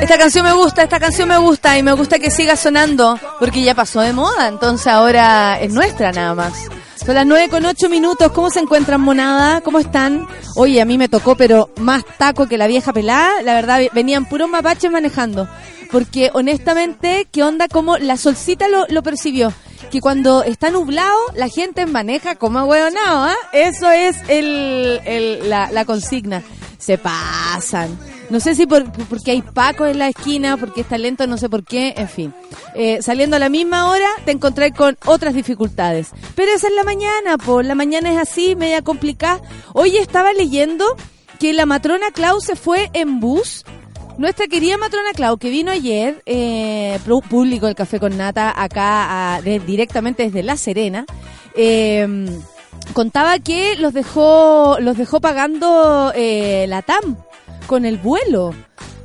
Esta canción me gusta, esta canción me gusta y me gusta que siga sonando porque ya pasó de moda, entonces ahora es nuestra nada más. Son las nueve con ocho minutos, ¿cómo se encuentran monada? ¿Cómo están? Oye, a mí me tocó, pero más taco que la vieja pelada, la verdad venían puros mapaches manejando. Porque honestamente, ¿qué onda? Como la solcita lo, percibió que cuando está nublado la gente maneja como hueonado, ¿ah? Eso es el, la, la consigna. Se pasan. No sé si por, porque hay Paco en la esquina, porque está lento, no sé por qué, en fin. Eh, saliendo a la misma hora, te encontré con otras dificultades. Pero esa es la mañana, por la mañana es así, media complicada. Hoy estaba leyendo que la matrona Clau se fue en bus. Nuestra querida matrona Clau, que vino ayer, eh, público del Café con Nata, acá directamente desde La Serena, eh, contaba que los dejó, los dejó pagando eh, la TAM con el vuelo.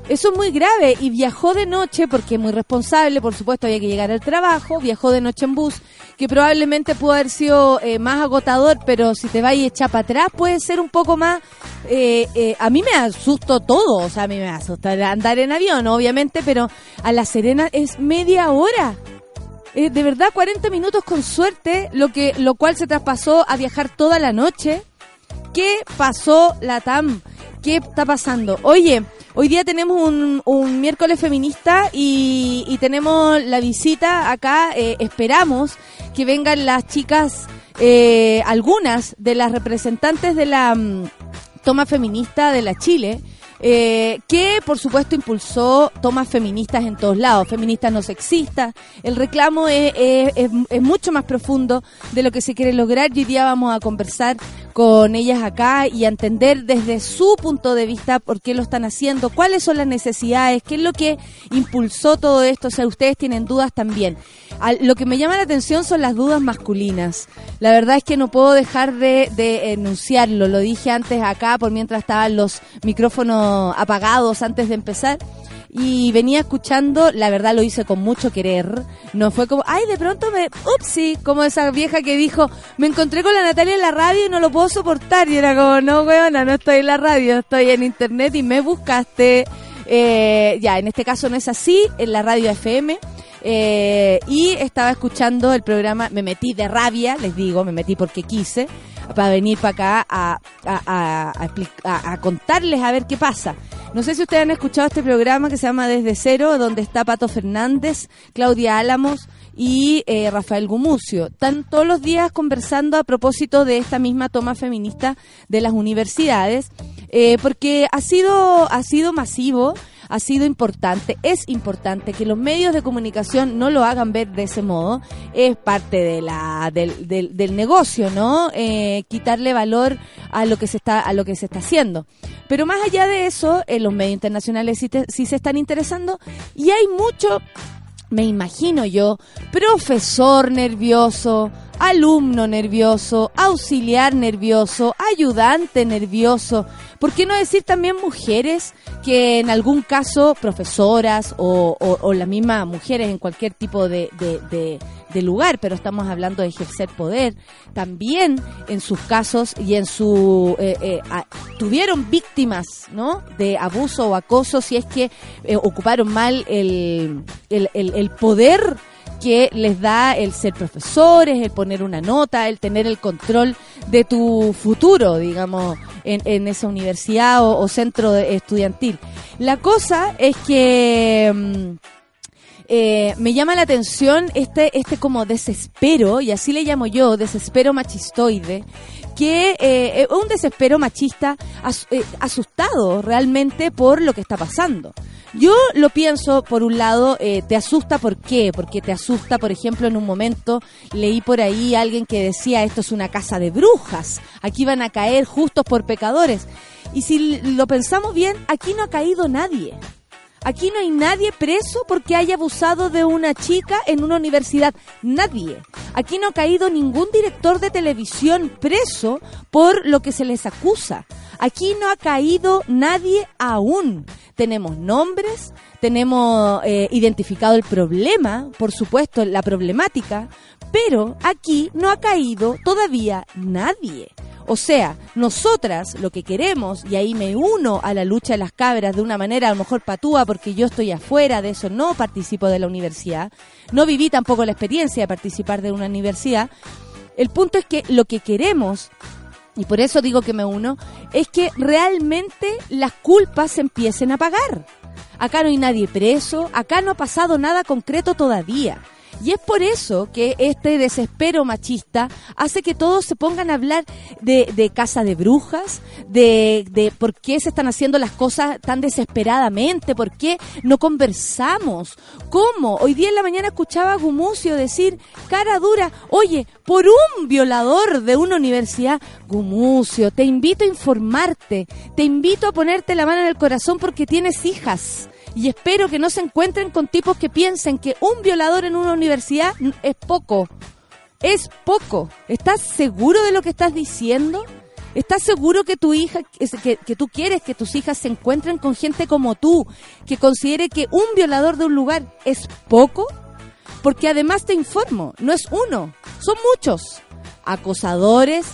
Eso es muy grave y viajó de noche porque muy responsable, por supuesto había que llegar al trabajo, viajó de noche en bus, que probablemente pudo haber sido eh, más agotador, pero si te vas y echar para atrás puede ser un poco más... Eh, eh, a mí me asustó todo, o sea, a mí me asusta andar en avión, obviamente, pero a La Serena es media hora. de verdad, 40 minutos con suerte, lo, que, lo cual se traspasó a viajar toda la noche. ¿Qué pasó la TAM? ¿Qué está pasando? Oye, hoy día tenemos un, un miércoles feminista y, y, tenemos la visita acá. Eh, esperamos que vengan las chicas, eh, algunas de las representantes de la um, toma feminista de la Chile. Eh, que por supuesto impulsó tomas feministas en todos lados, feministas no sexistas. El reclamo es, es, es, mucho más profundo de lo que se quiere lograr y hoy día vamos a conversar con ellas acá y entender desde su punto de vista por qué lo están haciendo, cuáles son las necesidades, qué es lo que impulsó todo esto, o sea, ustedes tienen dudas también. lo que me llama la atención son las dudas masculinas. La verdad es que no puedo dejar de, de enunciarlo, lo dije antes acá por mientras estaban los micrófonos apagados antes de empezar y venía escuchando, la verdad lo hice con mucho querer, no fue como, ay, de pronto me, upsi, como esa vieja que dijo, me encontré con la Natalia en la radio y no lo puedo soportar, y era como, no, weona, no estoy en la radio, estoy en internet y me buscaste, eh, ya, en este caso no es así, en la radio FM, eh, y estaba escuchando el programa, me metí de rabia, les digo, me metí porque quise, para venir para acá a, a, a, a, contarles a ver qué pasa. No sé si ustedes han escuchado este programa que se llama Desde Cero, donde está Pato Fernández, Claudia Álamos y eh, Rafael Gumucio. Están todos los días conversando a propósito de esta misma toma feminista de las universidades, eh, porque ha sido, ha sido masivo ha sido importante, es importante que los medios de comunicación no lo hagan ver de ese modo, es parte de la, del, del, del negocio, ¿no? Eh, quitarle valor a lo que se está, a lo que se está haciendo. Pero más allá de eso, eh, los medios internacionales sí, te, sí se están interesando y hay mucho, me imagino yo, profesor nervioso, alumno nervioso, auxiliar nervioso, ayudante nervioso. ¿Por qué no decir también mujeres que en algún caso, profesoras o, o, o las mismas mujeres en cualquier tipo de, de, de, de, lugar, pero estamos hablando de ejercer poder, también en sus casos y en su... Eh, eh, tuvieron víctimas, ¿no? De abuso o acoso si es que eh, ocuparon mal el, el, poder que les da el ser profesores, el poner una nota, el tener el control de tu futuro, digamos, en, esa universidad o, centro estudiantil. La cosa es que... Mm, eh, me llama la atención este, este como desespero, y así le llamo yo, desespero machistoide, que eh, un desespero machista eh, asustado realmente por lo que está pasando. Yo lo pienso, por un lado, eh, te asusta, ¿por qué? Porque te asusta, por ejemplo, en un momento leí por ahí a alguien que decía, esto es una casa de brujas, aquí van a caer justos por pecadores. Y si lo pensamos bien, aquí no ha caído nadie. Aquí no hay nadie preso porque haya abusado de una chica en una universidad. Nadie. Aquí no ha caído ningún director de televisión preso por lo que se les acusa. Aquí no ha caído nadie aún. Tenemos nombres, tenemos eh, identificado el problema, por supuesto, la problemática, pero aquí no ha caído todavía nadie. O sea, nosotras lo que queremos, y ahí me uno a la lucha de las cabras de una manera a lo mejor patúa porque yo estoy afuera de eso, no participo de la universidad, no viví tampoco la experiencia de participar de una universidad. El punto es que lo que queremos y por eso digo que me uno, es que realmente las culpas se empiecen a pagar. Acá no hay nadie preso, acá no ha pasado nada concreto todavía. Y es por eso que este desespero machista hace que todos se pongan a hablar de, de casa de brujas, de, de por qué se están haciendo las cosas tan desesperadamente, por qué no conversamos. ¿Cómo? Hoy día en la mañana escuchaba a Gumucio decir, cara dura, oye, por un violador de una universidad, Gumucio, te invito a informarte, te invito a ponerte la mano en el corazón porque tienes hijas y espero que no se encuentren con tipos que piensen que un violador en una universidad es poco. Es poco. ¿Estás seguro de lo que estás diciendo? ¿Estás seguro que tu hija, que, que, tú quieres que tus hijas se encuentren con gente como tú, que considere que un violador de un lugar es poco? Porque además te informo, no es uno, son muchos. Acosadores,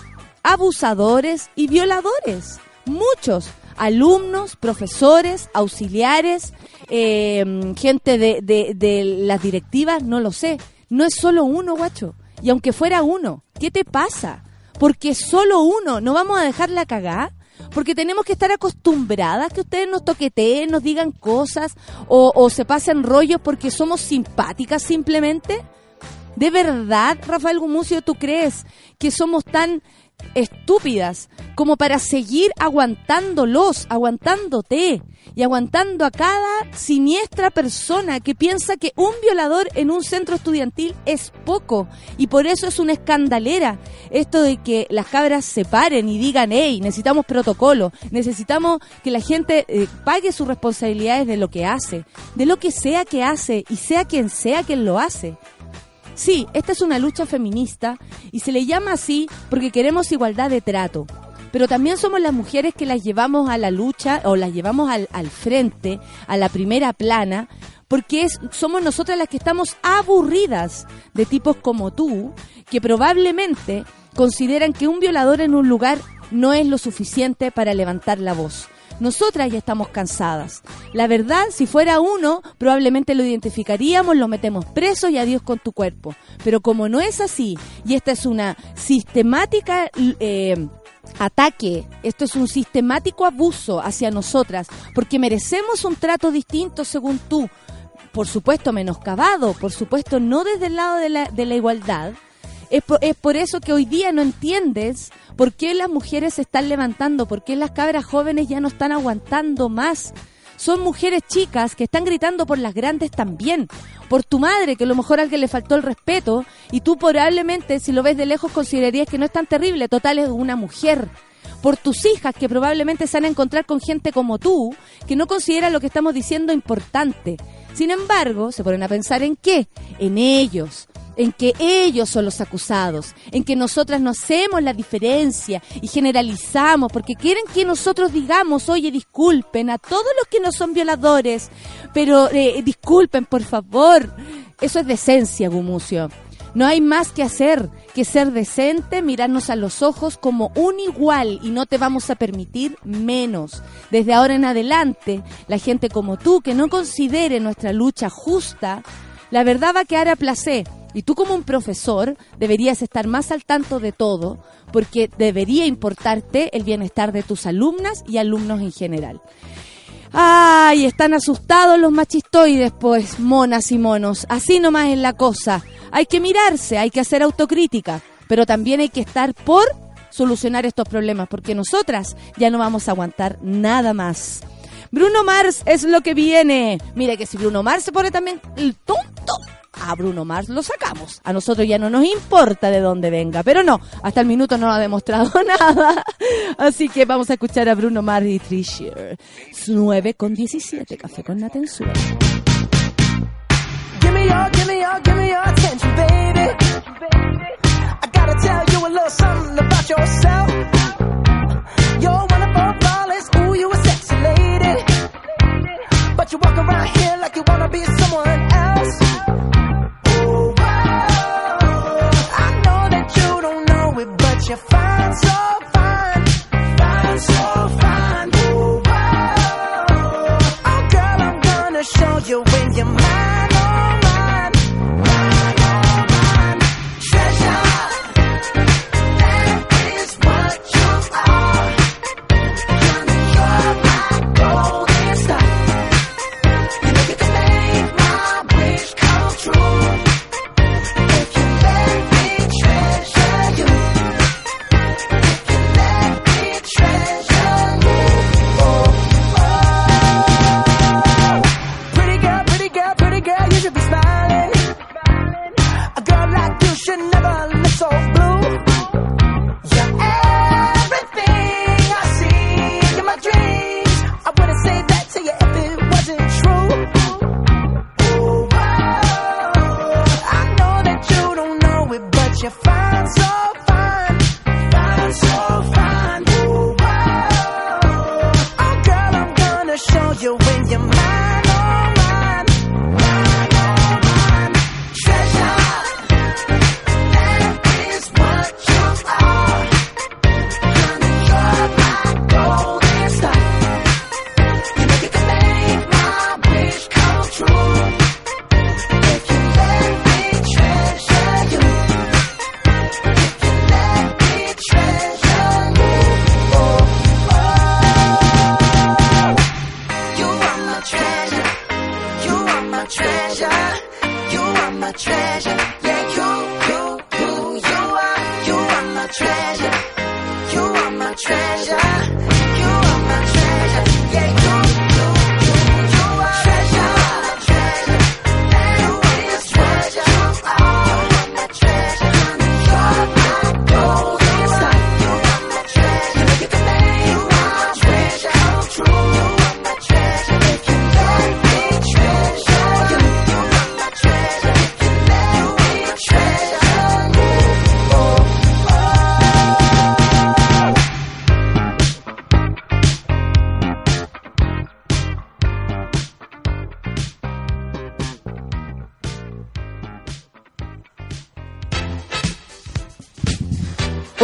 abusadores y violadores. Muchos alumnos, profesores, auxiliares, eh, gente de, de, las directivas, no lo sé. No es solo uno, guacho. Y aunque fuera uno, ¿qué te pasa? Porque solo uno, ¿no vamos a dejarla cagar? Porque tenemos que estar acostumbradas que ustedes nos toqueteen, nos digan cosas o, o se pasen rollos porque somos simpáticas simplemente. ¿De verdad, Rafael Gumucio, tú crees que somos tan estúpidas como para seguir aguantándolos, aguantándote y aguantando a cada siniestra persona que piensa que un violador en un centro estudiantil es poco y por eso es una escandalera esto de que las cabras se paren y digan, hey, necesitamos protocolo, necesitamos que la gente eh, pague sus responsabilidades de lo que hace, de lo que sea que hace y sea quien sea quien lo hace. Sí, esta es una lucha feminista y se le llama así porque queremos igualdad de trato. Pero también somos las mujeres que las llevamos a la lucha o las llevamos al, frente, a la primera plana, porque somos nosotras las que estamos aburridas de tipos como tú, que probablemente consideran que un violador en un lugar no es lo suficiente para levantar la voz. Nosotras ya estamos cansadas. La verdad, si fuera uno, probablemente lo identificaríamos, lo metemos preso y adiós con tu cuerpo. Pero como no es así, y esta es una sistemática... Eh, ataque, esto es un sistemático abuso hacia nosotras, porque merecemos un trato distinto según tú, por supuesto menoscabado, por supuesto no desde el lado de la, de la igualdad, es por, eso que hoy día no entiendes por qué las mujeres se están levantando, por qué las cabras jóvenes ya no están aguantando más. Son mujeres chicas que están gritando por las grandes también. Por tu madre, que a lo mejor a alguien le faltó el respeto, y tú probablemente, si lo ves de lejos, considerarías que no es tan terrible. Total, es una mujer por tus hijas que probablemente se van a encontrar con gente como tú, que no considera lo que estamos diciendo importante. Sin embargo, se ponen a pensar en qué? En ellos, en que ellos son los acusados, en que nosotras no hacemos la diferencia y generalizamos, porque quieren que nosotros digamos, oye, disculpen a todos los que no son violadores, pero eh, disculpen, por favor. Eso es decencia, Gumucio. No hay más que hacer que ser decente, mirarnos a los ojos como un igual y no te vamos a permitir menos. Desde ahora en adelante, la gente como tú que no considere nuestra lucha justa, la verdad va a quedar a placer Y tú como un profesor deberías estar más al tanto de todo, porque debería importarte el bienestar de tus alumnas y alumnos en general. Ay, están asustados los machistoides, pues, monas y monos. Así nomás es la cosa. Hay que mirarse, hay que hacer autocrítica, pero también hay que estar por solucionar estos problemas, porque nosotras ya no vamos a aguantar nada más. Bruno Mars es lo que viene. Mire que si Bruno Mars se pone también el tonto, a Bruno Mars lo sacamos. A nosotros ya no nos importa de dónde venga, pero no, hasta el minuto no ha demostrado nada. Así que vamos a escuchar a Bruno Mars y Trisher. 9 con 17, café con Natensura. Give me your, give me your, give me your attention, baby. I gotta tell you a little something about yourself. You're wonderful, flawless, ooh, you a sexy lady. But you walk around here like you wanna be someone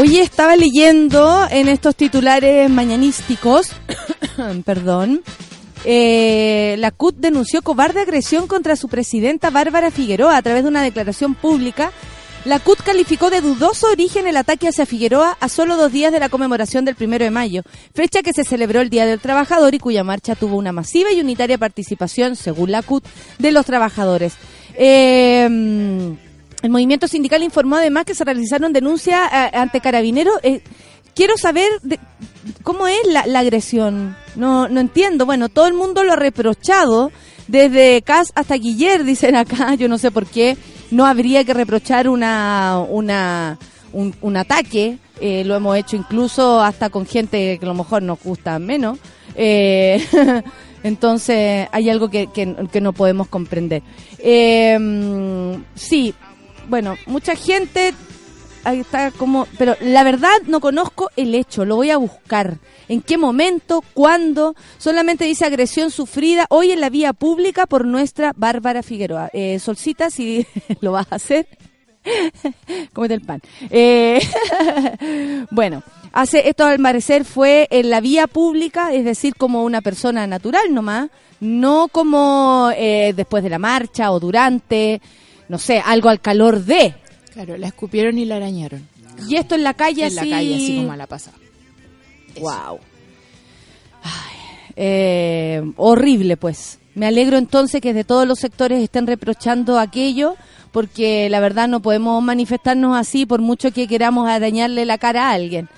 Hoy estaba leyendo en estos titulares mañanísticos, perdón, eh, la CUT denunció cobarde agresión contra su presidenta Bárbara Figueroa a través de una declaración pública. La CUT calificó de dudoso origen el ataque hacia Figueroa a solo dos días de la conmemoración del primero de mayo, fecha que se celebró el Día del Trabajador y cuya marcha tuvo una masiva y unitaria participación, según la CUT, de los trabajadores. Eh, el movimiento sindical informó además que se realizaron denuncias eh, ante carabineros. Eh, quiero saber de- cómo es la, agresión. No, no entiendo. Bueno, todo el mundo lo ha reprochado, desde Cas hasta Guiller, dicen acá. Yo no sé por qué no habría que reprochar una, una, un, ataque. Eh, lo hemos hecho incluso hasta con gente que a lo mejor nos gusta menos. Entonces hay algo que, que, que no podemos comprender. Eh, mm, sí, bueno, mucha gente ahí está como, pero la verdad no conozco el hecho, lo voy a buscar. ¿En qué momento? ¿Cuándo? Solamente dice agresión sufrida hoy en la vía pública por nuestra Bárbara Figueroa. Eh, Solcita, si lo vas a hacer, cómete el pan. Eh, bueno, hace esto al parecer fue en la vía pública, es decir, como una persona natural nomás, no como eh, después de la marcha o durante no sé, algo al calor de. Claro, la escupieron y la arañaron. Y esto en la calle en así. la calle, así como a la pasada. Wow. Eh, horrible, pues. Me alegro entonces que de todos los sectores estén reprochando aquello, porque la verdad no podemos manifestarnos así por mucho que queramos dañarle la cara a alguien.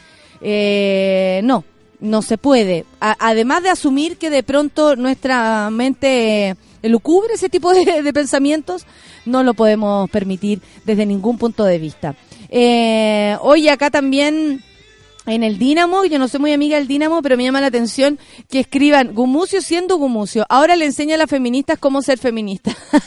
Eh, no, no se puede. A- además de asumir que de pronto nuestra mente elucubre ese tipo de, pensamientos, no lo podemos permitir desde ningún punto de vista. Eh, hoy acá también en el Dínamo, yo no soy muy amiga del Dínamo, pero me llama la atención que escriban Gumucio siendo Gumucio. Ahora le enseña a las feministas cómo ser feminista.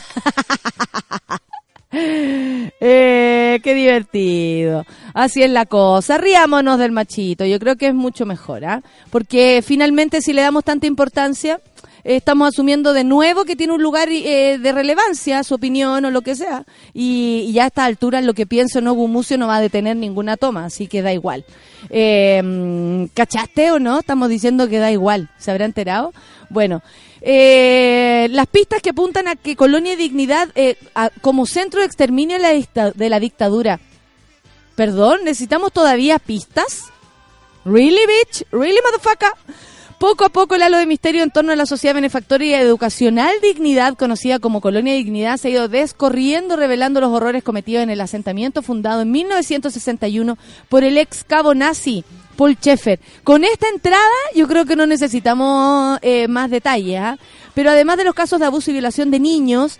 eh, qué divertido. Así es la cosa. Riámonos del machito. Yo creo que es mucho mejor, ¿ah? Porque finalmente si le damos tanta importancia, estamos asumiendo de nuevo que tiene un lugar eh, de relevancia, su opinión o lo que sea. Y, y ya a esta altura lo que pienso no Gumucio no va a detener ninguna toma, así que da igual. Eh, ¿Cachaste o no? Estamos diciendo que da igual. ¿Se habrá enterado? Bueno, eh, las pistas que apuntan a que Colonia y Dignidad eh, como centro de exterminio de la dictadura. Perdón, ¿necesitamos todavía pistas? ¿Really, bitch? ¿Really, motherfucker? Poco a poco el halo de misterio en torno a la sociedad benefactora y educacional Dignidad, conocida como Colonia Dignidad, se ha ido descorriendo, revelando los horrores cometidos en el asentamiento fundado en 1961 por el ex cabo nazi Paul Schaeffer. Con esta entrada yo creo que no necesitamos eh, más detalles, ¿ah? pero además de los casos de abuso y violación de niños,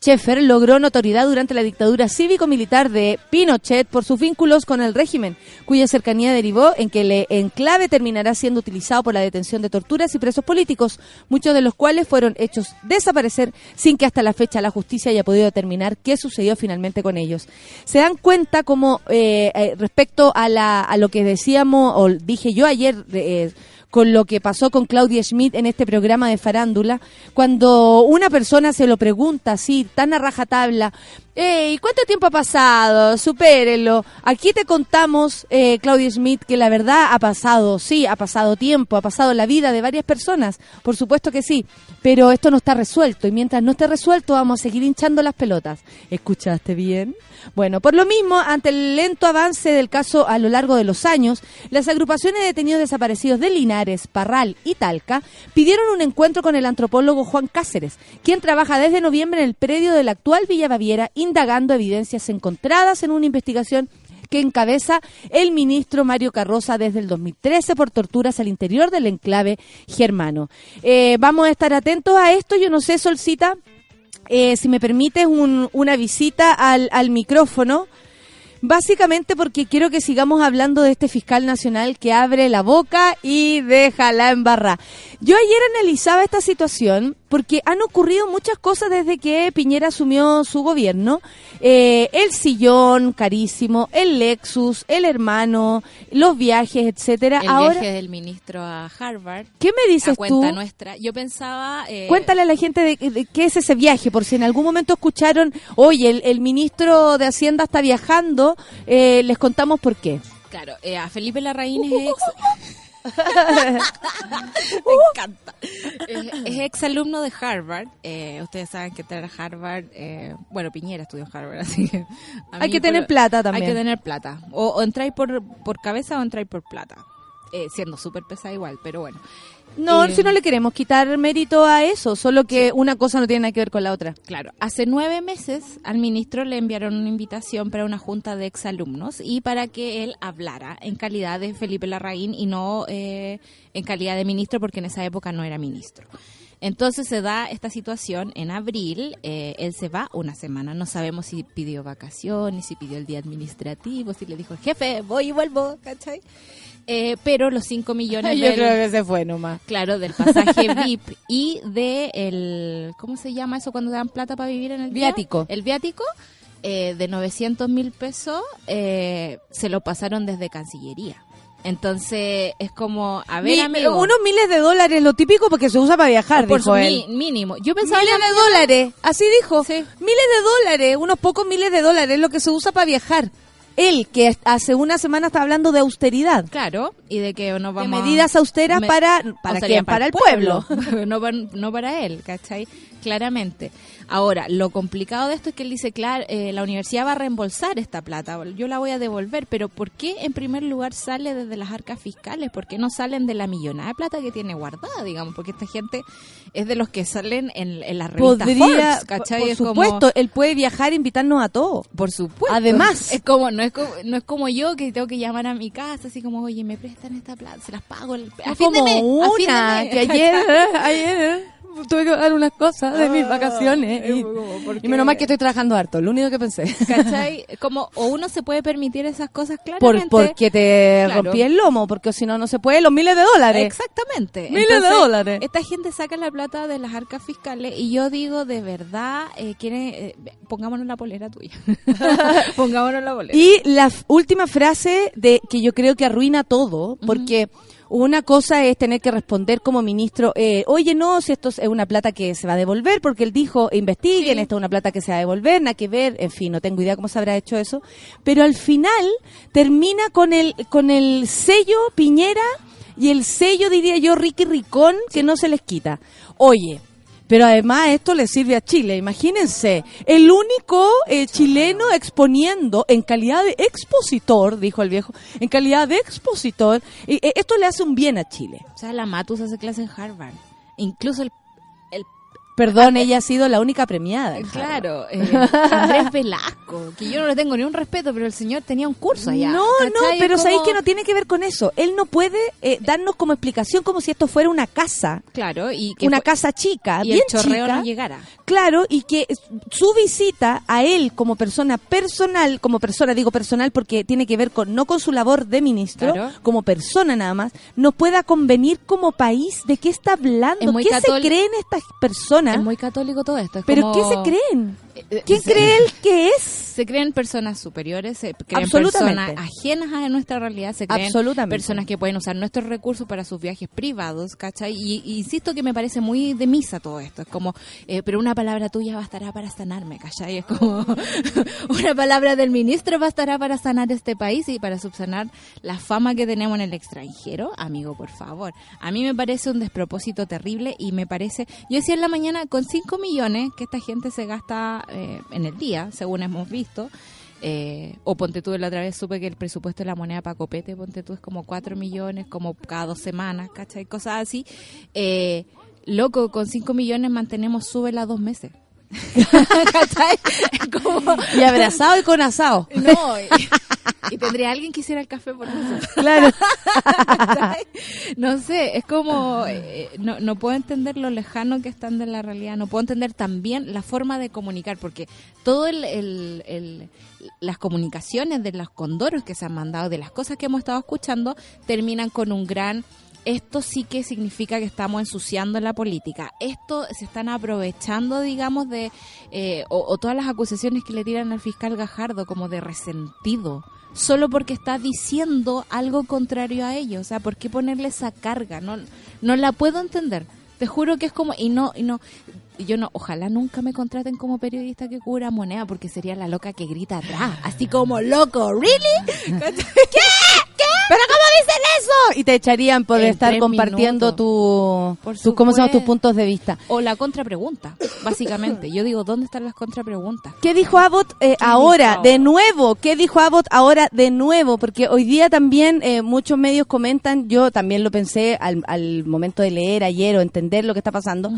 Schaeffer logró notoriedad durante la dictadura cívico-militar de Pinochet por sus vínculos con el régimen, cuya cercanía derivó en que el enclave terminará siendo utilizado por la detención de torturas y presos políticos, muchos de los cuales fueron hechos desaparecer sin que hasta la fecha la justicia haya podido determinar qué sucedió finalmente con ellos. Se dan cuenta como eh, eh, respecto a, la, a lo que decíamos, o dije yo ayer, eh, con lo que pasó con Claudia Schmidt en este programa de farándula, cuando una persona se lo pregunta así, tan a rajatabla, ¿y cuánto tiempo ha pasado? Supérelo. Aquí te contamos, eh, Claudia Schmidt, que la verdad ha pasado, sí, ha pasado tiempo, ha pasado la vida de varias personas, por supuesto que sí, pero esto no está resuelto y mientras no esté resuelto vamos a seguir hinchando las pelotas. ¿Escuchaste bien? Bueno, por lo mismo, ante el lento avance del caso a lo largo de los años, las agrupaciones de detenidos desaparecidos de Linares, Parral y Talca pidieron un encuentro con el antropólogo Juan Cáceres, quien trabaja desde noviembre en el predio de la actual Villa Baviera, indagando evidencias encontradas en una investigación que encabeza el ministro Mario Carroza desde el 2013 por torturas al interior del enclave germano. Eh, vamos a estar atentos a esto. Yo no sé, Solcita, eh, si me permites un- una visita al, micrófono, básicamente porque quiero que sigamos hablando de este fiscal nacional que abre la boca y deja la embarra. Yo ayer analizaba esta situación porque han ocurrido muchas cosas desde que Piñera asumió su gobierno. Eh, el sillón carísimo, el Lexus, el hermano, los viajes, etcétera. El Ahora, viaje del ministro a Harvard. ¿qué me A dices cuenta tú? nuestra. Yo pensaba. eh, Cuéntale a la gente de, de qué es ese viaje, por si en algún momento escucharon, oye, el, el ministro de Hacienda está viajando, eh, les contamos por qué. Claro, eh, a Felipe Larraín es ex. Me encanta. Es, es ex alumno de Harvard. Eh, ustedes saben que entrar a Harvard. eh, bueno, Piñera estudió en Harvard, así que. a Hay mí que tener plata también. Hay que tener plata. O, o entráis por, por cabeza o entráis por plata. Eh, siendo súper pesada igual, pero bueno. No, Eh, si no le queremos quitar mérito a eso, solo que una cosa no tiene nada que ver con la otra. Claro, hace nueve meses al ministro le enviaron una invitación para una junta de exalumnos y para que él hablara en calidad de Felipe Larraín y no eh, en calidad de ministro porque en esa época no era ministro. Entonces se da esta situación en abril, eh, él se va una semana, no sabemos si pidió vacaciones, si pidió el día administrativo, si le dijo, jefe, voy y vuelvo, ¿cachai? Eh, pero los cinco millones Yo del- creo que se fue nomás. Claro, del pasaje VIP y de el ¿cómo se llama eso cuando dan plata para vivir en el día? Viático. El viático eh, de 900 mil pesos eh, se lo pasaron desde Cancillería. Entonces es como, a ver, Mi- amigo, unos miles de dólares, lo típico porque se usa para viajar, por dijo él. mínimo. Yo pensaba Miles de dólares, así dijo. Sí. Miles de dólares, unos pocos miles de dólares, es lo que se usa para viajar. Él, que hace una semana estaba hablando de austeridad. Claro, y de que no De vamos medidas austeras me- para, ¿para quién? Para el pueblo. no, para, no para él, ¿cachai? Claramente. Ahora, lo complicado de esto es que él dice, claro, eh, la universidad va a reembolsar esta plata, yo la voy a devolver, pero ¿por qué en primer lugar sale desde las arcas fiscales? ¿Por qué no salen de la millonada de plata que tiene guardada, digamos? Porque esta gente es de los que salen en, en las revistas Podría, Forbes, ¿cachai? por como- supuesto, él puede viajar e invitarnos a todos. por supuesto. Además. es como no es como no es como yo que tengo que llamar a mi casa así como, "Oye, me prestan esta plata, se las pago el, No como una, mes". que ayer, ayer tuve que dar unas cosas de mis Ah, vacaciones. es Y, como, ¿por y qué? menos mal que estoy trabajando harto, lo único que pensé. ¿Cachai? Como o uno se puede permitir esas cosas Por, claramente. porque te Claro. rompí el lomo, porque si no, no se puede, los miles de dólares. Exactamente. Miles de dólares. Esta gente saca la plata de las arcas fiscales y yo digo, de verdad, eh, quiere, eh, pongámonos la polera tuya. pongámonos la polera. Y la última frase de que yo creo que arruina todo, porque una cosa es tener que responder como ministro, eh, oye, no, si esto es una plata que se va a devolver, porque él dijo, investiguen, Sí. esto es una plata que se va a devolver, nada que ver, en fin, no tengo idea cómo se habrá hecho eso, pero al final termina con el, con el sello Piñera y el sello, diría yo, Ricky Ricón, que no se les quita. Oye, pero además esto le sirve a Chile. Imagínense, el único eh, chileno exponiendo en calidad de expositor, dijo el viejo, en calidad de expositor, y, eh, esto le hace un bien a Chile. O sea, la Matus hace clase en Harvard. Incluso el, Perdón, ella ha sido la única premiada. Claro, eh, Andrés Velasco, que yo no le tengo ni un respeto, pero el señor tenía un curso allá. No, no, pero sabéis que no tiene que ver con eso. Él no puede eh, darnos como explicación como si esto fuera una casa, Claro, y que una fue- casa chica, y bien el chorreo chica. no llegara. Claro, y que su visita a él como persona personal, como persona, digo personal porque tiene que ver con no con su labor de ministro, Claro. como persona nada más, nos pueda convenir como país de qué está hablando, Es muy qué catol- se creen estas personas, Es muy católico todo esto. es pero como- qué se creen, Eh, ¿quién se- cree él que es? Se creen personas superiores, se creen personas ajenas a nuestra realidad, se creen Absolutamente. personas que pueden usar nuestros recursos para sus viajes privados, ¿cachai? Y, y insisto que me parece muy de misa todo esto. Es como, eh, pero una palabra tuya bastará para sanarme, ¿cachai? Es como, una palabra del ministro bastará para sanar este país y para subsanar la fama que tenemos en el extranjero. Amigo, por favor. A mí me parece un despropósito terrible y me parece, yo decía en la mañana, con 5 millones que esta gente se gasta eh, en el día, según hemos visto, eh, o ponte tú, la otra vez supe que el presupuesto de la moneda para copete, ponte tú, es como 4 millones, como cada dos semanas, ¿cachai? Cosas así. Eh, loco, con 5 millones mantenemos súbela dos meses. ¿Cachai? Como... Y abrazado y con asado. No, y, tendría alguien que hiciera el café por nosotros. Claro. No sé, es como, eh, no, no puedo entender lo lejano que están de la realidad, no puedo entender también la forma de comunicar, porque todo el, el- el- las comunicaciones de los condoros que se han mandado, de las cosas que hemos estado escuchando, terminan con un gran... Esto sí que significa que estamos ensuciando la política. Esto se están aprovechando, digamos, de... eh, o, o todas las acusaciones que le tiran al fiscal Gajardo como de resentido solo porque está diciendo algo contrario a ellos. O sea, ¿por qué ponerle esa carga? No, no la puedo entender. Te juro que es como, y no, y no, yo no, ojalá nunca me contraten como periodista que cubra moneda, porque sería la loca que grita atrás, así como loco, ¿really? ¿Qué? ¿Qué? ¿Pero cómo dicen eso? Y te echarían por En estar compartiendo tu, tu- ¿cómo llama? tus puntos de vista. O la contrapregunta, básicamente. Yo digo, ¿dónde están las contrapreguntas? ¿Qué dijo Abbott eh, ahora? dijo? De nuevo. ¿Qué dijo Abbott ahora de nuevo? Porque hoy día también eh, muchos medios comentan, yo también lo pensé al, al momento de leer ayer o entender lo que está pasando,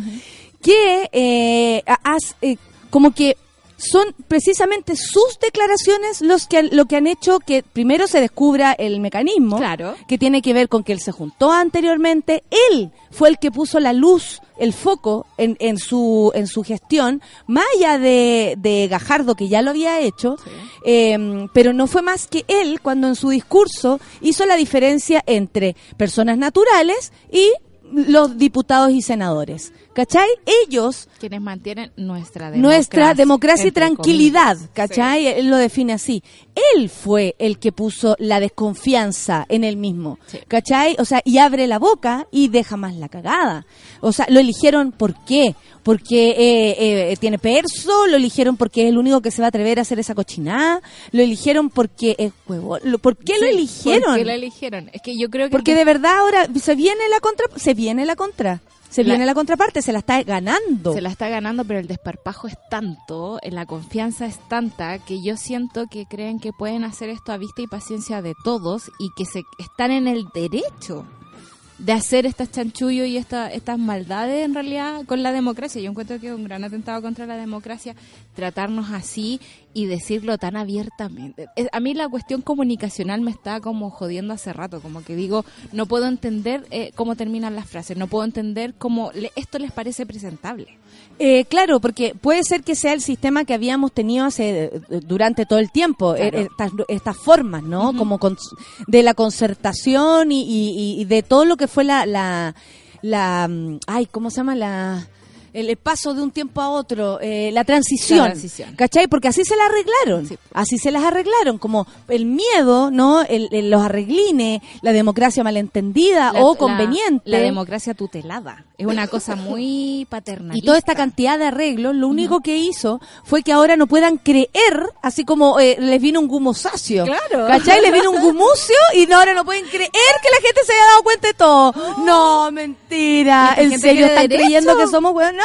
que eh, ha- has, eh, como que son precisamente sus declaraciones los que han- lo que han hecho que primero se descubra el mecanismo Claro. que tiene que ver con que él se juntó anteriormente, él fue el que puso la luz, el foco en, en su en su gestión, más allá de, de Gajardo que ya lo había hecho, eh, pero no fue más que él cuando en su discurso hizo la diferencia entre personas naturales y los diputados y senadores. ¿Cachai? Ellos Quienes mantienen nuestra democracia. nuestra democracia y tranquilidad, comillas. ¿cachai? Él lo define así. Él fue el que puso la desconfianza en él mismo, Sí. ¿cachai? O sea, y abre la boca y deja más la cagada. O sea, lo eligieron ¿por qué? Porque eh, eh, tiene perso, lo eligieron porque es el único que se va a atrever a hacer esa cochinada, lo eligieron porque es huevo. Lo- ¿Por qué lo eligieron? ¿Por qué lo eligieron? Es que yo creo que... Porque de verdad ahora se viene la contra, se viene la contra, se La- viene la contraparte, se la está ganando. Se la está ganando, pero el desparpajo es tanto, la confianza es tanta, que yo siento que creen que pueden hacer esto a vista y paciencia de todos y que se están en el derecho de hacer estas chanchullos y esta, estas maldades en realidad con la democracia. Yo encuentro que es un gran atentado contra la democracia tratarnos así y decirlo tan abiertamente. A mí la cuestión comunicacional me está como jodiendo hace rato, como que digo, no puedo entender eh, cómo terminan las frases, no puedo entender cómo le- esto les parece presentable. Eh, claro, porque puede ser que sea el sistema que habíamos tenido hace eh, durante todo el tiempo, Claro. eh, estas, estas formas, ¿no? Como cons- de la concertación y, y- y de todo lo que fue la, la, la, mm, ay, ¿cómo se llama? La, el, paso de un tiempo a otro, eh, la transición, La transición. ¿cachai? Porque así se la arreglaron, Sí. así se las arreglaron, como el miedo, ¿no? El, el- los arreglines, la democracia malentendida La- o conveniente. La, democracia tutelada. Es una cosa muy paternalista. Y toda esta cantidad de arreglos, lo único que hizo fue que ahora no puedan creer, así como eh, les vino un gumosáceo. Claro. ¿Cachai? Les vino un gumucio y no, ahora no pueden creer que la gente se haya dado cuenta de todo. No, mentira. ¿En serio están derecho. creyendo que somos? ¡No!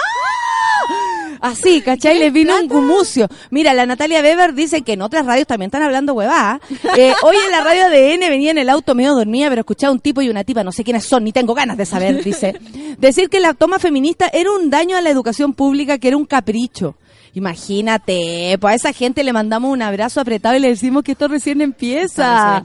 Así, ¿cachai? Les vino un gumucio. Mira, la Natalia Weber dice que en otras radios también están hablando huevá. Eh, hoy en la radio de N venía en el auto medio dormida, pero escuchaba un tipo y una tipa, no sé quiénes son, ni tengo ganas de saber, dice. Decir que la toma feminista era un daño a la educación pública, que era un capricho. Imagínate, pues a esa gente le mandamos un abrazo apretado y le decimos que esto recién empieza.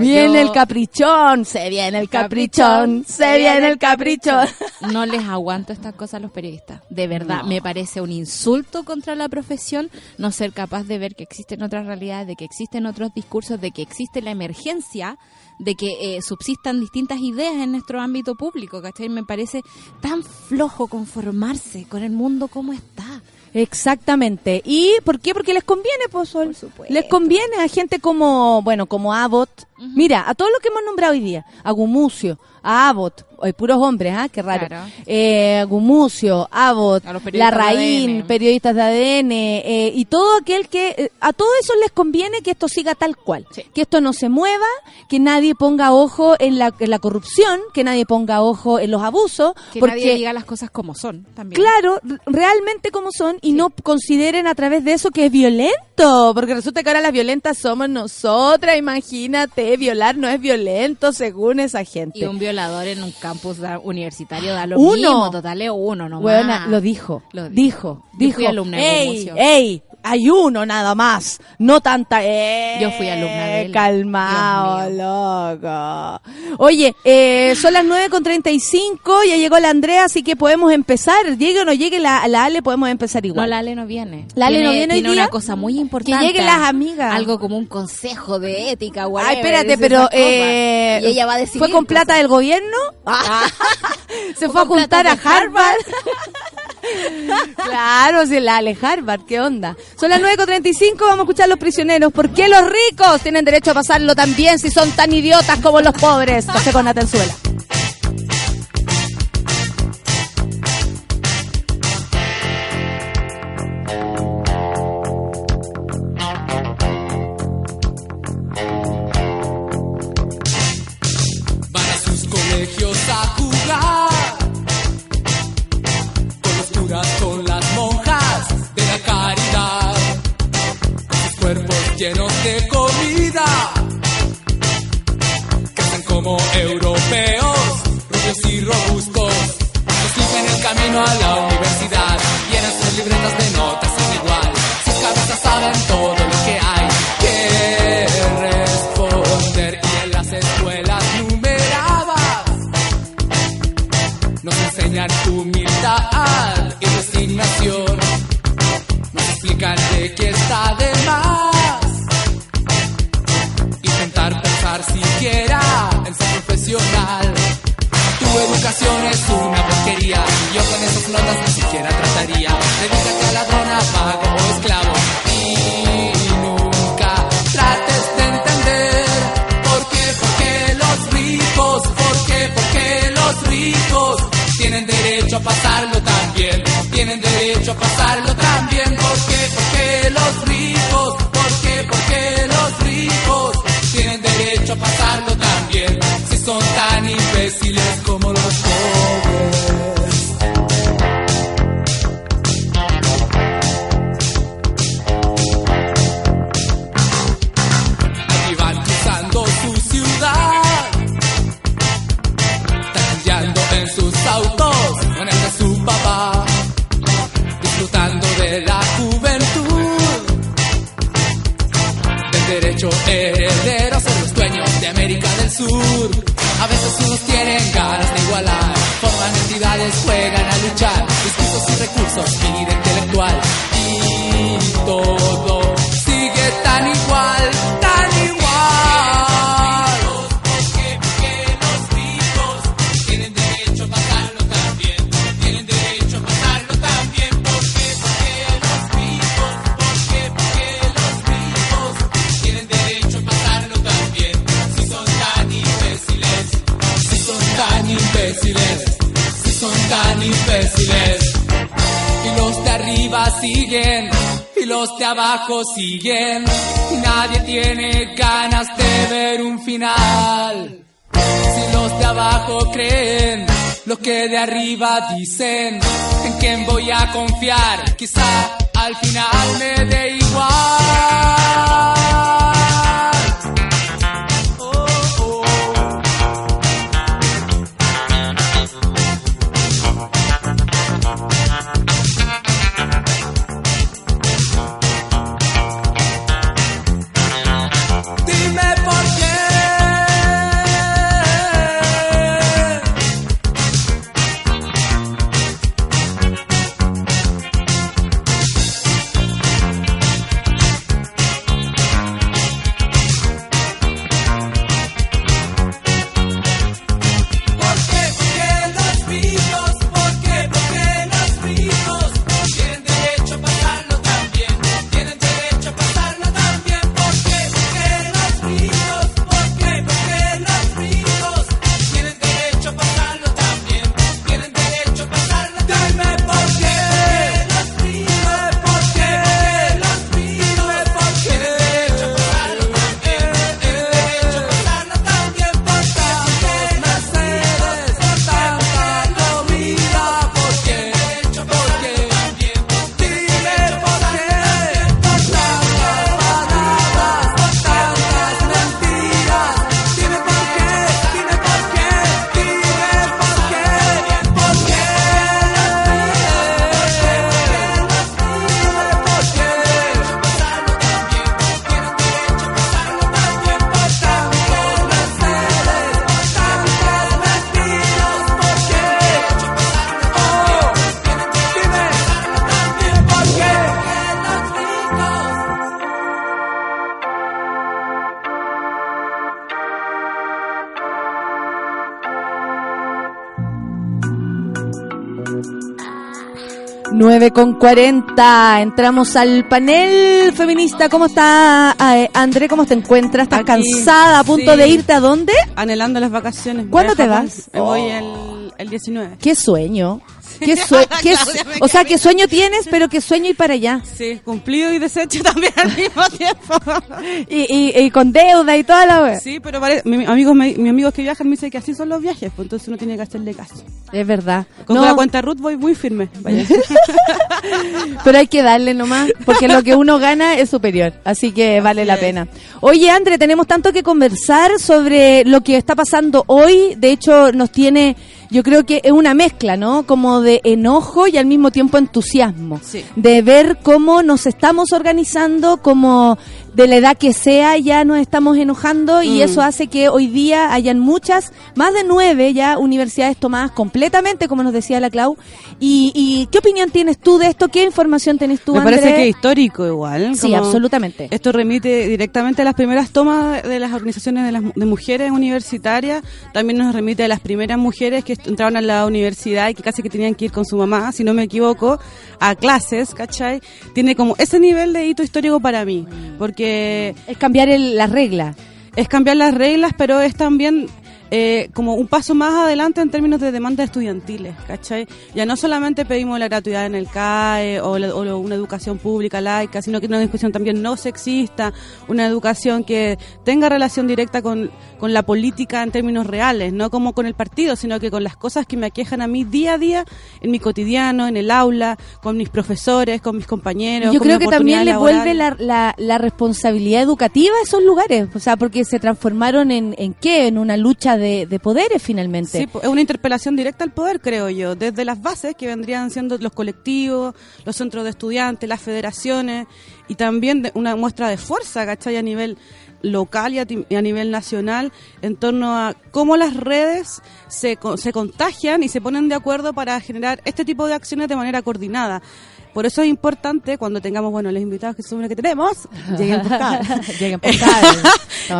Viene Yo- el caprichón, se viene el caprichón, se viene el caprichón. No les aguanto estas cosas a los periodistas. De verdad, me parece un insulto contra la profesión no ser capaz de ver que existen otras realidades, de que existen otros discursos, de que existe la emergencia, de que eh, subsistan distintas ideas en nuestro ámbito público, ¿cachai? Me parece tan flojo conformarse con el mundo como está. Exactamente. ¿Y por qué? Porque les conviene, Sol. Por supuesto. Les conviene a gente como, bueno, como Abbott. Mira, a todos los que hemos nombrado hoy día. A Gumucio, a Abbott. Hay puros hombres, ¿ah? Qué raro. Claro. Eh, Gumucio, Abbott, de Larraín, ADN. periodistas de ADN, eh, y todo aquel que, eh, a todos esos les conviene que esto siga tal cual. Sí. Que esto no se mueva, que nadie ponga ojo en la, en la corrupción, que nadie ponga ojo en los abusos. Que porque nadie diga las cosas como son también. Claro, realmente como son y no consideren a través de eso que es violento, porque resulta que ahora las violentas somos nosotras, imagínate, violar no es violento según esa gente. Y un violador en un campus da- universitario da lo Uno. mismo, total es uno nomás. Buena, lo dijo, Lo dijo, Yo dijo, fui alumna de ey, Gumucio. ey, hay uno nada más, no tanta, eh, Yo fui alumna de él. calmado, Dios loco. Oye, eh, son las 9 con 35, ya llegó la Andrea, así que podemos empezar, llegue o no llegue la, la Ale, podemos empezar igual. No, la Ale no viene. ¿La Ale Tiene- no viene hoy Tiene día? una cosa muy importante. lleguen las amigas. Algo como un consejo de ética, Ay, whatever, espérate, esas pero eh, y ella va a decir ¿Fue con plata del gobierno? Ah. ¿Se Fue fue a juntar a Harvard? claro, si la Ale Harvard, ¿qué onda? Son las 9.35, vamos a escuchar Los Prisioneros. ¿Por qué los ricos tienen derecho a pasarlo tan bien si son tan idiotas como los pobres? Café con Natenzuela. En el camino a la Que sabe? 9 con 40. Entramos al panel feminista. ¿Cómo está, eh, André? ¿Cómo te encuentras? ¿Estás Aquí, cansada? ¿A punto sí. de irte a dónde? Anhelando las vacaciones. ¿Cuándo te vas? Me voy el, el 19. ¿Qué sueño? ¿Qué sue- qué su- o sea, ¿qué sueño tienes? Pero qué sueño ir para allá. Sí, cumplido y deshecho también al mismo tiempo. Y, y, y con deuda y toda la wea. Sí, pero pare- mi, amigos me- mis amigos que viajan me dicen que así son los viajes, pues entonces uno tiene que hacerle caso. Es verdad. Con No, la cuenta Ruth voy muy firme. Vaya. pero hay que darle nomás, porque lo que uno gana es superior, así que vale la es. pena. Oye, André, tenemos tanto que conversar sobre lo que está pasando hoy. De hecho, nos tiene, yo creo que es una mezcla, ¿no? Como de enojo y al mismo tiempo entusiasmo. Sí. De ver cómo nos estamos organizando como de la edad que sea ya nos estamos enojando y Mm. eso hace que hoy día hayan muchas, más de nueve ya universidades tomadas completamente, como nos decía la Clau. ¿Y, y qué opinión tienes tú de esto? ¿Qué información tienes tú, Me parece que es histórico igual. Sí, absolutamente. Esto remite directamente a las primeras tomas de las organizaciones de, las, de mujeres universitarias. También nos remite a las primeras mujeres que entraron a la universidad y que casi que tenían que ir con su mamá, si no me equivoco, a clases, ¿cachai? Tiene como ese nivel de hito histórico para mí. Porque Es cambiar el- la regla. es cambiar las reglas, pero es también eh, como un paso más adelante en términos de demandas estudiantiles, ¿cachai? Ya no solamente pedimos la gratuidad en el CAE o, la- o lo- una educación pública laica, sino que una educación también no sexista, una educación que tenga relación directa con, con la política en términos reales, no como con el partido, sino que con las cosas que me aquejan a mí día a día en mi cotidiano, en el aula, con mis profesores, con mis compañeros. Yo con creo que también le vuelve la, la, la responsabilidad educativa a esos lugares, o sea, porque se transformaron en, en qué, en una lucha de, de poderes finalmente. Sí, es una interpelación directa al poder, creo yo, desde las bases que vendrían siendo los colectivos, los centros de estudiantes, las federaciones y también una muestra de fuerza, ¿cachai? A nivel local y a, y a nivel nacional en torno a cómo las redes se, se contagian y se ponen de acuerdo para generar este tipo de acciones de manera coordinada. Por eso es importante cuando tengamos, bueno, los invitados que se supone que tenemos, lleguen por acá. Lleguen por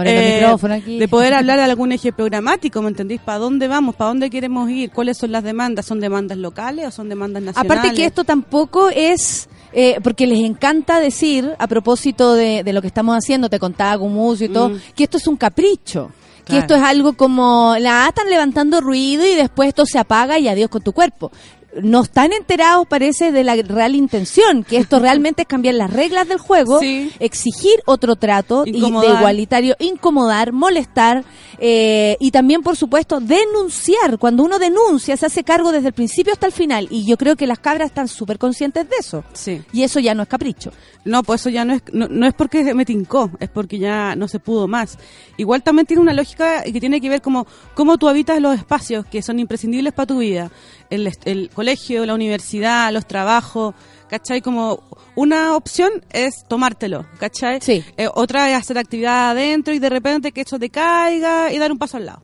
Eh, micrófono aquí. De poder hablar de algún eje programático, ¿me entendís? ¿Para dónde vamos? ¿Para dónde queremos ir? ¿Cuáles son las demandas? ¿Son demandas locales o son demandas nacionales? Aparte que esto tampoco es, eh, porque les encanta decir, a propósito de, de lo que estamos haciendo, te contaba Gumucio y todo, Mm. que esto es un capricho. Que esto es algo como, la están levantando ruido y después esto se apaga y adiós con tu cuerpo. No están enterados, parece, de la real intención, que esto realmente es cambiar las reglas del juego, Sí. exigir otro trato y de igualitario, incomodar, molestar eh, y también, por supuesto, denunciar. Cuando uno denuncia, se hace cargo desde el principio hasta el final. Y yo creo que las cabras están súper conscientes de eso. Sí. Y eso ya no es capricho. No, pues eso ya no es, no, no es porque me tincó, es porque ya no se pudo más. Igual también tiene una lógica que tiene que ver como cómo tú habitas los espacios que son imprescindibles para tu vida. El, colegio, la universidad, los trabajos, ¿cachai? Como una opción es tomártelo, ¿cachai? Sí. Eh, otra es hacer actividad adentro y de repente que eso te caiga y dar un paso al lado.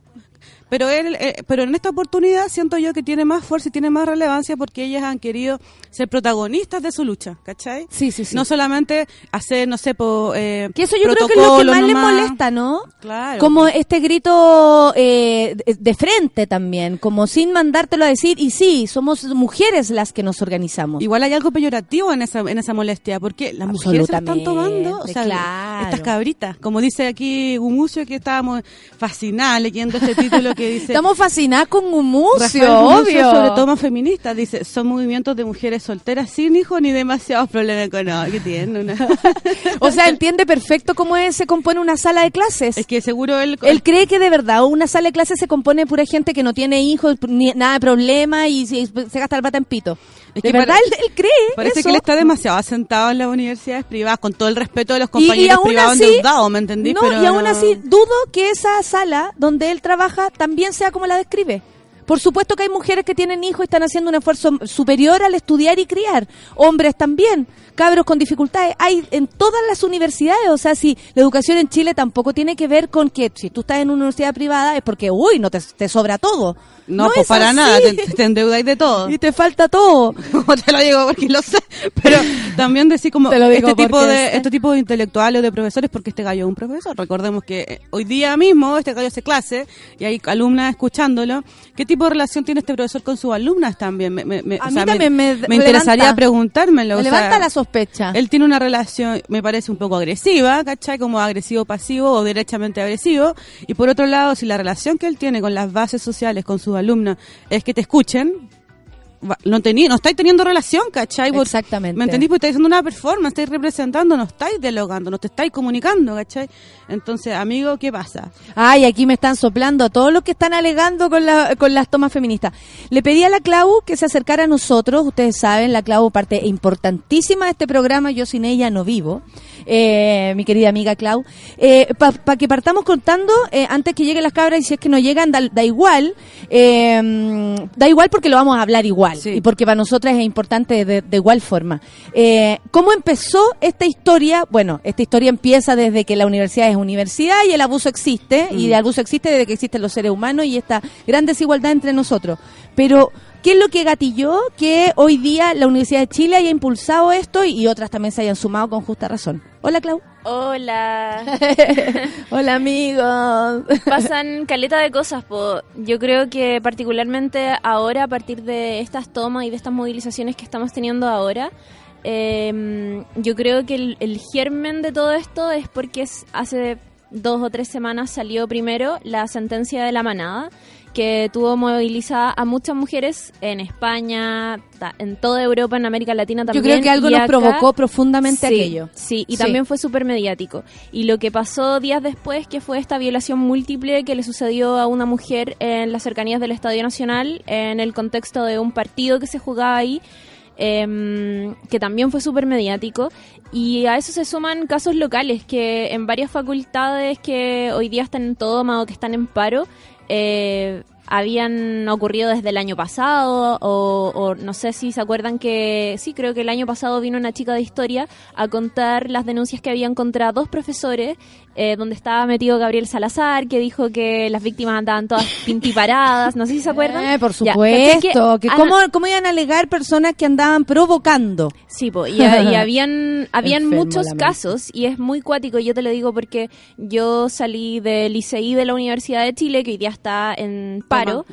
Pero él, eh, pero en esta oportunidad siento yo que tiene más fuerza y tiene más relevancia porque ellas han querido ser protagonistas de su lucha, ¿cachai? Sí, sí, sí. No solamente hacer, no sé, po, eh, Que eso yo creo que es lo que más les nomás. molesta, ¿no? Claro. Como este grito eh, de- frente también, como sin mandártelo a decir, y sí, somos mujeres las que nos organizamos. Igual hay algo peyorativo en esa, en esa molestia, porque las mujeres se lo están tomando, o sea, claro. estas cabritas, como dice aquí Gumucio, que estábamos fascinadas leyendo este título que dice... Estamos fascinadas con Gumucio, obvio. sobre todo más feminista, dice, son movimientos de mujeres solteras sin hijos ni demasiados problemas económicos. ¿Qué tienen? Una- O sea, entiende perfecto cómo es- se compone una sala de clases. es que seguro él... Él cree que de verdad una sala de clases se compone de pura gente que no tiene hijos, ni nada de problema y se, se gasta el pata en pito. Es de que verdad, él, él cree Parece eso. que él está demasiado asentado en las universidades privadas, con todo el respeto de los Y- compañeros y, aún privados así, endeudados, ¿me entendí? No, Pero y aún no- así dudo que esa sala donde él trabaja también sea como la describe. Por supuesto que hay mujeres que tienen hijos y están haciendo un esfuerzo superior al estudiar y criar. Hombres también, cabros con dificultades. Hay en todas las universidades. O sea, si la educación en Chile tampoco tiene que ver con que si tú estás en una universidad privada es porque, uy, no te, te sobra todo. No, pues es para así. nada, te, te endeudáis de todo. Y te falta todo. No te lo digo porque lo sé, pero también decir como este tipo de sé. este tipo de intelectuales o de profesores porque este gallo es un profesor. Recordemos que eh, hoy día mismo este gallo hace clase y hay alumnas escuchándolo. ¿Qué tipo de relación tiene este profesor con sus alumnas también? Me, me- me- A mí sea, también me- me me interesaría levanta- preguntármelo. Me o sea, levanta la sospecha. Él tiene una relación, me parece un poco agresiva, ¿cachai? Como agresivo pasivo o derechamente agresivo. Y por otro lado, si la relación que él tiene con las bases sociales, con sus alumnos, es que te escuchen, va- no, tení, no estáis teniendo relación, ¿cachai? Exactamente. ¿Me entendís? Porque estáis haciendo una performance, estáis representando, no estáis dialogando, no te estáis comunicando, ¿cachai? Entonces, amigo, ¿qué pasa? Ay, aquí me están soplando a todos los que están alegando con, la- con las tomas feministas. Le pedí a la Clau que se acercara a nosotros. Ustedes saben, la Clau parte importantísima de este programa. Yo sin ella no vivo. Eh, mi querida amiga Clau. Para que partamos contando, eh, antes que lleguen las cabras, y si es que no llegan, da, da igual. eh, da igual porque lo vamos a hablar igual. Sí. Y porque para nosotras es importante de, de igual forma. Eh, ¿Cómo empezó esta historia? Bueno, esta historia empieza desde que la universidad es universidad y el abuso existe. Y el abuso existe desde que existen los seres humanos y esta gran desigualdad entre nosotros. Pero, ¿qué es lo que gatilló que hoy día la Universidad de Chile haya impulsado esto y otras también se hayan sumado con justa razón? Hola, Clau. Hola. Hola, amigos. Pasan caleta de cosas, po. Yo creo que particularmente ahora, a partir de estas tomas y de estas movilizaciones que estamos teniendo ahora, eh, yo creo que el, el germen de todo esto es porque es- hace dos o tres semanas salió primero la sentencia de la manada que tuvo movilizada a muchas mujeres en España, en toda Europa, en América Latina Yo también. creo que algo y nos acá- provocó profundamente Sí, aquello. Sí, y Sí. también fue súper mediático. Y lo que pasó días después, que fue esta violación múltiple que le sucedió a una mujer en las cercanías del Estadio Nacional, en el contexto de un partido que se jugaba ahí, em, que también fue súper mediático. Y a eso se suman casos locales, que en varias facultades que hoy día están en toma o que están en paro, eh, habían ocurrido desde el año pasado o, o no sé si se acuerdan que sí creo que el año pasado vino una chica de historia a contar las denuncias que habían contra dos profesores eh, donde estaba metido Gabriel Salazar que dijo que las víctimas andaban todas pintiparadas no sé si se acuerdan Eh, por supuesto. ¿cachai que ¿cómo, ¿Cómo iban a alegar personas que andaban provocando? Sí, po, y, y habían, habían Enfermo muchos casos y es muy cuático, yo te lo digo porque yo salí del ICI de la Universidad de Chile, que hoy día está en paro,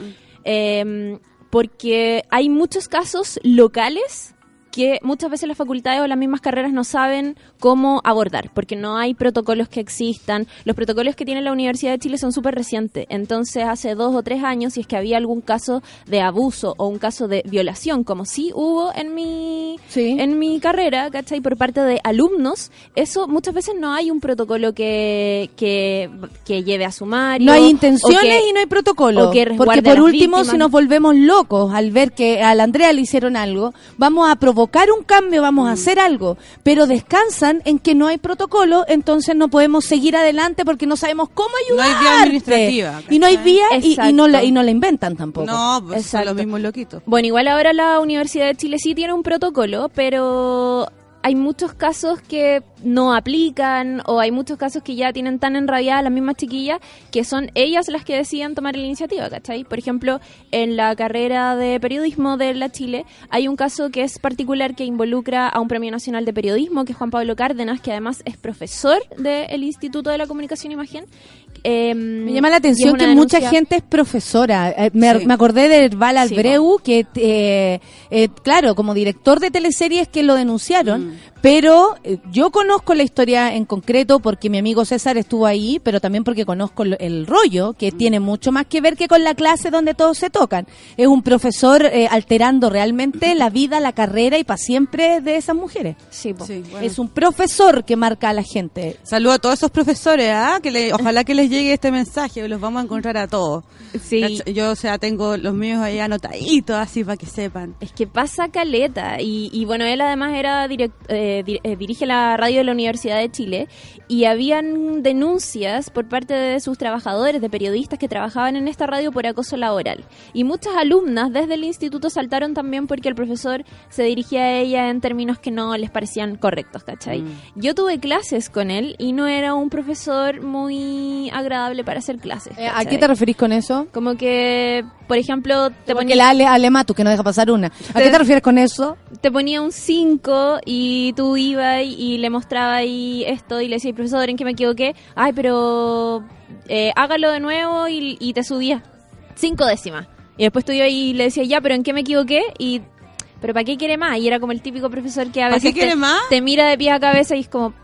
eh, porque hay muchos casos locales que muchas veces las facultades o las mismas carreras no saben cómo abordar, porque no hay protocolos que existan. Los protocolos que tiene la Universidad de Chile son súper recientes. Entonces, hace dos o tres años, si es que había algún caso de abuso o un caso de violación, como sí hubo en mi, Sí. en mi carrera, ¿cachai? Por parte de alumnos, eso muchas veces no hay un protocolo que, que, que lleve a sumario. No hay intenciones que- y no hay protocolo. Porque por último, víctimas. si nos volvemos locos al ver que a la Andrea le hicieron algo, vamos a provocar un cambio, vamos Mm. a hacer algo. Pero descansan en que no hay protocolo, entonces no podemos seguir adelante porque no sabemos cómo No hay ayudar. vía administrativa, Y no hay vía y, y no la, y no la inventan tampoco. No, pues son los mismos loquitos. Bueno, igual ahora la Universidad de Chile sí tiene un protocolo, pero hay muchos casos que no aplican o hay muchos casos que ya tienen tan enrabiadas las mismas chiquillas que son ellas las que deciden tomar la iniciativa, ¿cachai? Por ejemplo, en la carrera de periodismo de la Chile hay un caso que es particular que involucra a un premio nacional de periodismo, que es Juan Pablo Cárdenas, que además es profesor del Instituto de la Comunicación e Imagen. Eh, Me llama la atención que mucha gente es profesora. Eh, me, Sí. me acordé de Herbal Sí, que, eh, eh, claro, como director de teleseries que lo denunciaron, Mm. Pero eh, yo conozco la historia en concreto porque mi amigo César estuvo ahí, pero también porque conozco el, el rollo, que tiene mucho más que ver que con la clase donde todos se tocan. Es un profesor eh, alterando realmente la vida, la carrera y para siempre de esas mujeres. Sí, po. Sí, bueno. Es un profesor que marca a la gente. Saludo a todos esos profesores, ¿ah? que le- ojalá que les llegue este mensaje, los vamos a encontrar a todos. Sí. Yo, o sea, tengo los míos ahí anotaditos, así para que sepan. Es que pasa caleta. Y, y bueno, él además era direct- eh, di- eh, dirige la radio de la Universidad de Chile. Y habían denuncias por parte de sus trabajadores, de periodistas que trabajaban en esta radio por acoso laboral. Y muchas alumnas desde el instituto saltaron también porque el profesor se dirigía a ella en términos que no les parecían correctos, ¿cachai? Yo tuve clases con él y no era un profesor muy agradable para hacer clases. Eh, ¿A qué te referís con eso? Como que, por ejemplo, te ponía la Ale, Ale Matus, que no deja pasar una. ¿A Te- qué te refieres con eso? te ponía un 5 y tú ibas y, le mostraba ahí esto y le decía, profesor, ¿en qué me equivoqué? Ay, pero eh, hágalo de nuevo y, y te subía cinco décimas. Y después tú ibas y le decías, ya, pero ¿en qué me equivoqué? Y, pero ¿para qué quiere más? Y era como el típico profesor que a ¿Para veces te, mira de pie a cabeza y es como,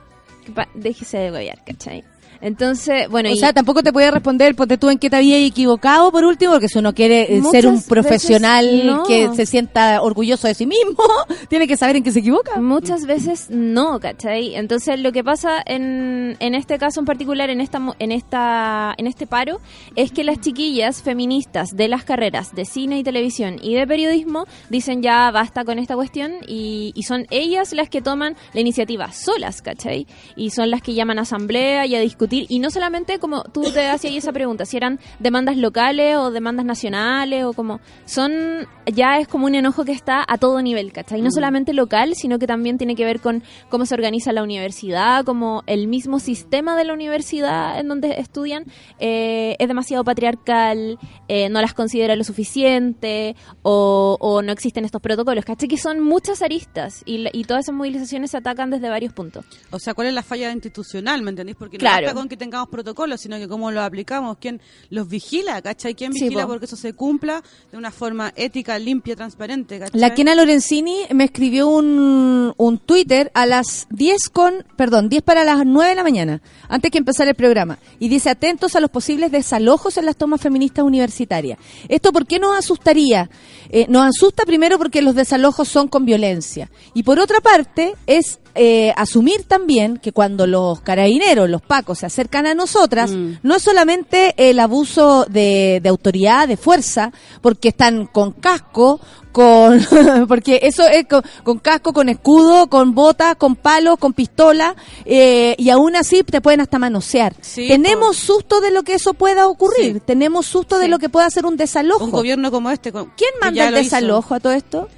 déjese de gobear, ¿cachai? Entonces, bueno, o y- sea, tampoco te puede responder, ponte tú en qué te habías equivocado por último, porque si uno quiere eh, ser un profesional no. que se sienta orgulloso de sí mismo, tiene que saber en qué se equivoca. Muchas veces no, ¿cachai? Entonces lo que pasa en, en este caso en particular, en esta, en esta en este paro, es que las chiquillas feministas de las carreras de cine y televisión y de periodismo dicen ya basta con esta cuestión y, y son ellas las que toman la iniciativa solas, ¿cachai? Y son las que llaman a asamblea y a discutir y no solamente como tú te hacías esa pregunta, si eran demandas locales o demandas nacionales o como son ya es como un enojo que está a todo nivel, ¿cachai? No solamente local, sino que también tiene que ver con cómo se organiza la universidad, como el mismo sistema de la universidad en donde estudian eh, es demasiado patriarcal, eh, no las considera lo suficiente o, o no existen estos protocolos, ¿cachai? Que son muchas aristas y, y todas esas movilizaciones se atacan desde varios puntos. O sea, ¿cuál es la falla institucional, me entendéis? Porque no Claro. Con que tengamos protocolos, sino que cómo los aplicamos, quién los vigila, ¿cachai? ¿Quién Sí, vigila po. porque eso se cumpla de una forma ética, limpia, transparente, ¿cachai? La Kena Lorenzini me escribió un, un Twitter a las 10 con, perdón, 10 para las 9 de la mañana, antes que empezar el programa. Y dice, atentos a los posibles desalojos en las tomas feministas universitarias. ¿Esto por qué nos asustaría? Eh, nos asusta primero porque los desalojos son con violencia. Y por otra parte, es eh, asumir también que cuando los carabineros, los pacos, se acercan a nosotras, no es solamente el abuso de, de autoridad, de fuerza, porque están con casco, con porque eso es con, con casco, con escudo, con botas, con palos, con pistola, eh, y aún así te pueden hasta manosear. Sí, Tenemos susto de lo que eso pueda ocurrir, Sí. tenemos susto de lo que pueda ser un desalojo. Un gobierno como este. con- ¿Quién manda el hizo. desalojo a todo esto?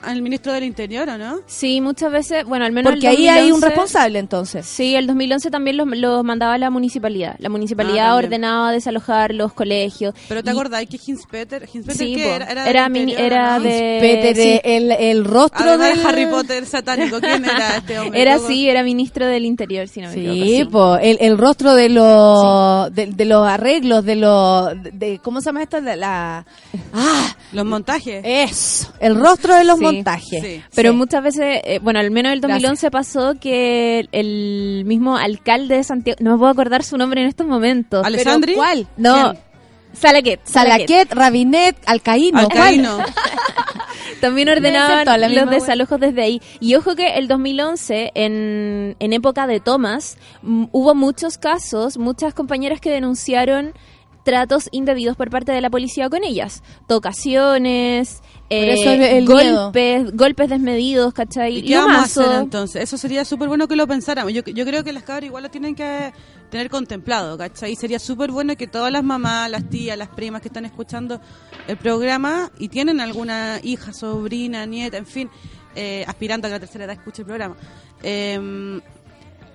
Al ministro del Interior, ¿o no? Sí, muchas veces, bueno, al menos Porque el ahí hay un 2011 responsable entonces. Sí, el 2011 también los, los mandaba la municipalidad. La municipalidad Ah, ordenaba desalojar los colegios. Pero ¿te Y- acordás que Hinspeter, Hinspeter Sí, ¿qué era? Era, Era del mini- interior, era ¿no? de- Peter, sí. eh, el, el rostro del de Harry Potter satánico, ¿quién era este hombre? Era ¿Cómo? sí, era ministro del Interior, si no me Sí, equivoco. po, el, el rostro de los de, de los arreglos, de los de, de- ¿cómo se llama esto? De la ah, Los montajes. eso, el rostro de los Sí, montajes. sí. Pero Sí. muchas veces, eh, bueno, al menos el 2011 pasó que el, el mismo alcalde de Santiago, no me puedo acordar su nombre en estos momentos. ¿Alessandri? ¿Pero cuál? No, ¿Quién? Salaquet. Salaquet, Rabinet, Alcaíno. Alcaíno. También ordenaban los misma desalojos desde ahí. Y ojo que el 2011, en, en época de Thomas, mm, hubo muchos casos, muchas compañeras que denunciaron tratos indebidos por parte de la policía con ellas. Tocaciones, eh, eso el miedo. golpes, golpes desmedidos, ¿cachai? ¿Y qué vamos a hacer entonces? Eso sería súper bueno que lo pensáramos. Yo, yo creo que las cabras igual lo tienen que tener contemplado, ¿cachai? Sería súper bueno que todas las mamás, las tías, las primas que están escuchando el programa y tienen alguna hija, sobrina, nieta, en fin, eh, aspirando a que la tercera edad escuche el programa, eh,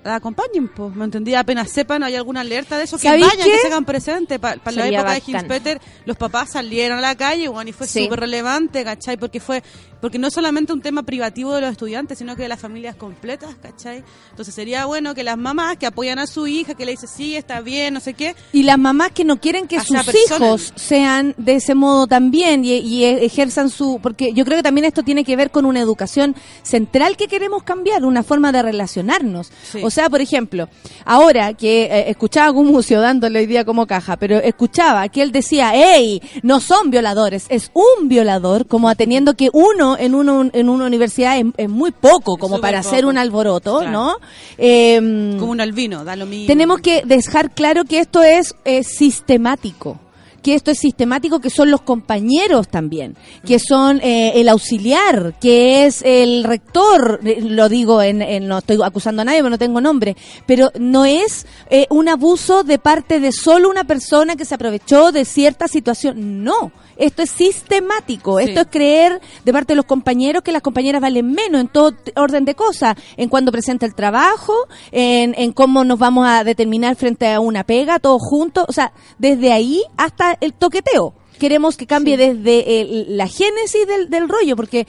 acompañen, pues, ¿me entendí? Apenas sepan, hay alguna alerta de eso, que ¿Sabéis vayan, qué? que se hagan presente. Para la Sería época de. Hinspeter, los papás salieron a la calle, bueno, y fue Sí. súper relevante, ¿cachai? Porque fue, porque no solamente un tema privativo de los estudiantes, sino que de las familias completas, ¿cachai? Entonces sería bueno que las mamás que apoyan a su hija, que le dicen, sí, está bien, no sé qué, Y las mamás que no quieren que sus persona. hijos sean de ese modo también y, y ejerzan su... Porque yo creo que también esto tiene que ver con una educación central que queremos cambiar, una forma de relacionarnos. Sí. O sea, por ejemplo, ahora que eh, escuchaba a Gumucio dándole hoy día como caja, pero escuchaba que él decía, hey, no son violadores, es un violador, como teniendo que uno en, uno, en una universidad es, es muy poco como súper para hacer poco. un alboroto, Claro. ¿no? Em, como un albino, da lo mismo. tenemos que dejar claro que esto es eh, sistemático que esto es sistemático, que son los compañeros también, que son eh, el auxiliar, que es el rector, eh, lo digo, en, en- no estoy acusando a nadie, pero no tengo nombre, pero no es eh, un abuso de parte de solo una persona que se aprovechó de cierta situación, no. Esto es sistemático, Sí. esto es creer de parte de los compañeros que las compañeras valen menos en todo orden de cosas, en cuando presenta el trabajo, en, en cómo nos vamos a determinar frente a una pega, todos juntos, o sea, desde ahí hasta el toqueteo. Queremos que cambie desde el- la génesis del, del rollo, porque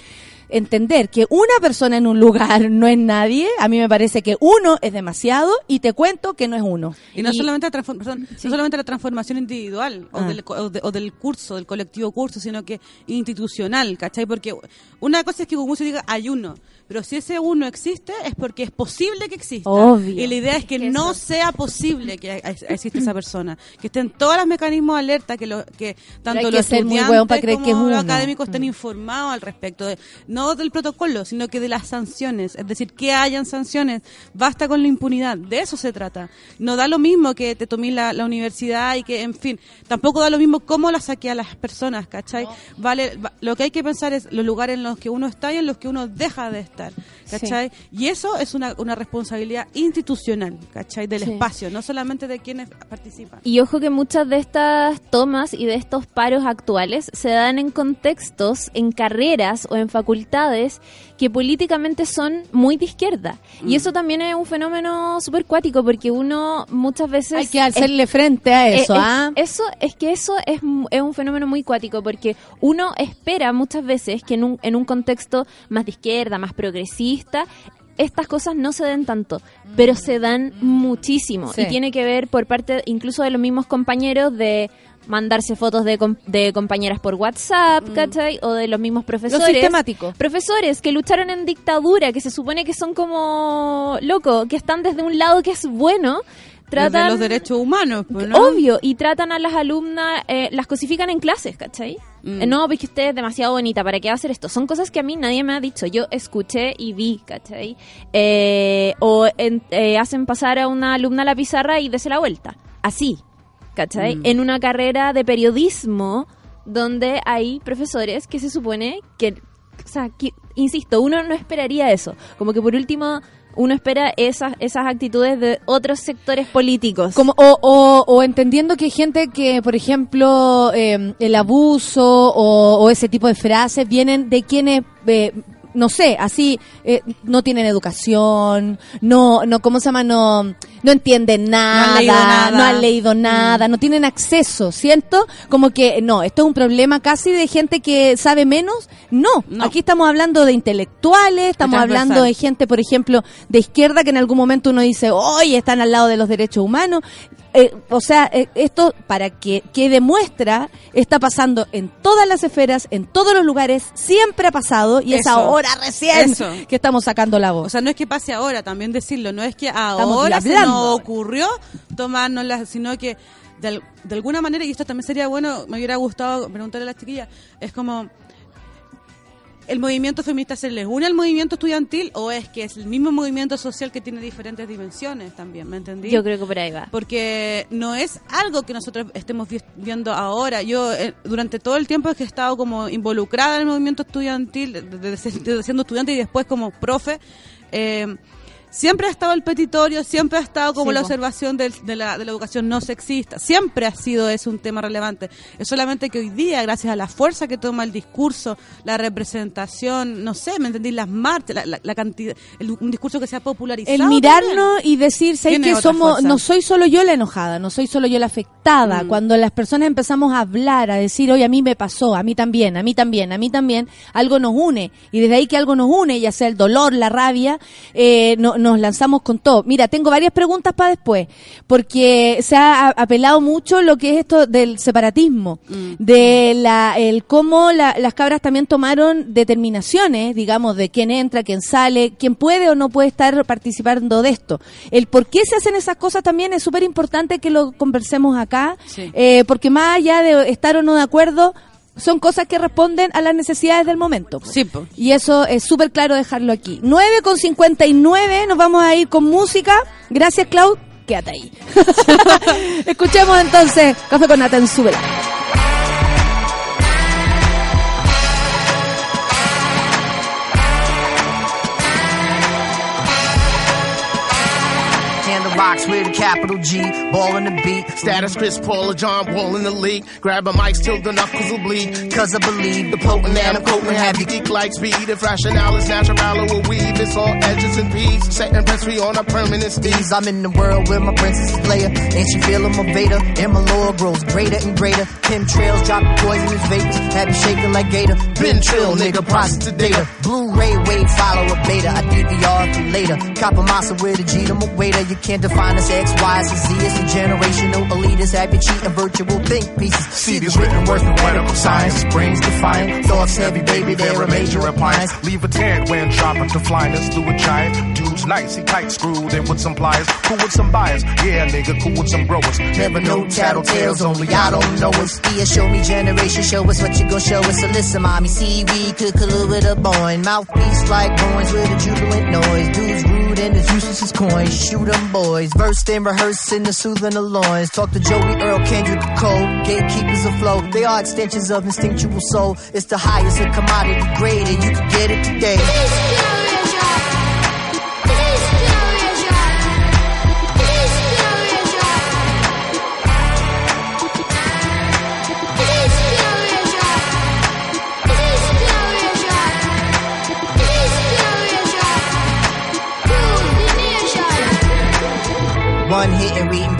entender que una persona en un lugar no es nadie, a mí me parece que uno es demasiado y te cuento que no es uno. Y no Y- solamente la transform- perdón, no solamente la transformación individual o, Ah. del, co- o de- o del curso, del colectivo curso, sino que institucional, ¿cachai? Porque una cosa es que como se diga hay uno, pero si ese uno existe es porque es posible que exista. Obvio. Y la idea es que no sea posible que ex- exista esa persona, que estén todos los mecanismos de alerta, que, lo, que tanto los ser muy estudiantes hueón para creer como que es los académicos estén Mm. informados al respecto, de, no del protocolo, sino que de las sanciones, es decir, que hayan sanciones, basta con la impunidad, de eso se trata. No da lo mismo que te tomes la, la universidad y que, en fin, tampoco da lo mismo cómo la saquea a las personas, ¿cachai? Vale, va- lo que hay que pensar es los lugares en los que uno está y en los que uno deja de estar, ¿cachai? Y eso es una, una responsabilidad institucional, ¿cachai? Del Sí. espacio, no solamente de quienes participan. Y ojo que muchas de estas tomas y de estos paros actuales se dan en contextos, en carreras o en facultades que políticamente son muy de izquierda. Mm. Y eso también es un fenómeno súper cuático porque uno muchas veces... Hay que hacerle frente a Eh, eso, es- ¿ah? Eso es que eso es, es un fenómeno muy cuático porque uno espera muchas veces que en un, en un contexto más de izquierda, más progresista, estas cosas no se den tanto, pero se dan muchísimo Sí. y tiene que ver por parte incluso de los mismos compañeros de mandarse fotos de, com- de compañeras por WhatsApp, ¿cachai? O de los mismos Lo profesores. sistemático. Profesores que lucharon en dictadura, que se supone que son como loco, que están desde un lado que es bueno, Desde tratan los derechos humanos, pues, ¿no? Obvio, y tratan a las alumnas, eh, las cosifican en clases, ¿cachai? Mm. Eh, no, pues que usted es demasiado bonita, ¿para qué va a hacer esto? Son cosas que a mí nadie me ha dicho, yo escuché y vi, ¿cachai? Eh, o en- eh, hacen pasar a una alumna a la pizarra y dese la vuelta, así, ¿cachai? Mm. En una carrera de periodismo donde hay profesores que se supone que, o sea, que, insisto, uno no esperaría eso, como que por último... Uno espera esas, esas actitudes de otros sectores políticos. Como, o, o, o entendiendo que hay gente que, por ejemplo, eh, el abuso o, o ese tipo de frases vienen de quienes, eh, no sé, así, eh, no tienen educación, no, no, ¿cómo se llama? No, no entienden nada, no han leído nada, no tienen acceso, ¿siento? Como que, no, esto es un problema casi de gente que sabe menos. No, No. aquí estamos hablando de intelectuales, estamos hablando de gente, por ejemplo, de izquierda que en algún momento uno dice, oye, están al lado de los derechos humanos. Eh, o sea, eh, esto para que quede muestra, está pasando en todas las esferas, en todos los lugares, siempre ha pasado y es ahora recién Eso. que estamos sacando la O voz. sea, no es que pase ahora, también decirlo, no es que ahora se nos ocurrió tomárnoslas, sino que de, de alguna manera, y esto también sería bueno, me hubiera gustado preguntarle a las chiquillas, es como, ¿el movimiento feminista se les une al movimiento estudiantil o es que es el mismo movimiento social que tiene diferentes dimensiones también, ¿me entendí? Yo creo que por ahí va. porque no es algo que nosotros estemos vi- viendo ahora. Yo eh, durante todo el tiempo que he estado como involucrada en el movimiento estudiantil, desde, desde- desde siendo estudiante y después como profe, eh, siempre ha estado el petitorio, siempre ha estado como Sí, la po. observación del- de, la, de la educación no sexista, siempre ha sido eso un tema relevante. Es solamente que hoy día, gracias a la fuerza que toma el discurso, la representación, no sé, ¿me entendí? Las marchas, la, la- la cantidad, el- un discurso que se ha popularizado. El también. mirarnos y decir, ¿sabes Tiene que somos, fuerza. no soy solo yo la enojada, no soy solo yo la afectada. Mm. Cuando las personas empezamos a hablar, a decir, oye, a mí me pasó, a mí también, a mí también, a mí también, algo nos une. Y desde ahí que algo nos une, ya sea el dolor, la rabia, eh, no- nos lanzamos con todo. Mira, tengo varias preguntas para después, porque se ha apelado mucho lo que es esto del separatismo, de la, el cómo la- las cabras también tomaron determinaciones, digamos, de quién entra, quién sale, quién puede o no puede estar participando de esto. El por qué se hacen esas cosas también es súper importante que lo conversemos acá, Sí. eh, porque más allá de estar o no de acuerdo, son cosas que responden a las necesidades del momento. po. Sí, po. Y eso es súper claro dejarlo aquí. 9 con 59, nos vamos a ir con música. Gracias, Clau. Quédate ahí. Escuchemos entonces Café con Nata en. With a capital G, ball in the beat. Status Chris Paul or John Wall in the league. Grab a mic till the knuckles will bleed. Cause I believe the potent and I'm potent have you geek like speed. If rationale is natural or weave, it's all edges and P's. Setting prince on a permanent steez. I'm in the world where my princess is Leia, and she feeling my Vader, and my lore grows greater and greater. Chemtrails dropping poisonous vapors, have you shaking like Gator. Been trill, nigga, prostitute data. Blu-ray, wave, follow a beta. I DVR for later. Copper massa with a G to my waiter. You can't define us X, Y, and Z. It's a generational elitist, happy cheating virtual think pieces. See these written words from medical science. Brains defiant, thoughts heavy, baby, they're a major appliance. Leave a tent when dropping to flyness through a giant. Dude's nice, he tight screwed in with some pliers. Cool with some buyers, yeah, nigga, cool with some growers. Never know tattletales, only I don't know us. Yeah, show me generation, show us what you gon' show us. So listen, mommy, seaweed, cook a little bit of boing. Mouthpiece like coins with a jubilant noise. Dudes rude and as useless as coins. Shoot 'em boys, versed and rehearsed in the soothing loins. Talk to Joey Earl, Kendrick Cole, gatekeepers of flow. They are extensions of instinctual soul. It's the highest of commodity grade, and you can get it today. One hit and reading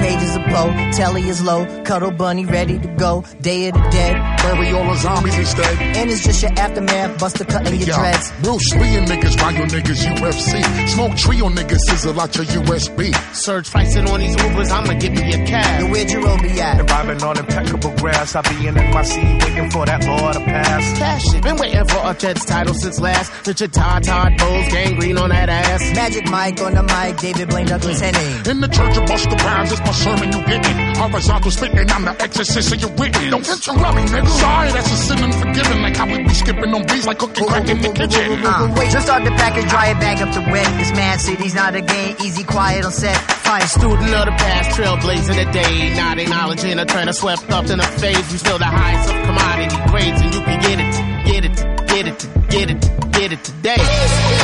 pages of Poe. Telly is low, cuddle bunny ready to go. Day of the dead, Bury all the zombies instead. and it's just your aftermath. Buster cutting your dreads. Bruce Lee and niggas, ride your niggas UFC. Smoke tree on niggas, sizzle out your USB. Surge pricing on these Ubers, I'ma give me a Yo, cab. where'd your roll be at? Vibing on impeccable grass. I be in my seat waiting for that law to pass. Cash it. Been waiting for a Jets title since last. Richard Todd, Todd Bowles, gangrene on that ass. Magic Mike on the mic, David Blaine Douglas Henning. In the church of Buster Rhymes, it's my sermon you getting. Horizontal spitting, I'm the exorcist of your written. Don't interrupt me, nigga. Sorry, that's a sin unforgiving. Like how we be skipping on beats like cooking crack in the kitchen. Uh, wait, just start the package, dry it back up to wet. This man city's not a game, easy, quiet on set. Fine student of the past, trailblazing the day. Not acknowledging a trend swept up in a phase. We still the highest of commodity grades, and you can get it, get it, get it, get it, get it today.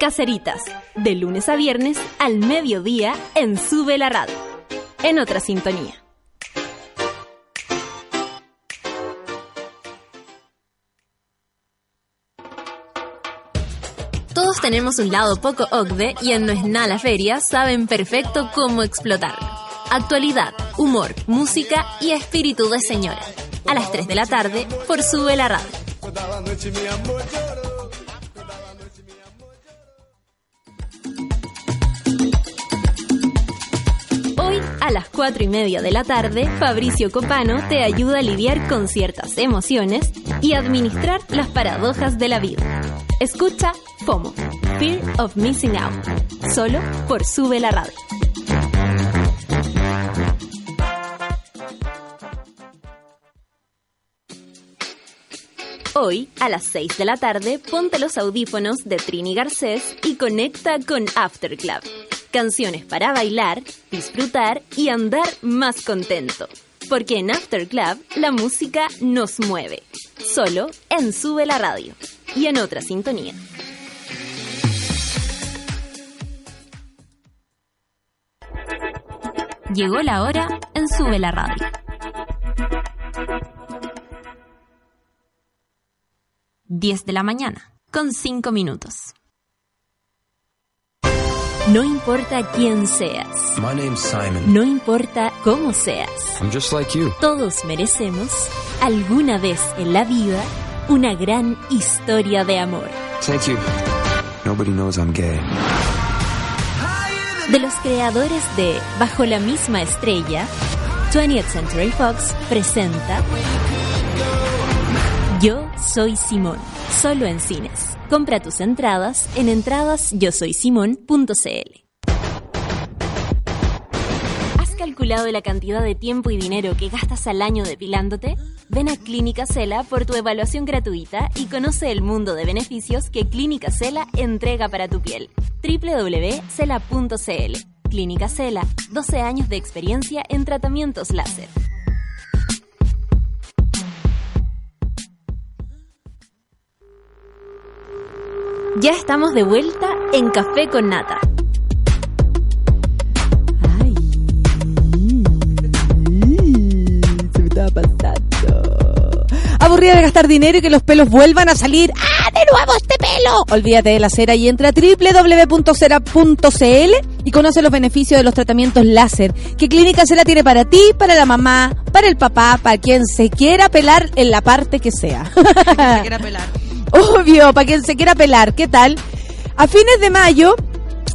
Caceritas, de lunes a viernes al mediodía en Sube la Radio. En otra sintonía. Todos tenemos un lado poco OCDE y en No es nada la feria saben perfecto cómo explotarlo. Actualidad, humor, música y espíritu de señora. A las 3 de la tarde por Sube la Radio. Hoy, a las 4 y media de la tarde, Fabricio Copano te ayuda a lidiar con ciertas emociones y administrar las paradojas de la vida. Escucha FOMO, Fear of Missing Out, solo por Sube la Radio. Hoy, a las 6 de la tarde, ponte los audífonos de Trini Garcés y conecta con After Club. Canciones para bailar, disfrutar y andar más contento. Porque en After Club la música nos mueve. Solo en Sube la Radio y en otra sintonía. Llegó la hora en Sube la Radio. Diez de la mañana, con cinco minutos. No importa quién seas, My name's Simon. no importa cómo seas, I'm just like you. todos merecemos, alguna vez en la vida, una gran historia de amor. Thank you. Nobody knows I'm gay. De los creadores de Bajo la misma estrella, 20th Century Fox presenta soy Simón, solo en cines. Compra tus entradas en entradasyosoysimón.cl. ¿Has calculado la cantidad de tiempo y dinero que gastas al año depilándote? Ven a Clínica Cela por tu evaluación gratuita y conoce el mundo de beneficios que Clínica Cela entrega para tu piel. www.cela.cl Clínica Cela, 12 años de experiencia en tratamientos láser. Ya estamos de vuelta en Café con Nata. Se me estaba pasando. Aburrida de gastar dinero y que los pelos vuelvan a salir. ¡Ah, de nuevo este pelo! Olvídate de la cera y entra a www.cera.cl y conoce los beneficios de los tratamientos láser que Clínica Cera tiene para ti, para la mamá, para el papá, para quien se quiera pelar en la parte que sea. Se quiera pelar. Obvio, para quien se quiera pelar. ¿Qué tal? A fines de mayo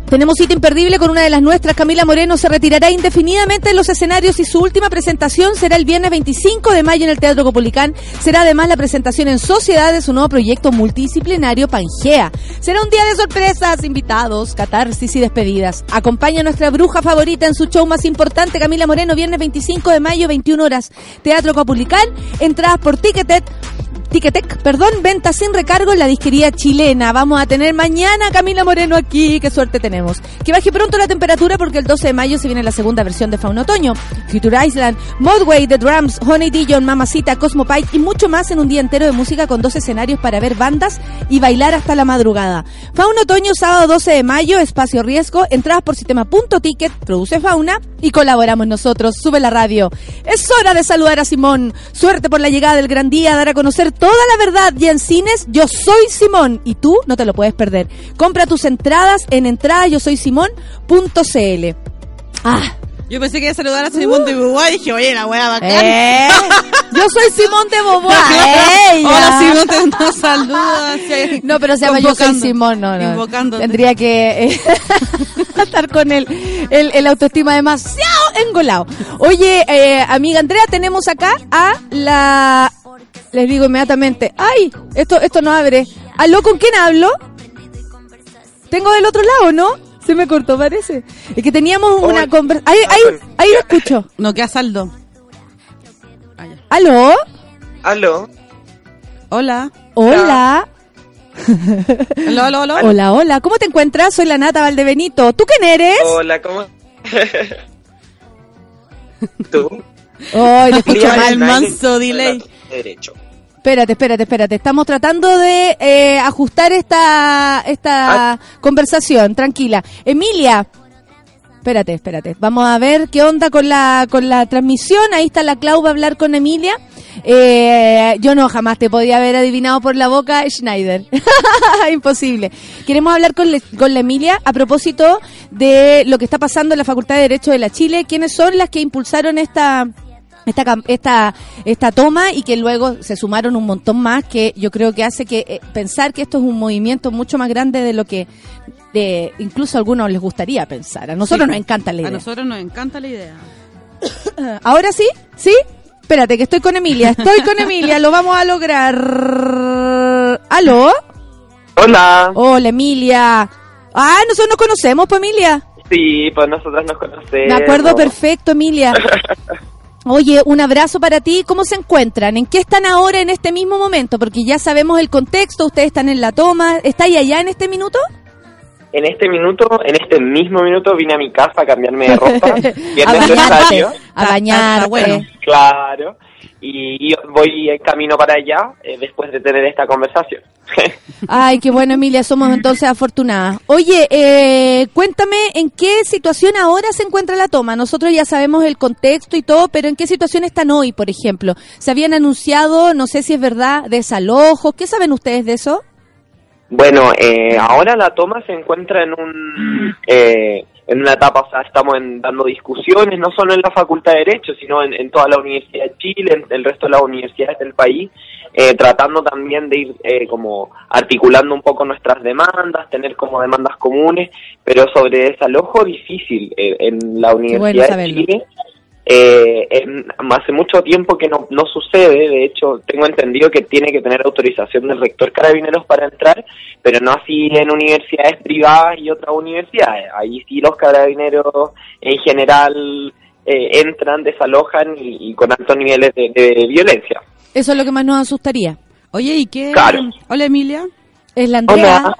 tenemos cita imperdible con una de las nuestras. Camila Moreno se retirará indefinidamente de los escenarios y su última presentación será el viernes 25 de mayo en el Teatro Copulicán. Será además la presentación en sociedad de su nuevo proyecto multidisciplinario Pangea. Será un día de sorpresas, invitados, catarsis y despedidas. Acompaña a nuestra bruja favorita en su show más importante, Camila Moreno, viernes 25 de mayo, 21 horas. Teatro Copulicán. Entradas por Ticketet. Ticketek, perdón, venta sin recargo en la disquería chilena. Vamos a tener mañana a Camila Moreno aquí, qué suerte tenemos. Que baje pronto la temperatura porque el 12 de mayo se viene la segunda versión de Fauna Otoño. Future Island, Modway, The Drums, Honey Dijon, Mamacita, Cosmo Pike y mucho más en un día entero de música con dos escenarios para ver bandas y bailar hasta la madrugada. Fauna Otoño, sábado 12 de mayo, espacio riesgo, entradas por sistema.ticket, produce Fauna y colaboramos nosotros. Sube la radio. Es hora de saludar a Simón. Suerte por la llegada del gran día, dar a conocer toda la verdad. Y en cines, yo soy Simón y tú no te lo puedes perder. Compra tus entradas en entrada yo soy Simón.cl. Ah, Yo pensé que iba a saludar a Simón de Beauvoir y dije, oye, la wea bacán. ¿eh? Yo soy Simón de ella. Hola Simón, te mando saludos. Sí. No, pero se llama Yo soy. Simón, no, no. Tendría que eh, estar con el, el, el autoestima demasiado engolado. Oye, eh, amiga Andrea, tenemos acá a la... Les digo inmediatamente, ¡ay! Esto, esto no abre. ¿Aló, con quién hablo? Tengo del otro lado, ¿no? Se me cortó, parece. Es que teníamos una conversación... Ahí, ahí, ahí lo escucho. No queda saldo. ¿Aló? Aló. Hola. Hola. Hola, hola, hola. Hola, hola. ¿Cómo te encuentras? Soy la Nata Valdebenito. ¿Tú quién eres? Hola, ¿cómo? ¿Tú? Ay, te escucho Mira, mal. manso delay. Derecho. Espérate, espérate, espérate. Estamos tratando de eh, ajustar esta esta conversación. Tranquila. Emilia. Espérate, espérate. Vamos a ver qué onda con la con la transmisión. Ahí está la Clau va a hablar con Emilia. Eh, yo no jamás te podía haber adivinado por la boca Schneider. Imposible. Queremos hablar con, le- con la Emilia a propósito de lo que está pasando en la Facultad de Derecho de la Chile. ¿Quiénes son las que impulsaron esta esta, esta, esta toma y que luego se sumaron un montón más que yo creo que hace que eh, pensar que esto es un movimiento mucho más grande de lo que de incluso a algunos les gustaría pensar. A nosotros Sí. nos encanta la A idea. nosotros nos encanta la idea. Ahora sí, ¿sí? Espérate, que estoy con Emilia. Estoy con Emilia, lo vamos a lograr. ¿Aló? Hola. Hola, Emilia. Ah, nosotros nos conocemos, pues, Emilia. Sí, pues nosotros nos conocemos. Me acuerdo perfecto, Emilia. Oye, un abrazo para ti. ¿Cómo se encuentran? ¿En qué están ahora en este mismo momento? Porque ya sabemos el contexto, ustedes están en la toma. ¿Estáis allá en este minuto? En este minuto, en este mismo minuto, vine a mi casa a cambiarme de ropa. A bañarte, a bañarte. bueno. Claro. Y, voy en camino para allá eh, después de tener esta conversación. Ay, qué bueno, Emilia, somos entonces afortunadas. Oye, eh, cuéntame en qué situación ahora se encuentra la toma. Nosotros ya sabemos el contexto y todo, pero ¿en qué situación están hoy, por ejemplo? ¿Se habían anunciado, no sé si es verdad, desalojos? ¿Qué saben ustedes de eso? Bueno, eh, ahora la toma se encuentra en un eh, en una etapa, o sea, estamos en- dando discusiones, no solo en la Facultad de Derecho, sino en, en toda la Universidad de Chile, en el resto de las universidades del país, eh, tratando también de ir eh, como articulando un poco nuestras demandas, tener como demandas comunes, pero sobre desalojo difícil eh, en la bueno Universidad de saberlo. Chile. Eh, en- hace mucho tiempo que no, no sucede, de hecho tengo entendido que tiene que tener autorización del rector carabineros para entrar, pero no así en universidades privadas y otras universidades. Ahí sí los carabineros en general eh, entran, desalojan y, y con altos niveles de, de violencia. Eso es lo que más nos asustaría. Oye, ¿y qué? Claro. Hola, Emilia. Es la Andrea.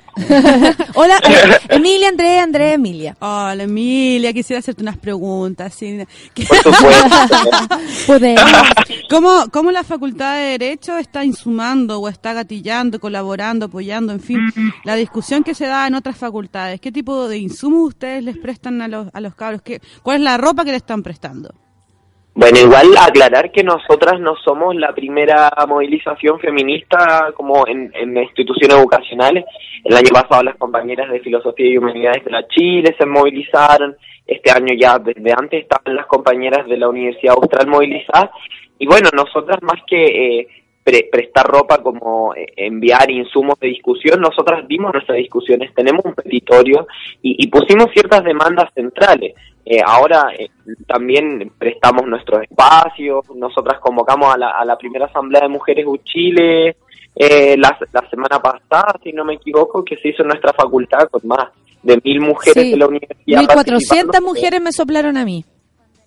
Hola, eh, Emilia, Andrea, Andrea, Emilia. Hola, Emilia. Quisiera hacerte unas preguntas. ¿sí? Por supuesto. Podemos. ¿Cómo, ¿Cómo la Facultad de Derecho está insumando o está gatillando, colaborando, apoyando, en fin, la discusión que se da en otras facultades? ¿Qué tipo de insumos ustedes les prestan a los, a los cabros? ¿Qué, ¿Cuál es la ropa que le están prestando? Bueno, igual aclarar que nosotras no somos la primera movilización feminista como en, en instituciones educacionales. El año pasado las compañeras de Filosofía y Humanidades de la Chile se movilizaron. Este año ya desde antes estaban las compañeras de la Universidad Austral movilizadas. Y bueno, nosotras más que eh, pre- prestar ropa como eh, enviar insumos de discusión, nosotras dimos nuestras discusiones, tenemos un petitorio y, y pusimos ciertas demandas centrales. Eh, ahora eh, también prestamos nuestros espacios, nosotras convocamos a la, a la primera asamblea de mujeres Uchile eh, la, la semana pasada, si no me equivoco, que se hizo en nuestra facultad con más de mil mujeres Sí, de la universidad. 1400 participando. mujeres me soplaron a mí.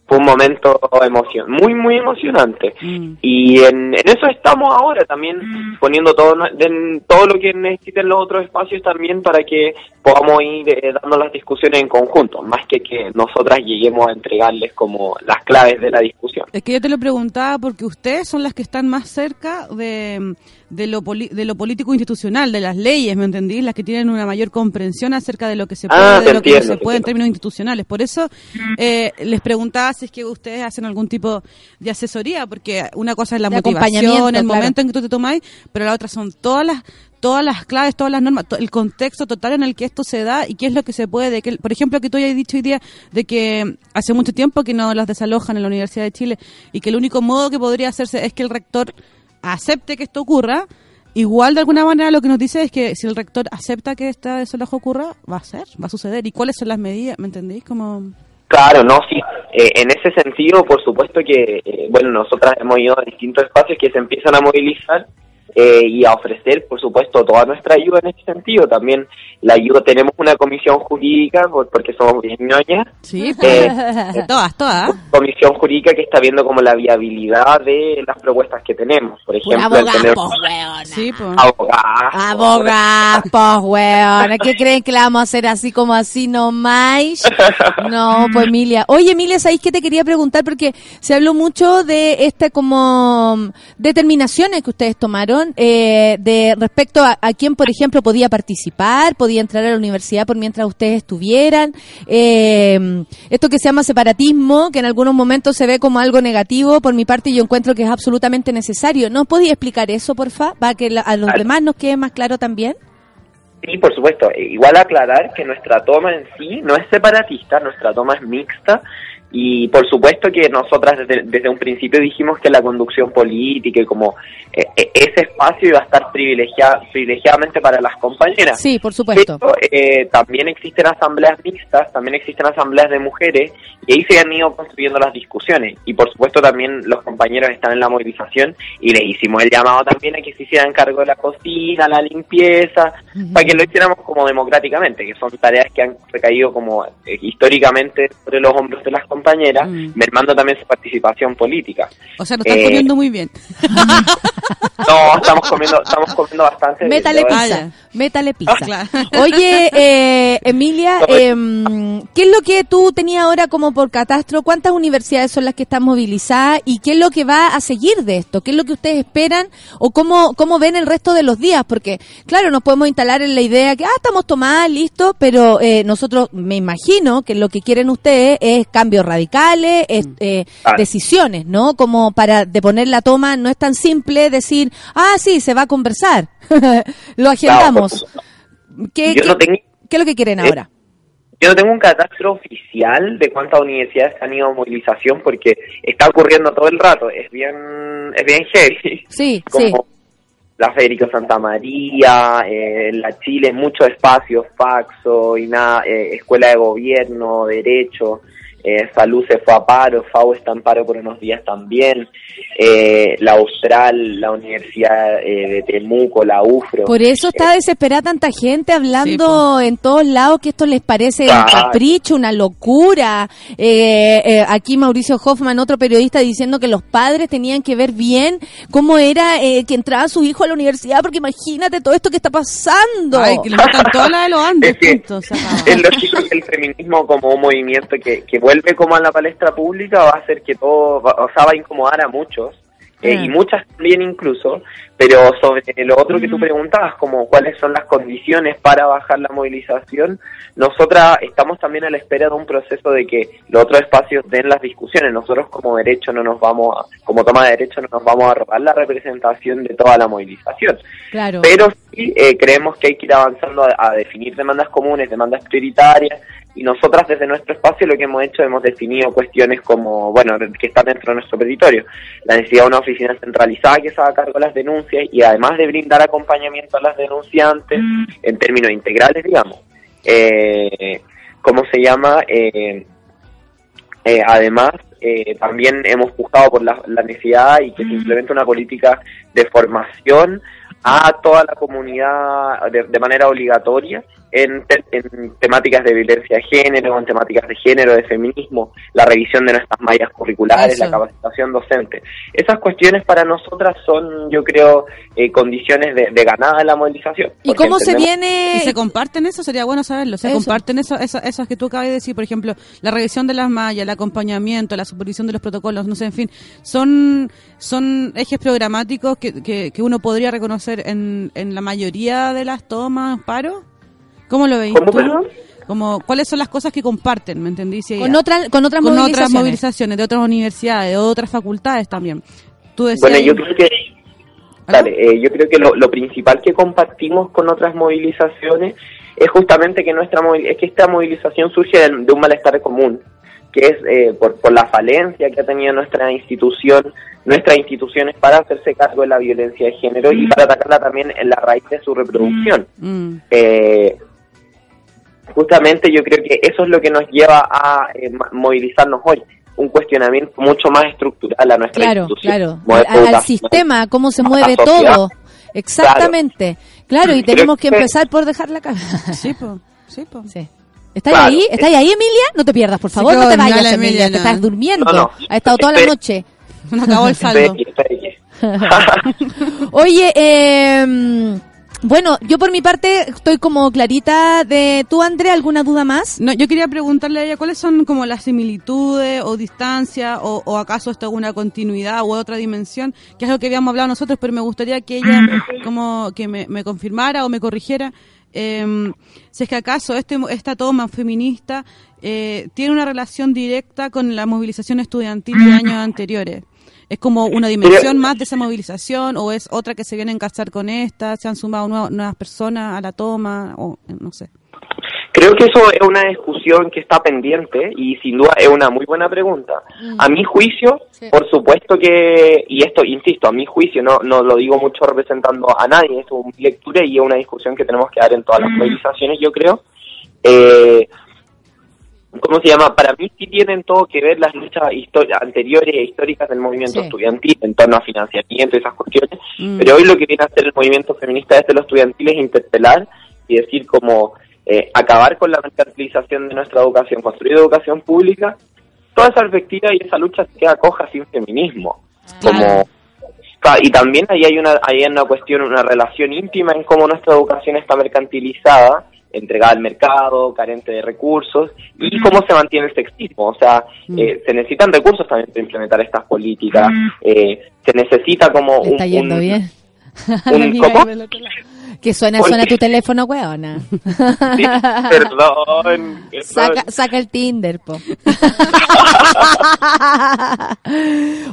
Fue un momento emocion muy, muy emocionante. Mm. Y en, en eso estamos ahora también poniendo todo, en todo lo que necesiten los otros espacios también para que podamos ir eh, dando las discusiones en conjunto, más que que nosotras lleguemos a entregarles como las claves de la discusión. Es que yo te lo preguntaba porque ustedes son las que están más cerca de, de, lo, poli- de lo político institucional, de las leyes, ¿me entendí? Las que tienen una mayor comprensión acerca de lo que se puede, Ah, de te lo que no se puede en términos institucionales. Por eso eh, les preguntaba si es que ustedes hacen algún tipo de asesoría, porque una cosa es la De motivación, el claro. momento en que tú te tomáis, pero la otra son todas las todas las claves, todas las normas, el contexto total en el que esto se da y qué es lo que se puede. Que, por ejemplo, que tú hayas dicho hoy día de que hace mucho tiempo que no las desalojan en la Universidad de Chile y que el único modo que podría hacerse es que el rector acepte que esto ocurra. Igual, de alguna manera, lo que nos dice es que si el rector acepta que este desalojo ocurra, va a ser, va a suceder. ¿Y cuáles son las medidas? ¿Me entendéis? Como... Claro, no, sí. Eh, en ese sentido, por supuesto que, eh, bueno, nosotras hemos ido a distintos espacios que se empiezan a movilizar eh, y a ofrecer, por supuesto, toda nuestra ayuda en ese sentido. También la ayuda, tenemos una comisión jurídica, por- porque somos bien ñoñas, Sí, Eh, todas, todas. comisión jurídica que está viendo como la viabilidad de las propuestas que tenemos. Por ejemplo, el tener Sí, pues. abogados. Abogados, weón. ¿Qué creen que la vamos a hacer así como así nomás? No, pues Emilia. Oye, Emilia, ¿sabéis que te quería preguntar? Porque se habló mucho de esta como determinaciones que ustedes tomaron eh, de respecto a, a quién, por ejemplo, podía participar, podía entrar a la universidad por mientras ustedes estuvieran. Eh, esto que se llama separatismo, que en algunos momentos se ve como algo negativo, por mi parte yo encuentro que es absolutamente necesario. ¿No podía explicar eso, porfa? Para que la- a los Claro. demás nos quede más claro también. Sí, por supuesto. Igual aclarar que nuestra toma en sí no es separatista, nuestra toma es mixta y por supuesto que nosotras desde, desde un principio dijimos que la conducción política y como eh, eh, ese espacio iba a estar privilegiada, privilegiadamente para las compañeras. Sí, por supuesto. Pero eh, también existen asambleas mixtas, también existen asambleas de mujeres y ahí se han ido construyendo las discusiones. Y por supuesto también los compañeros están en la movilización y les hicimos el llamado también a que se hicieran cargo de la cocina, la limpieza, para que lo hiciéramos como democráticamente, que son tareas que han recaído como eh, históricamente sobre los hombros de las compañeras, mermando también su participación política. O sea, lo están Eh, poniendo muy bien. No, estamos comiendo, estamos comiendo bastante. Métale pizza, métale pizza. Ah, claro. Oye, eh, Emilia, em, ¿qué es lo que tú tenías ahora como por catastro? ¿Cuántas universidades son las que están movilizadas? ¿Y qué es lo que va a seguir de esto? ¿Qué es lo que ustedes esperan? ¿O cómo, cómo ven el resto de los días? Porque, claro, nos podemos instalar en la idea que, ah, estamos tomadas, listo, pero eh, nosotros, me imagino que lo que quieren ustedes es cambios radicales, es, eh, decisiones, ¿no? Como para de poner la toma, no es tan simple decir, ah, sí, se va a conversar. lo agendamos. Claro, ¿Qué, Yo qué- no tengo- qué es lo que quieren Eh, ahora? Yo no tengo un catastro oficial de cuántas universidades han ido a movilización porque está ocurriendo todo el rato. Es bien, es bien heavy. Sí, Como sí. la Federico Santa María, eh, la Chile, muchos espacios, Faxo, y nada, eh, Escuela de Gobierno, Derecho, eh, Salud se fue a paro, FAO está en paro por unos días también, eh, la Austral, la Universidad eh, de Temuco, la UFRO. Por eso está desesperada tanta gente hablando en todos lados que esto les parece un capricho, una locura. Eh, eh, aquí Mauricio Hoffman, otro periodista, diciendo que los padres tenían que ver bien cómo era eh, que entraba su hijo a la universidad, porque imagínate todo esto que está pasando. Ay, que le toda la de los Andes, Es que- punto. Es lógico que el feminismo como un movimiento que, que vuelve como a la palestra pública va a hacer que todo, va- o sea, va a incomodar a muchos, eh, y muchas también incluso, pero sobre lo otro que tú preguntabas, como cuáles son las condiciones para bajar la movilización, nosotras estamos también a la espera de un proceso de que los otros espacios den las discusiones, nosotros como derecho no nos vamos a, como toma de derecho no nos vamos a robar la representación de toda la movilización. Claro. Pero sí eh, creemos que hay que ir avanzando a, a definir demandas comunes, demandas prioritarias, y nosotras desde nuestro espacio lo que hemos hecho hemos definido cuestiones como, bueno, que están dentro de nuestro territorio, la necesidad de una oficina centralizada que se haga cargo de las denuncias y además de brindar acompañamiento a las denunciantes en términos integrales, digamos. Eh, ¿Cómo se llama? Eh, eh, además, eh, también hemos buscado por la, la necesidad y que se implemente una política de formación a toda la comunidad de, de manera obligatoria en, te- en temáticas de violencia de género, en temáticas de género, de feminismo, la revisión de nuestras mallas curriculares, Eso. la capacitación docente. Esas cuestiones para nosotras son, yo creo, eh, condiciones de, de ganada de la movilización. ¿Y cómo se viene? ¿Y se comparten eso? Sería bueno saberlo. ¿Se Eso. comparten eso, eso- esas que tú acabas de decir? Por ejemplo, la revisión de las mallas, el acompañamiento, la supervisión de los protocolos, no sé, en fin. ¿Son, son ejes programáticos que, que, que uno podría reconocer en, en la mayoría de las tomas, paro? ¿Cómo lo veis ¿Cómo, tú? perdón? Como, ¿Cuáles son las cosas que comparten? ¿Me entendí? Si Con otras, con otras con movilizaciones. otras movilizaciones de otras universidades, de otras facultades también. Tú decías Bueno, yo creo que Dale, eh, yo creo que lo, lo principal que compartimos con otras movilizaciones es justamente que nuestra es que esta movilización surge de, de un malestar común, que es eh, por, por la falencia que ha tenido nuestra institución, nuestras instituciones para hacerse cargo de la violencia de género y para atacarla también en la raíz de su reproducción. Mm. Eh, justamente yo creo que eso es lo que nos lleva a eh, movilizarnos hoy, un cuestionamiento mucho más estructural a nuestra Claro, institución. claro. como Al, sistema, cómo se mueve todo. Exactamente. Claro, y tenemos que que- empezar por dejar la cabeza. Sí, po, sí, po. Sí. ¿Estás Claro. ahí? ¿Estás ahí, Emilia? No te pierdas, por favor, Sí, no te vayas, la Emilia. Emilia, estás durmiendo. No, no. Ha estado toda la noche. No acabó el saldo. Oye, eh, bueno, yo por mi parte estoy como clarita de tú, Andrea, ¿alguna duda más? No, yo quería preguntarle a ella cuáles son como las similitudes o distancias o, o acaso esto es una continuidad u otra dimensión, que es lo que habíamos hablado nosotros, pero me gustaría que ella como que me, me confirmara o me corrigiera eh, si es que acaso este, esta toma feminista eh, tiene una relación directa con la movilización estudiantil de años anteriores. ¿Es como una dimensión más de esa movilización o es otra que se viene a encasar con esta? ¿Se han sumado nuevas, nuevas personas a la toma? o No sé. Creo que eso es una discusión que está pendiente y sin duda es una muy buena pregunta. A mi juicio, por supuesto que, y esto, insisto, a mi juicio, no, no lo digo mucho representando a nadie, esto es mi lectura y es una discusión que tenemos que dar en todas las movilizaciones, yo creo. Eh, ¿Cómo se llama? Para mí sí tienen todo que ver las luchas anteriores e históricas del movimiento Sí. estudiantil en torno a financiamiento y esas cuestiones, Mm. pero hoy lo que viene a hacer el movimiento feminista desde lo estudiantil es interpelar y decir como eh, acabar con la mercantilización de nuestra educación, construir educación pública, toda esa perspectiva y esa lucha se queda coja sin feminismo. Como, Y también ahí hay una, ahí hay una cuestión, una relación íntima en cómo nuestra educación está mercantilizada, entregada al mercado, carente de recursos, y cómo se mantiene el sexismo. O sea, eh, se necesitan recursos también para implementar estas políticas. eh, se necesita como Te está un, yendo un- bien. un- ¿cómo? Que suena, ¿Por suena tu teléfono, weona. Sí, perdón. Saca, saca el Tinder, po.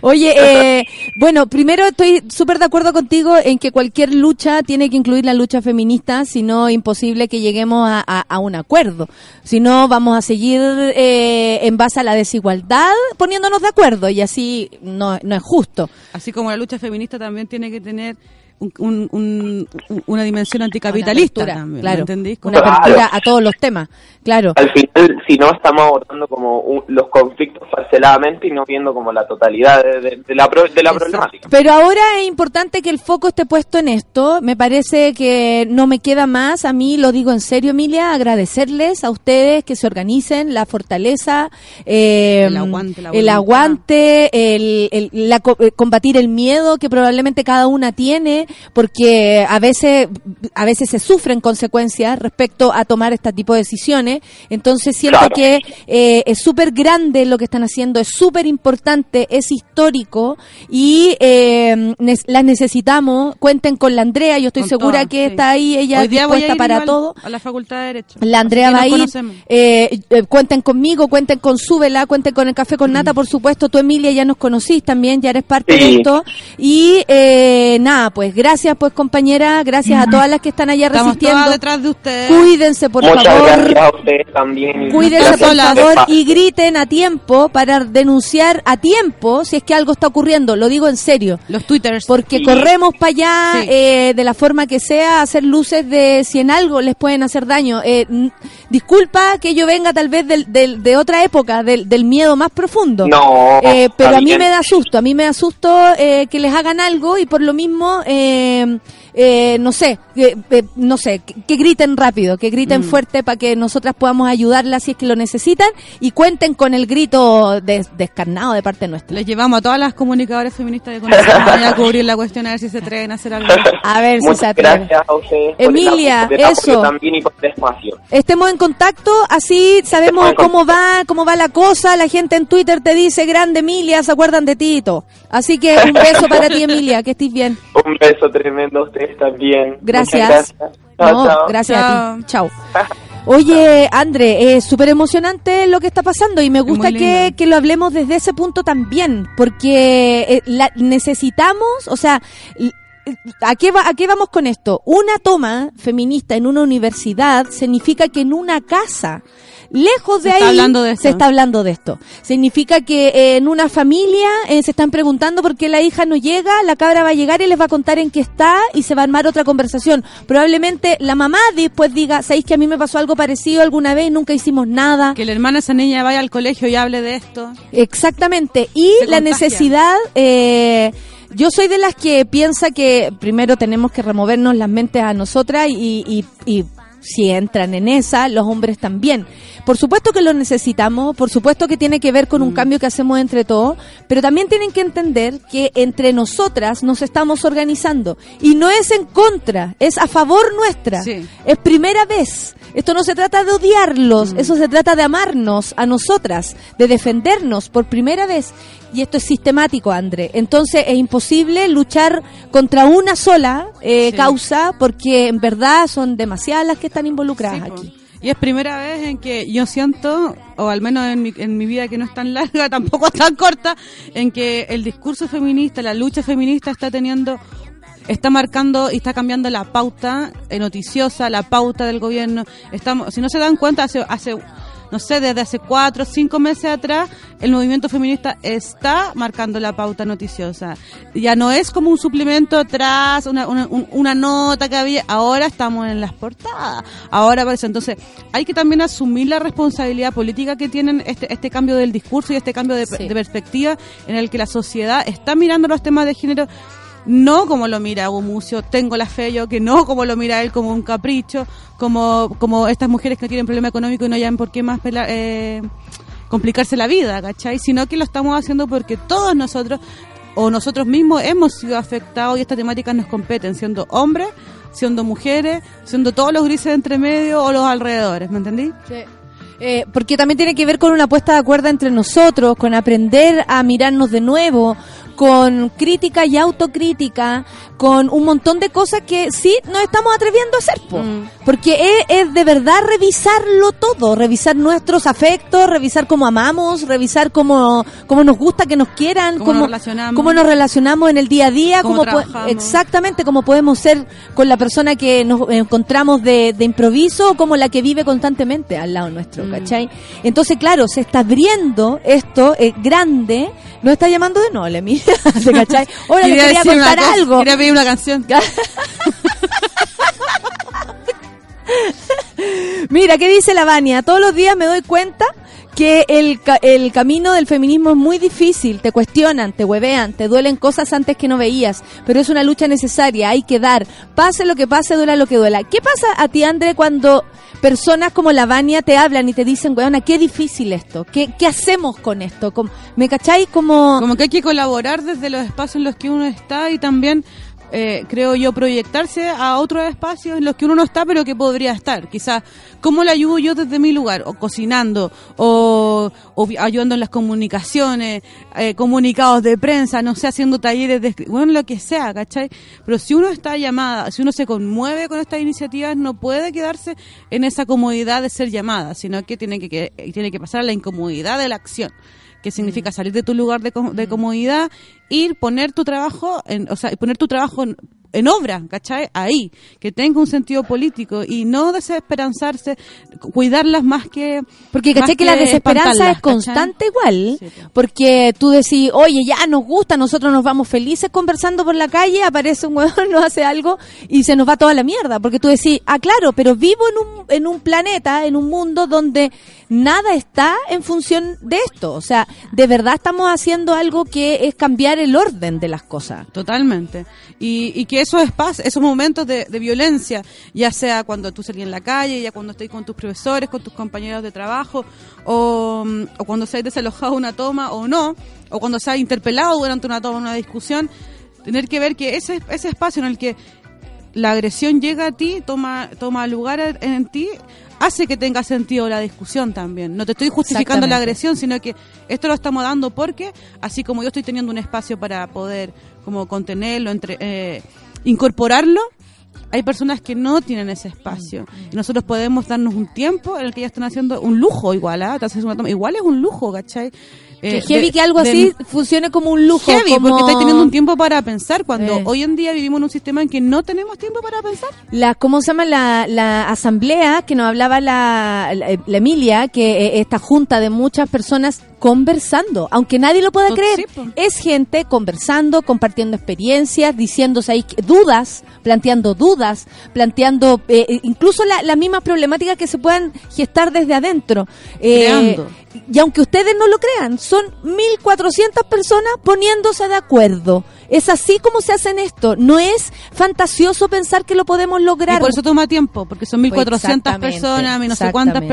Oye, eh, bueno, primero estoy súper de acuerdo contigo en que cualquier lucha tiene que incluir la lucha feminista, si no imposible que lleguemos a, a- a un acuerdo. Si no, vamos a seguir eh, en base a la desigualdad poniéndonos de acuerdo y así no, no es justo. Así como la lucha feminista también tiene que tener un- un- un- un- una dimensión anticapitalista Una apertura, también, ¿me claro. entendís? Una Claro. apertura a todos los temas, claro. Al final, si no, estamos abordando como un- los conflictos parceladamente y no viendo como la totalidad de, de- de la, de la problemática. Pero ahora es importante que el foco esté puesto en esto. Me parece que no me queda más, a mí lo digo en serio, Emilia, agradecerles a ustedes que se organicen, la fortaleza, eh, El aguante, la el aguante, el, el- la co- eh, combatir el miedo que probablemente cada una tiene, porque a veces, a veces se sufren consecuencias respecto a tomar este tipo de decisiones. Entonces siento Claro. que eh, es súper grande lo que están haciendo, es súper importante, es histórico y eh, las necesitamos. Cuenten con la Andrea, yo estoy Con segura todas, que sí. está ahí, ella Hoy a dispuesta para igual todo. a la Facultad de Derecho. La Andrea va a ir. Eh, eh, cuenten conmigo, cuenten con Súbela, cuenten con el Café con Nata, por supuesto. Tú, Emilia, ya nos conocís también, ya eres parte de esto. Y eh, nada, pues gracias, pues compañera, gracias a todas las que están allá Estamos resistiendo. todas detrás de ustedes. Cuídense, por Muchas favor. gracias a ustedes también. Cuídense gracias por favor y griten a tiempo para denunciar a tiempo si es que algo está ocurriendo. Lo digo en serio. Los twitters. Porque Sí. corremos para allá Sí. eh, de la forma que sea a hacer luces de si en algo les pueden hacer daño. Eh, disculpa que yo venga tal vez del, del- de otra época, del, del miedo más profundo. No, Eh, pero a mí bien. me da susto, a mí me da susto eh, que les hagan algo y por lo mismo, eh, eh, no sé, eh, eh, no sé, que, que griten rápido, que griten fuerte para que nosotras podamos ayudarlas si es que lo necesitan y cuenten con el grito des- descarnado de parte nuestra. Les llevamos a todas las comunicadoras feministas de conocimiento a cubrir la cuestión a ver si se atreven a hacer algo. A ver si se atreven. gracias a ustedes. por el Emilia, apoyo, por el apoyo eso. También y por el espacio. Estemos en contacto, así sabemos cómo va, cómo va la cosa. La gente en Twitter te dice, grande Emilia, se acuerdan de ti y todo. Así que un beso para ti, Emilia, que estés bien. Un beso tremendo a ustedes también. Gracias. Muchas gracias. Chao, No, chao. gracias a ti. Chao. Oye, André, es súper emocionante lo que está pasando y me gusta que, que lo hablemos desde ese punto también, porque eh, la- necesitamos, o sea, ¿a qué, va, ¿a qué vamos con esto? Una toma feminista en una universidad significa que en una casa, lejos de Se ahí, está hablando de esto. se está hablando de esto. Significa que eh, en una familia eh, se están preguntando por qué la hija no llega, la cabra va a llegar y les va a contar en qué está y se va a armar otra conversación. Probablemente la mamá después diga, ¿sabéis que a mí me pasó algo parecido alguna vez y nunca hicimos nada? Que la hermana esa niña vaya al colegio y hable de esto. Exactamente. Y Se la contagia. necesidad, eh, yo soy de las que piensa que primero tenemos que removernos las mentes a nosotras y, y, y si entran en esa, los hombres también. Por supuesto que lo necesitamos, por supuesto que tiene que ver con un Mm. cambio que hacemos entre todos, pero también tienen que entender que entre nosotras nos estamos organizando y no es en contra, es a favor nuestra. Sí. Es primera vez. Esto no se trata de odiarlos, eso se trata de amarnos a nosotras, de defendernos por primera vez. Y esto es sistemático, André. Entonces es imposible luchar contra una sola eh, Sí. causa porque en verdad son demasiadas las que están involucradas Sí, aquí. Y es primera vez en que yo siento, o al menos en mi, en mi vida que no es tan larga, tampoco tan corta, en que el discurso feminista, la lucha feminista está teniendo, está marcando y está cambiando la pauta noticiosa, la pauta del gobierno. Estamos, si no se dan cuenta, hace, hace no sé, desde hace cuatro o cinco meses atrás, el movimiento feminista está marcando la pauta noticiosa. Ya no es como un suplemento atrás, una, una, un- una nota que había, ahora estamos en las portadas, ahora aparece. Entonces, hay que también asumir la responsabilidad política que tienen este, este cambio del discurso y este cambio de, Sí. de perspectiva en el que la sociedad está mirando los temas de género no como lo mira Hugo Mucio, tengo la fe yo, que no como lo mira él como un capricho, como, como estas mujeres que tienen problema económico y no hayan por qué más pela- eh, complicarse la vida, ¿cachai? Sino que lo estamos haciendo porque todos nosotros o nosotros mismos hemos sido afectados y estas temáticas nos competen, siendo hombres, siendo mujeres, siendo todos los grises de entre medio o los alrededores, ¿me entendí? Eh, porque también tiene que ver con una puesta de acuerdo entre nosotros, con aprender a mirarnos de nuevo, con crítica y autocrítica, con un montón de cosas que sí nos estamos atreviendo a hacer, po. Mm. porque es, es de verdad revisarlo todo, revisar nuestros afectos, revisar cómo amamos, revisar cómo, cómo nos gusta que nos quieran, Cómo nos relacionamos. cómo nos relacionamos en el día a día, Cómo cómo exactamente cómo podemos ser con la persona que nos encontramos de, de improviso o como la que vive constantemente al lado nuestro, Mm. ¿cachai? Entonces, claro, se está abriendo esto eh, grande, nos está llamando de no, Lemi, ¿te cachai? Ahora le quería decir una contar cosa, algo. Quería pedir una canción. Mira, ¿qué dice la Vania? Todos los días me doy cuenta que el, el camino del feminismo es muy difícil. Te cuestionan, te huevean, te duelen cosas antes que no veías. Pero es una lucha necesaria, hay que dar. Pase lo que pase, duela lo que duela. ¿Qué pasa a ti, André, cuando personas como la Vania te hablan y te dicen, weona, qué difícil esto? ¿Qué, qué hacemos con esto? ¿Cómo- ¿Me cachai? Como... Como que hay que colaborar desde los espacios en los que uno está y también, eh, creo yo, proyectarse a otros espacios en los que uno no está, pero que podría estar. Quizás, ¿cómo le ayudo yo desde mi lugar? O cocinando, o, ayudando en las comunicaciones, eh, comunicados de prensa, no sé, haciendo talleres de... Bueno, lo que sea, ¿cachai? Pero si uno está llamada, si uno se conmueve con estas iniciativas, no puede quedarse en esa comodidad de ser llamada, sino que tiene que, que- tiene que pasar a la incomodidad de la acción que significa salir de tu lugar de, de comodidad, ir, poner tu trabajo, en, o sea, poner tu trabajo en, en obra, ¿cachai? Ahí, que tenga un sentido político y no desesperanzarse, cu- cuidarlas más que... Porque caché que, la desesperanza es constante ¿cachai? igual, porque tú decís, oye, ya nos gusta, nosotros nos vamos felices conversando por la calle, aparece un huevón, nos hace algo y se nos va toda la mierda, porque tú decís, ah, claro, pero vivo en un, en un planeta, en un mundo donde nada está en función de esto, o sea, de verdad estamos haciendo algo que es cambiar el orden de las cosas. Totalmente. Y, y que esos espacios, esos momentos de, de violencia, ya sea cuando tú salís en la calle, ya cuando estés con tus profesores, con tus compañeros de trabajo, o, mm, o cuando seas desalojado de una toma o no, o cuando seas interpelado durante una toma, una discusión, tener que ver que ese, ese espacio en el que la agresión llega a ti, toma, toma lugar en ti, hace que tenga sentido la discusión también. No te estoy justificando la agresión, sino que esto lo estamos dando porque, así como yo estoy teniendo un espacio para poder como contenerlo, entre, eh, incorporarlo, hay personas que no tienen ese espacio. Mm, Y nosotros podemos darnos un tiempo en el que ellas están haciendo un lujo igual, ¿ah? Toma. Igual es un lujo, ¿cachai? Que Eh, heavy de- que algo de- así funcione como un lujo. Heavy, como... porque estáis teniendo un tiempo para pensar cuando Eh. hoy en día vivimos en un sistema en que no tenemos tiempo para pensar. la cómo se llama la, la asamblea que nos hablaba la, la- la Emilia que eh, esta junta de muchas personas conversando aunque nadie lo pueda To- creer. sí, es gente conversando compartiendo experiencias diciéndose ahí que- dudas planteando dudas planteando eh, eh, incluso la- las mismas problemáticas que se puedan gestar desde adentro. Eh, y aunque ustedes no lo crean, son 1.400 personas poniéndose de acuerdo. Es así como se hacen esto. No es fantasioso pensar que lo podemos lograr. Y por eso toma tiempo, porque son 1400 Exactamente, personas, no sé cuántas.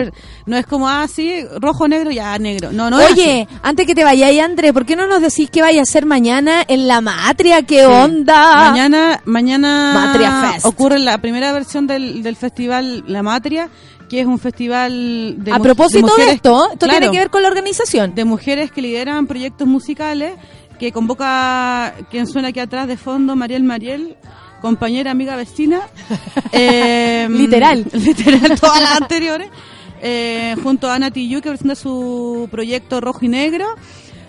No es como, ah, sí, rojo, negro, ya, negro. No, no es Oye, antes que te vayáis, André, ¿por qué no nos decís que vaya a ser mañana en la Matria? ¿Qué Sí. onda? Mañana, mañana Matria Fest. ocurre la primera versión del, del festival La Matria, que es un festival de a propósito de, mujeres- esto, esto claro, tiene que ver con la organización. de mujeres que lideran proyectos musicales, que convoca quien suena aquí atrás de fondo, Mariel Mariel, compañera, amiga, vecina. Eh, Literal. Literal, todas las anteriores. Eh, junto a Ana Tiyu, que presenta su proyecto Rojo y Negro.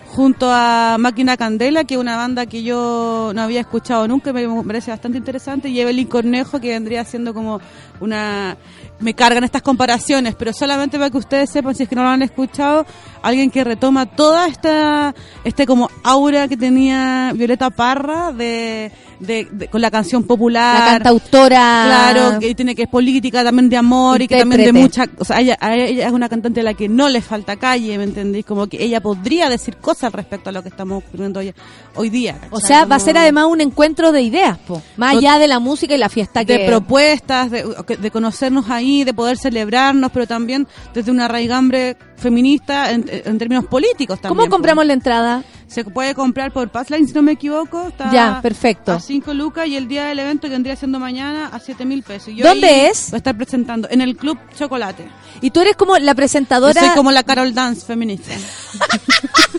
Junto a Máquina Candela, que es una banda que yo no había escuchado nunca, me parece bastante interesante. Y Evelyn Cornejo, que vendría siendo como una... Me cargan estas comparaciones, pero solamente para que ustedes sepan, si es que no lo han escuchado, alguien que retoma toda esta este como aura que tenía Violeta Parra de, de- de- con la canción popular. La cantautora. Claro, que tiene que es política también de amor y que también de mucha, o sea, ella, ella es una cantante a la que no le falta calle, ¿me entendéis? Como que ella podría decir cosas respecto a lo que estamos ocurriendo hoy, hoy día. O sea, va a ser además un encuentro de ideas, po. más allá de la música y la fiesta que... de propuestas, de, de conocernos ahí, de poder celebrarnos, pero también desde una raigambre feminista en, en términos políticos también. ¿Cómo pues. compramos la entrada? Se puede comprar por Passline, si no me equivoco. Está Ya, perfecto. A 5 lucas y el día del evento que vendría siendo mañana a 7 mil pesos. Yo ¿Dónde es? Voy a estar presentando en el Club Chocolate. Y tú eres como la Yo presentadora. soy como la Carol Dance feminista.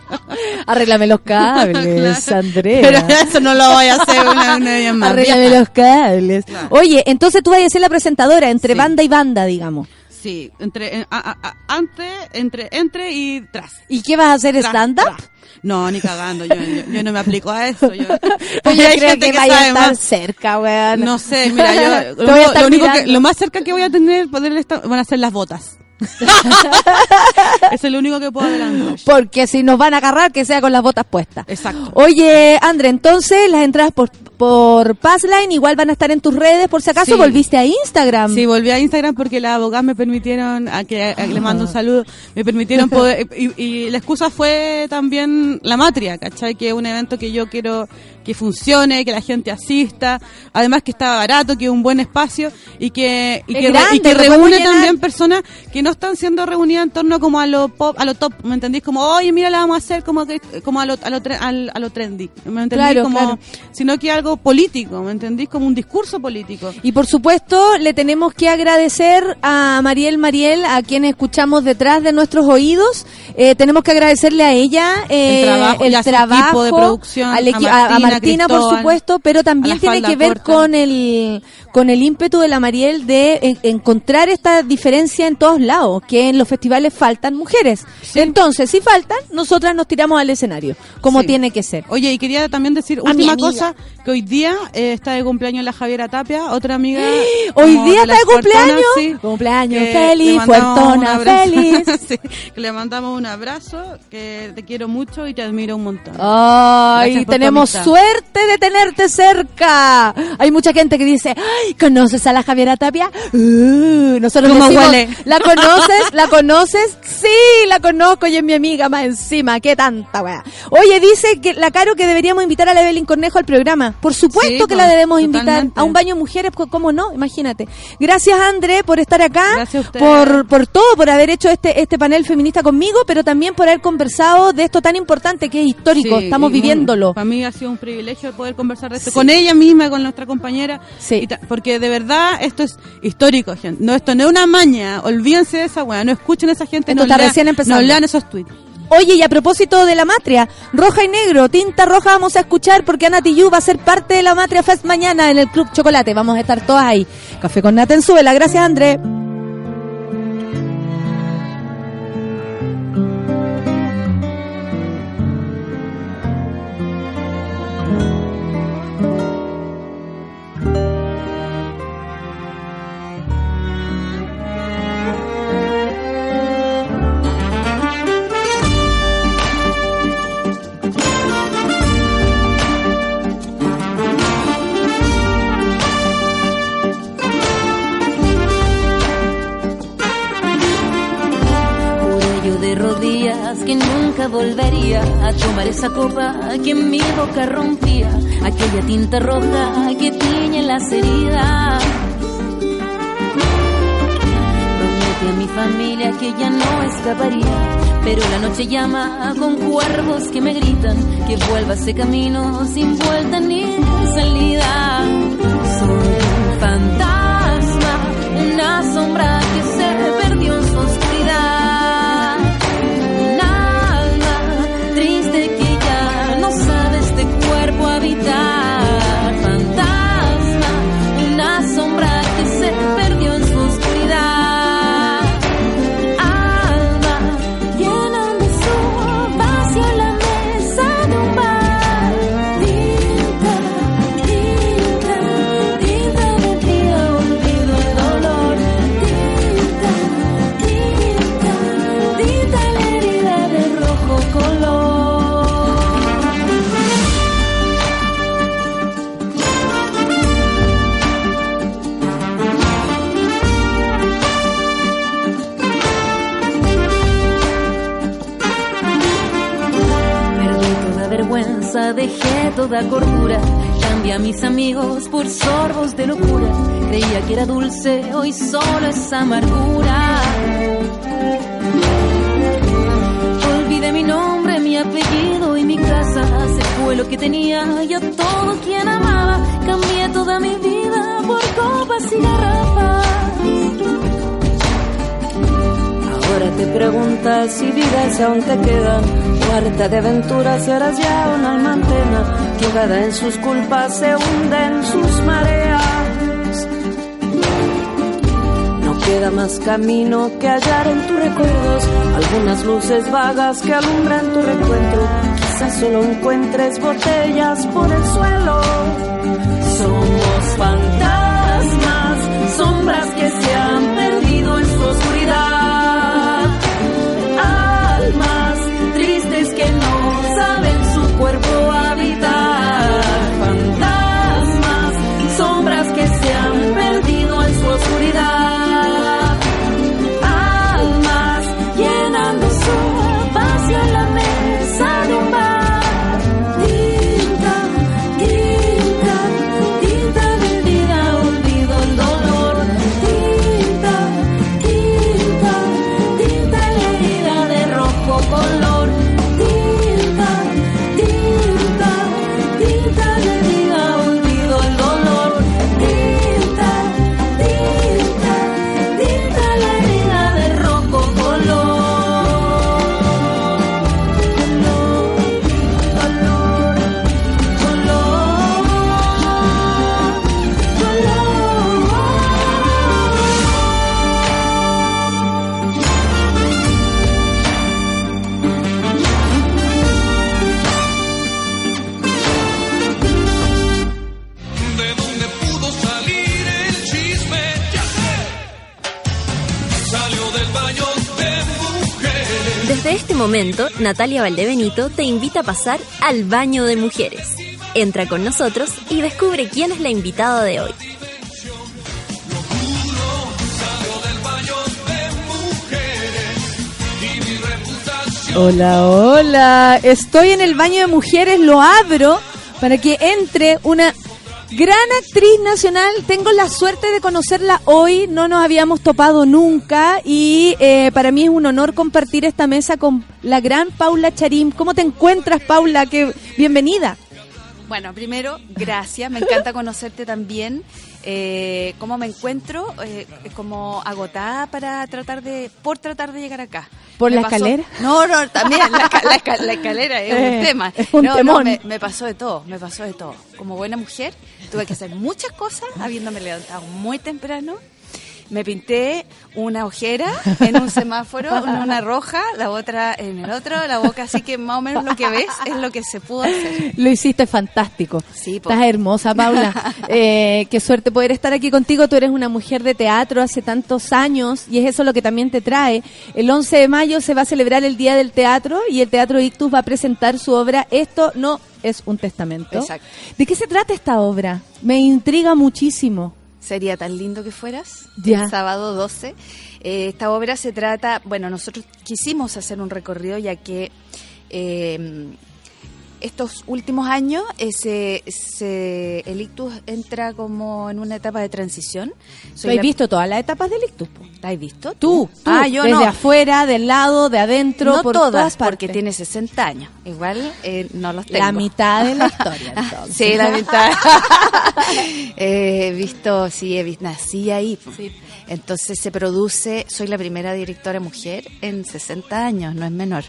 Arréglame los cables, Claro. Andrea. Pero eso no lo voy a hacer una, una vez más. Arréglame los cables. Oye, entonces tú vas a ser la presentadora entre banda y banda, digamos. Sí, entre, a- a- a- antes, entre, entre y tras. ¿Y qué vas a hacer, stand-up? tras. No, ni cagando, yo, yo, yo no me aplico a eso. Yo, Pues yo Hay creo gente que, vaya a sabe estar más. cerca, weón. No sé, mira, yo lo, único que, lo más cerca que voy a tener poder estar, van a ser las botas. Es lo único que puedo adelantar. Porque si nos van a agarrar, que sea con las botas puestas. Exacto. Oye, André, entonces las entradas por, por Passline igual van a estar en tus redes, por si acaso Sí. volviste a Instagram. Sí, volví a Instagram porque las abogadas me permitieron, a que a que le mando un saludo, me permitieron poder, y, y la excusa fue también la matria, ¿cachai? Que es un evento que yo quiero que funcione, que la gente asista, además que está barato, que es un buen espacio y que, y que, grande, y reúne también personas que no están siendo reunidas en torno como a lo pop, a lo top, ¿me entendís? Como, oye, mira, la vamos a hacer como que, como a lo, a lo, a lo trendy, ¿me entendís? Claro, como, claro. sino que algo político, ¿me entendís? Como un discurso político. Y por supuesto, le tenemos que agradecer a Mariel Mariel, a quien escuchamos detrás de nuestros oídos. Eh, tenemos que agradecerle a ella eh, El trabajo su equipo de producción, al a equi- a, a Martina, Martina, por Cristóbal, supuesto, pero también tiene que ver corta. con el con el ímpetu de la Mariel de en- encontrar esta diferencia en todos lados, que en los festivales faltan mujeres. Entonces, si faltan, nosotras nos tiramos al escenario, como Sí. tiene que ser. Oye, y quería también decir última cosa, que hoy día eh, está de cumpleaños la Javiera Tapia, otra amiga. Hoy día está de cumpleaños. sí, Cumpleaños que feliz, puertona feliz. Que le mandamos un abrazo, que te quiero mucho y te admiro un montón. Ay, tenemos suerte de tenerte cerca. Hay mucha gente que dice, ay, ¿conoces a la Javiera Tapia? Uh, nosotros ¿Cómo decimos, huele? ¿la conoces? ¿La conoces? Sí, la conozco y es mi amiga más encima. ¿Qué tanta weá? Oye, dice que la Caro que deberíamos invitar a la Evelyn Cornejo al programa. Por supuesto Sí, que la debemos invitar a un baño de mujeres, ¿cómo no? Imagínate. Gracias, André, por estar acá. Gracias a por, por todo, por haber hecho este, este panel feminista conmigo, pero también por haber conversado de esto tan importante que es histórico. Sí, Estamos viviéndolo. Para mí ha sido un privilegio poder conversar de esto con ella misma, con nuestra compañera. Sí. Y porque de verdad esto es histórico, gente. No, esto no es una maña. Olvídense de esa weá. No escuchen a esa gente. Esto no está lean- recién empezando. No lean esos tweets. Oye, y a propósito de la matria, roja y negro, tinta roja vamos a escuchar porque Ana Tijoux va a ser parte de la matria Fest mañana en el Club Chocolate. Vamos a estar todas ahí. Café con Nata en. Gracias, André. Volvería a tomar esa copa que en mi boca rompía, aquella tinta roja que tiñe las heridas. Prometí a mi familia que ya no escaparía, pero la noche llama con cuervos que me gritan que vuelva ese camino sin vuelta ni salida. Soy un fantasma, una sombra que dejé toda cordura. Cambié a mis amigos por sorbos de locura. Creía que era dulce, hoy solo es amargura. Olvidé mi nombre, mi apellido fue lo que tenía. Yo todo quien amaba, cambié toda mi vida por copas y garrafas. Ahora te preguntas si vives aún te quedan Cuarta de aventuras y eras ya una alma antena en sus culpas se hunde en sus mareas. No queda más camino que hallar en tus recuerdos Algunas luces vagas que alumbran tu reencuentro. Quizás solo encuentres botellas por el suelo. Somos fantasmas, momento, Natalia Valdebenito te invita a pasar al baño de mujeres. Entra con nosotros y descubre quién es la invitada de hoy. Hola, hola. Estoy en el baño de mujeres, lo abro para que entre una gran actriz nacional. Tengo la suerte de conocerla hoy, no nos habíamos topado nunca y eh, para mí es un honor compartir esta mesa con la gran Paula Charim. ¿Cómo te encuentras, Paula? Que bienvenida. Bueno, primero, gracias, me encanta conocerte también. Eh, ¿Cómo me encuentro? Eh, como agotada para tratar de, por tratar de llegar acá. ¿Por Me la pasó- escalera? No, no, también la, esca- la esca- la escalera es Eh, un tema. es un no, no, me, me pasó de todo, me pasó de todo. Como buena mujer, tuve que hacer muchas cosas, habiéndome levantado muy temprano. Me pinté una ojera en un semáforo, una roja, la otra en el otro, la boca, así que más o menos lo que ves es lo que se pudo hacer. Lo hiciste fantástico. Sí, po. Estás hermosa, Paula. Eh, qué suerte poder estar aquí contigo. Tú eres una mujer de teatro hace tantos años y es eso lo que también te trae. El 11 de mayo se va a celebrar el Día del Teatro y el Teatro Ictus va a presentar su obra Esto no es un testamento. Exacto. ¿De qué se trata esta obra? Me intriga muchísimo. Sería tan lindo que fueras. Ya. El sábado 12. Eh, esta obra se trata, bueno, nosotros quisimos hacer un recorrido ya que eh, estos últimos años eh, se, se- el ictus entra como en una etapa de transición. ¿Tú has visto todas las etapas del Ictus? ¿La has visto? Tú, tú, Ah, yo desde no. afuera, del lado, de adentro, no por todas, todas partes. porque tiene 60 años. Igual eh, no los tengo. La mitad de la historia, entonces. Sí, la mitad. Eh, he visto, sí, he visto, nací ahí. Entonces se produce, soy la primera directora mujer en 60 años, no es menor,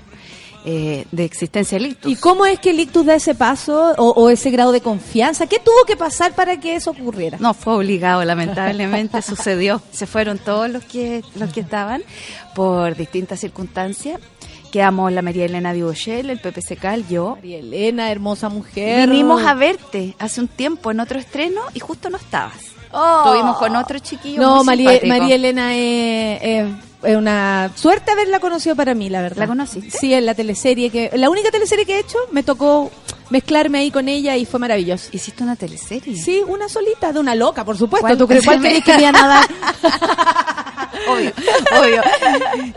eh, de existencia del ictus. ¿Y cómo es que el ictus da ese paso o, o ese grado de confianza? ¿Qué tuvo que pasar para que eso ocurriera? No fue obligado, lamentablemente sucedió. Se fueron todos los que los que estaban por distintas circunstancias. Quedamos la María Elena Vigochel, el Pepe Secal, yo. María Elena, hermosa mujer. Vinimos a verte hace un tiempo en otro estreno y justo no estabas. Oh. Estuvimos con otro chiquillo. No, muy María. María Elena es, es- es una suerte haberla conocido para mí, la verdad. ¿La conociste? Sí, en la teleserie que la única teleserie que he hecho me tocó mezclarme ahí con ella y fue maravilloso. ¿Hiciste una teleserie? Sí, una solita de una loca, por supuesto. ¿Tú crees que me iban a dar? obvio, obvio.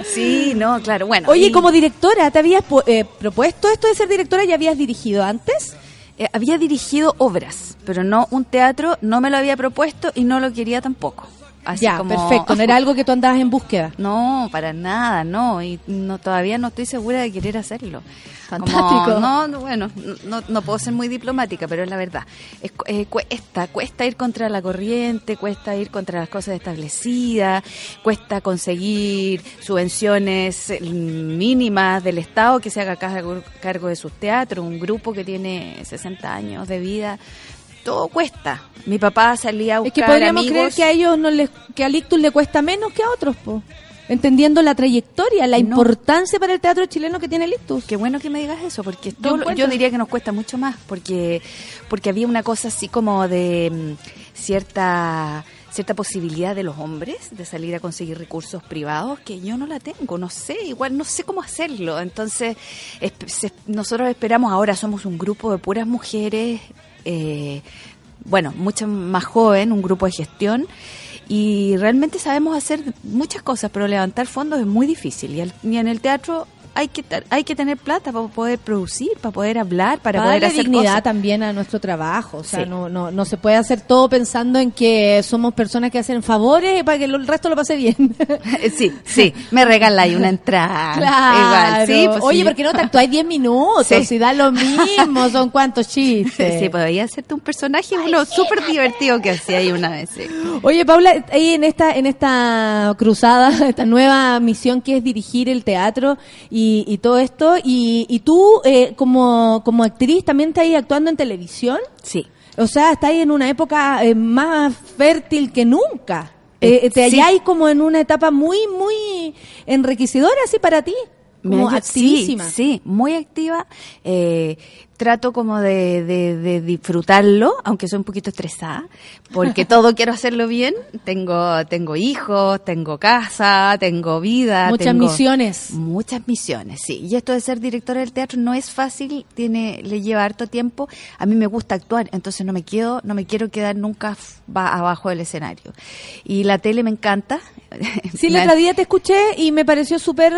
Sí, no, claro. Bueno. Oye, y- como directora, ¿te habías eh, propuesto esto de ser directora? ¿Ya habías dirigido antes? Eh, había dirigido obras, pero no un teatro, no me lo había propuesto y no lo quería tampoco. Así ya, como- perfecto. No era algo que tú andabas en búsqueda. No, para nada, no. Y no, todavía no estoy segura de querer hacerlo. Como- Fantástico. no, no, bueno, no, no puedo ser muy diplomática, pero es la verdad. Es, eh, cuesta, cuesta ir contra la corriente, cuesta ir contra las cosas establecidas, cuesta conseguir subvenciones eh, mínimas del Estado que se haga cargo, cargo de sus teatros, un grupo que tiene 60 años de vida. Todo cuesta. Mi papá salía a Es buscar que podríamos amigos. creer que a ellos no les, que al ictus le cuesta menos que a otros, po. Entendiendo la trayectoria, la No. importancia para el teatro chileno que tiene el ictus. Qué bueno que me digas eso, porque Yo yo, encuentro- yo diría que nos cuesta mucho más, porque porque había una cosa así como de mm, cierta cierta posibilidad de los hombres de salir a conseguir recursos privados que yo no la tengo, no sé, igual no sé cómo hacerlo. Entonces, se- nosotros esperamos ahora, somos un grupo de puras mujeres, eh, bueno, mucho más joven, un grupo de gestión, y realmente sabemos hacer muchas cosas, pero levantar fondos es muy difícil. Y, al- y en el teatro hay que hay que tener plata para poder producir, para poder hablar, para, poder darle hacer dignidad cosas. también a nuestro trabajo. O sea, Sí. no, no, no se puede hacer todo pensando en que somos personas que hacen favores para que el resto lo pase bien. sí, sí, me regaláis una entrada. Claro. Igual, sí, pues Oye, sí. ¿por qué no te actuáis 10 minutos? Si da lo mismo, son cuantos chistes. Sí, podía hacerte un personaje, uno súper divertido que hacía ahí una vez. Oye, Paula, ahí en esta, en esta cruzada, esta nueva misión que es dirigir el teatro y, y todo esto, y, y tú eh, como, como actriz también estás ahí actuando en televisión. Sí. O sea, estás ahí en una época eh, más fértil que nunca. Eh, Eh, te sí. halláis como en una etapa muy, muy enriquecedora así para ti. Como activísima. Sí, sí, muy activa. Eh, trato como de, de- de disfrutarlo, aunque soy un poquito estresada, porque todo quiero hacerlo bien. Tengo, tengo hijos, tengo casa, tengo vida. Muchas tengo- misiones. Muchas misiones, sí. Y esto de ser directora del teatro no es fácil, tiene, le lleva harto tiempo. A mí me gusta actuar, entonces no me quedo, no me quiero quedar nunca abajo del escenario. Y la tele me encanta. Sí, el otro día te escuché y me pareció súper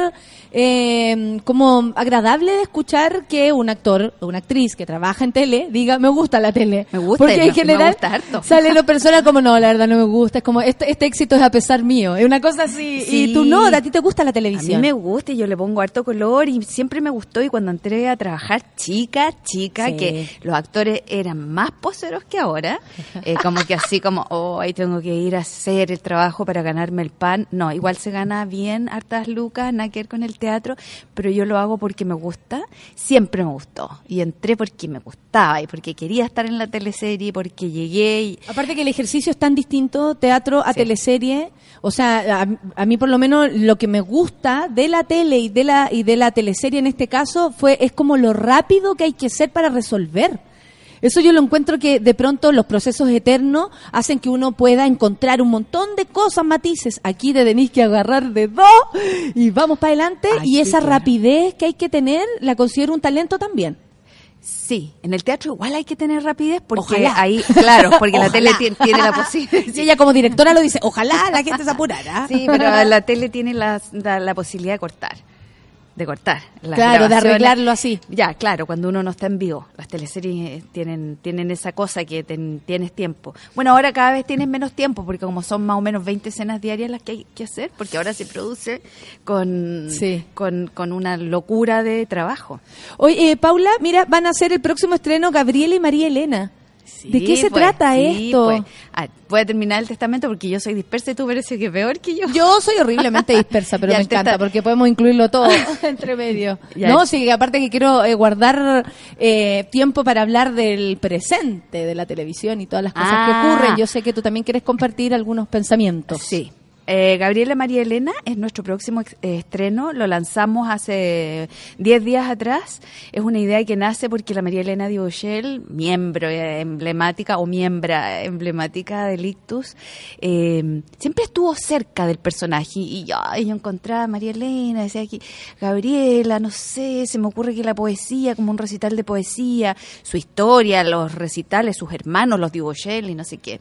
eh, como agradable de escuchar que un actor una actriz que trabaja en tele diga, me gusta la tele. Me gusta, Porque me- en general gusta harto. sale la persona como, no, la verdad no me gusta, es como, este, este éxito es a pesar mío. Es una cosa así. Sí. Y tú no, a ti te gusta la A televisión. mí me gusta y yo le pongo harto color y siempre me gustó y cuando entré a trabajar chica, chica, Sí. que los actores eran más poseros que ahora, eh, como que así como, oh, ahí tengo que ir a hacer el trabajo para ganarme el pan. No, igual se gana bien hartas lucas, nada que ver con el teatro, pero yo lo hago porque me gusta, siempre me gustó y entré porque me gustaba y porque quería estar en la teleserie, porque llegué y... Aparte que el ejercicio es tan distinto, teatro a Sí. teleserie. O sea, a, a mí por lo menos lo que me gusta de la tele y de la y de la teleserie en este caso fue es como lo rápido que hay que ser para resolver. Eso yo lo encuentro que de pronto los procesos eternos hacen que uno pueda encontrar un montón de cosas, matices. Aquí te tenéis que agarrar de dos y vamos para adelante. Ay, y esa rapidez que hay que tener la considero un talento también. Sí, en el teatro igual hay que tener rapidez porque Ojalá. ahí, claro, porque la tele tiene, tiene la posibilidad. Si ella como directora lo dice, ojalá la gente se apurara. Sí, pero la tele tiene la, la, la posibilidad de cortar. De cortar. las Claro, de arreglarlo así. Ya, claro, cuando uno no está en vivo. Las teleseries tienen, tienen esa cosa que ten- tienes tiempo. Bueno, ahora cada vez tienes menos tiempo porque como son más o menos 20 escenas diarias las que hay que hacer, porque ahora se produce con, Sí. con, con una locura de trabajo. Oye, eh, Paula, mira, van a hacer el próximo estreno Gabriela y María Elena. ¿De qué se pues, trata sí, esto? pues. Ah, voy a terminar el testamento porque yo soy dispersa y tú parece que peor que yo. Yo soy horriblemente dispersa, pero me encanta porque podemos incluirlo todo entre medio. Ya. No, sí, aparte que quiero eh, guardar eh, tiempo para hablar del presente de la televisión y todas las cosas Ah. que ocurren. Yo sé que tú también quieres compartir algunos pensamientos. Sí. Eh, Gabriela María Elena es nuestro próximo eh, estreno. Lo lanzamos hace 10 días atrás. Es una idea que nace porque la María Elena Dibochel, miembro eh, emblemática o miembra emblemática del Ictus, eh, siempre estuvo cerca del personaje. Y yo, y yo encontraba a María Elena, decía aquí, Gabriela, no sé, se me ocurre que la poesía, como un recital de poesía, su historia, los recitales, sus hermanos, los Dibochel y no sé qué.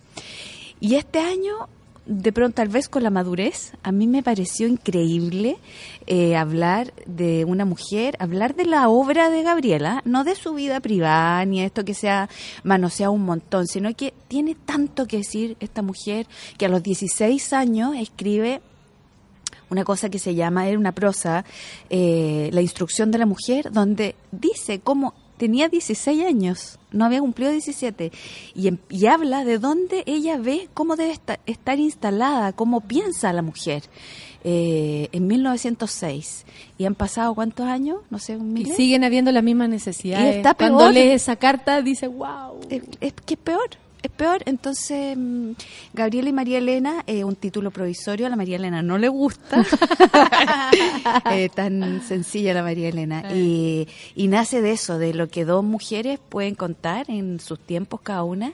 Y este año de pronto, tal vez con la madurez, a mí me pareció increíble eh, hablar de una mujer, hablar de la obra de Gabriela, no de su vida privada, ni esto que sea manoseado un montón, sino que tiene tanto que decir esta mujer que a los 16 años escribe una cosa que se llama, era una prosa, eh, La instrucción de la mujer, donde dice cómo tenía 16 años, no había cumplido 17, y, em- y habla de dónde ella ve cómo debe esta- estar instalada, cómo piensa la mujer. eh, en 1906. ¿Y han pasado cuántos años? No sé, un Y siguen habiendo las mismas necesidades. Y está Cuando peor. lees esa carta, dice, wow. es, es que es peor, es peor. Entonces, mm, Gabriela y María Elena, eh, un título provisorio, a la María Elena no le gusta. Eh, tan sencilla la María Elena. Y, y nace de eso, de lo que dos mujeres pueden contar en sus tiempos cada una.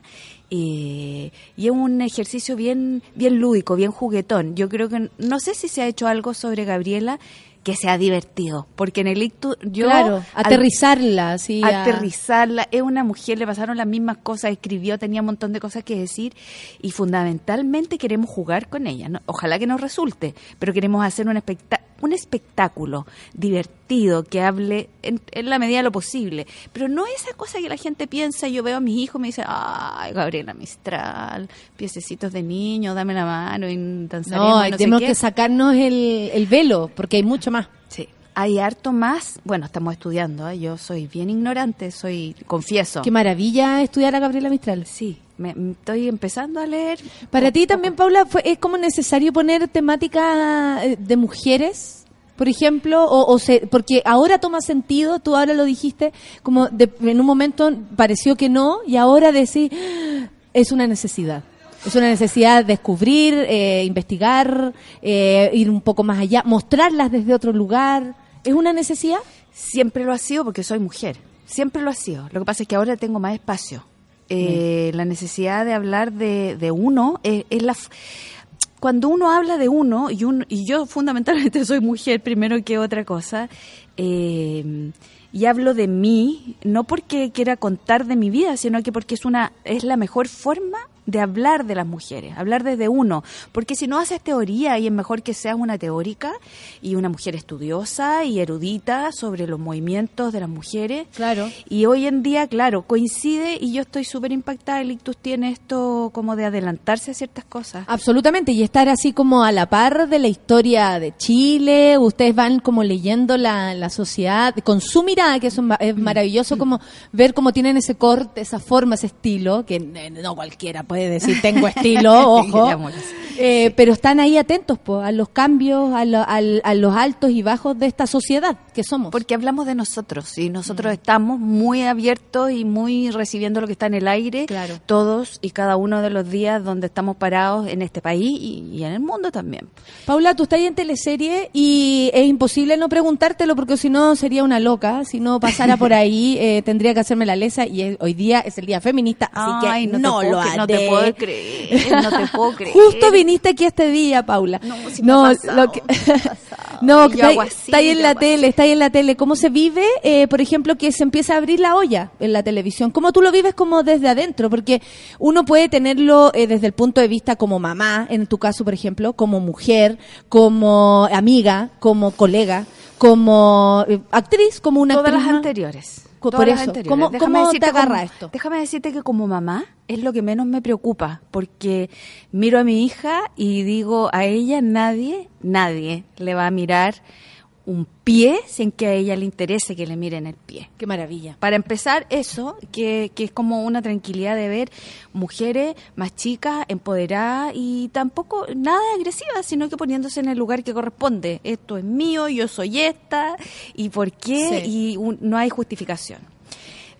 Y, y es un ejercicio bien, bien lúdico, bien juguetón. Yo creo que, no sé si se ha hecho algo sobre Gabriela que sea divertido, porque en el ictus yo claro, aterrizarla, así. a- aterrizarla. Es una mujer, le pasaron las mismas cosas, escribió, tenía un montón de cosas que decir y fundamentalmente queremos jugar con ella. ¿no? Ojalá que nos resulte, pero queremos hacer un, espectá- un espectáculo divertido que hable en, en la medida de lo posible. Pero no esa cosa que la gente piensa. Yo veo a mis hijos y me dicen, ay, Gabriela Mistral, piececitos de niño, dame la mano. No, tenemos qué". que sacarnos el, el velo, porque hay mucho más. Sí. Hay harto más. Bueno, estamos estudiando. ¿eh? Yo soy bien ignorante, soy, confieso. Qué maravilla estudiar a Gabriela Mistral. Sí, me, me estoy empezando a leer. Para ti también, Paula, fue, ¿es como necesario poner temática eh, de mujeres, por ejemplo? O, o se- porque ahora toma sentido, tú ahora lo dijiste, como de- en un momento pareció que no, y ahora decís, "Ah, es una necesidad. Es una necesidad de descubrir, eh, investigar, eh, ir un poco más allá, mostrarlas desde otro lugar. ¿Es una necesidad? Siempre lo ha sido porque soy mujer. Siempre lo ha sido. Lo que pasa es que ahora tengo más espacio. Eh, La necesidad de hablar de, de uno es, es la... Cuando uno habla de uno, y, uno, y yo fundamentalmente soy mujer primero que otra cosa, eh, y hablo de mí, no porque quiera contar de mi vida, sino que porque es, una, es la mejor forma de hablar de las mujeres, hablar desde uno, porque si no haces teoría y es mejor que seas una teórica y una mujer estudiosa y erudita sobre los movimientos de las mujeres. Claro. Y hoy en día, claro, coincide y yo estoy súper impactada, el ictus tiene esto como de adelantarse a ciertas cosas. Absolutamente, y estar así como a la par de la historia de Chile, ustedes van como leyendo la, la sociedad con su mirada, que eso es ma- es maravilloso como ver cómo tienen ese corte, esa forma, ese estilo, que no cualquiera puede decir tengo estilo, ojo. Eh, pero están ahí atentos po, a los cambios, a, lo- a los altos y bajos de esta sociedad que somos. Porque hablamos de nosotros y nosotros estamos muy abiertos y muy recibiendo lo que está en el aire Claro. todos y cada uno de los días donde estamos parados en este país y, y en el mundo también. Paula, tú estás ahí en teleserie y es imposible no preguntártelo porque si no sería una loca. Si no pasara por ahí, eh, tendría que hacerme la lesa y es- hoy día es el día feminista, así Ay, que no, no, te lo haré. no te puedo creer, no te puedo creer. Justo viniste aquí este día, Paula. No, si me ha pasado, lo que- no, está, ahí- así, está ahí en la tele, está ahí en la tele. ¿Cómo se vive, eh, por ejemplo, que se empieza a abrir la olla en la televisión? ¿Cómo tú lo vives como desde adentro? Porque uno puede tenerlo eh, desde el punto de vista como mamá, en tu caso, por ejemplo, como mujer, como amiga, como colega, como eh, actriz, como una Todas actriz las más. anteriores. Por eso. ¿cómo- cómo te agarra como- esto? Déjame decirte que como mamá es lo que menos me preocupa, porque miro a mi hija y digo, a ella nadie, nadie le va a mirar un pie sin que a ella le interese que le miren el pie. Qué maravilla. Para empezar, eso, que, que es como una tranquilidad de ver mujeres más chicas, empoderadas y tampoco nada agresivas, sino que poniéndose en el lugar que corresponde. Esto es mío, yo soy esta, y por qué, Sí. y un- no hay justificación.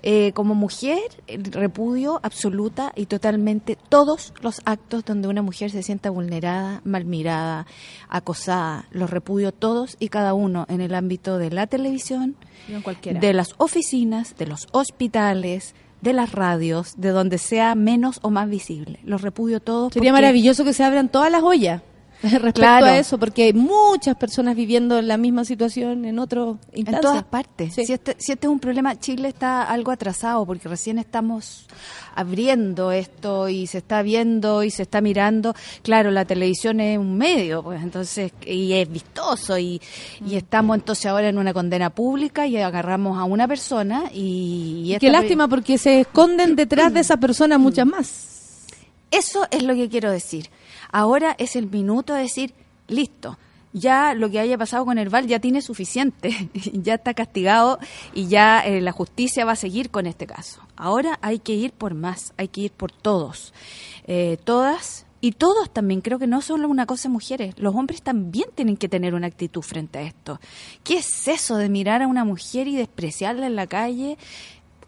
Eh, como mujer, repudio absoluta y totalmente todos los actos donde una mujer se sienta vulnerada, mal mirada, acosada. Los repudio todos y cada uno en el ámbito de la televisión, No de las oficinas, de los hospitales, de las radios, de donde sea menos o más visible. Los repudio todos. Sería maravilloso que se abran todas las ollas. respecto Claro. a eso, porque hay muchas personas viviendo la misma situación en otro instancia. En todas partes. Sí. Si, este, si este es un problema, Chile está algo atrasado porque recién estamos abriendo esto y se está viendo y se está mirando. Claro, la televisión es un medio, pues entonces, y es vistoso y, y Mm. estamos entonces ahora en una condena pública y agarramos a una persona y... y Y Qué lástima porque se esconden detrás de esa persona muchas más. Eso es lo que quiero decir. Ahora es el minuto de decir, listo, ya lo que haya pasado con Herbal ya tiene suficiente, ya está castigado y ya eh, la justicia va a seguir con este caso. Ahora hay que ir por más, hay que ir por todos, Eh, todas y todos también. Creo que no solo una cosa mujeres, los hombres también tienen que tener una actitud frente a esto. ¿Qué es eso de mirar a una mujer y despreciarla en la calle?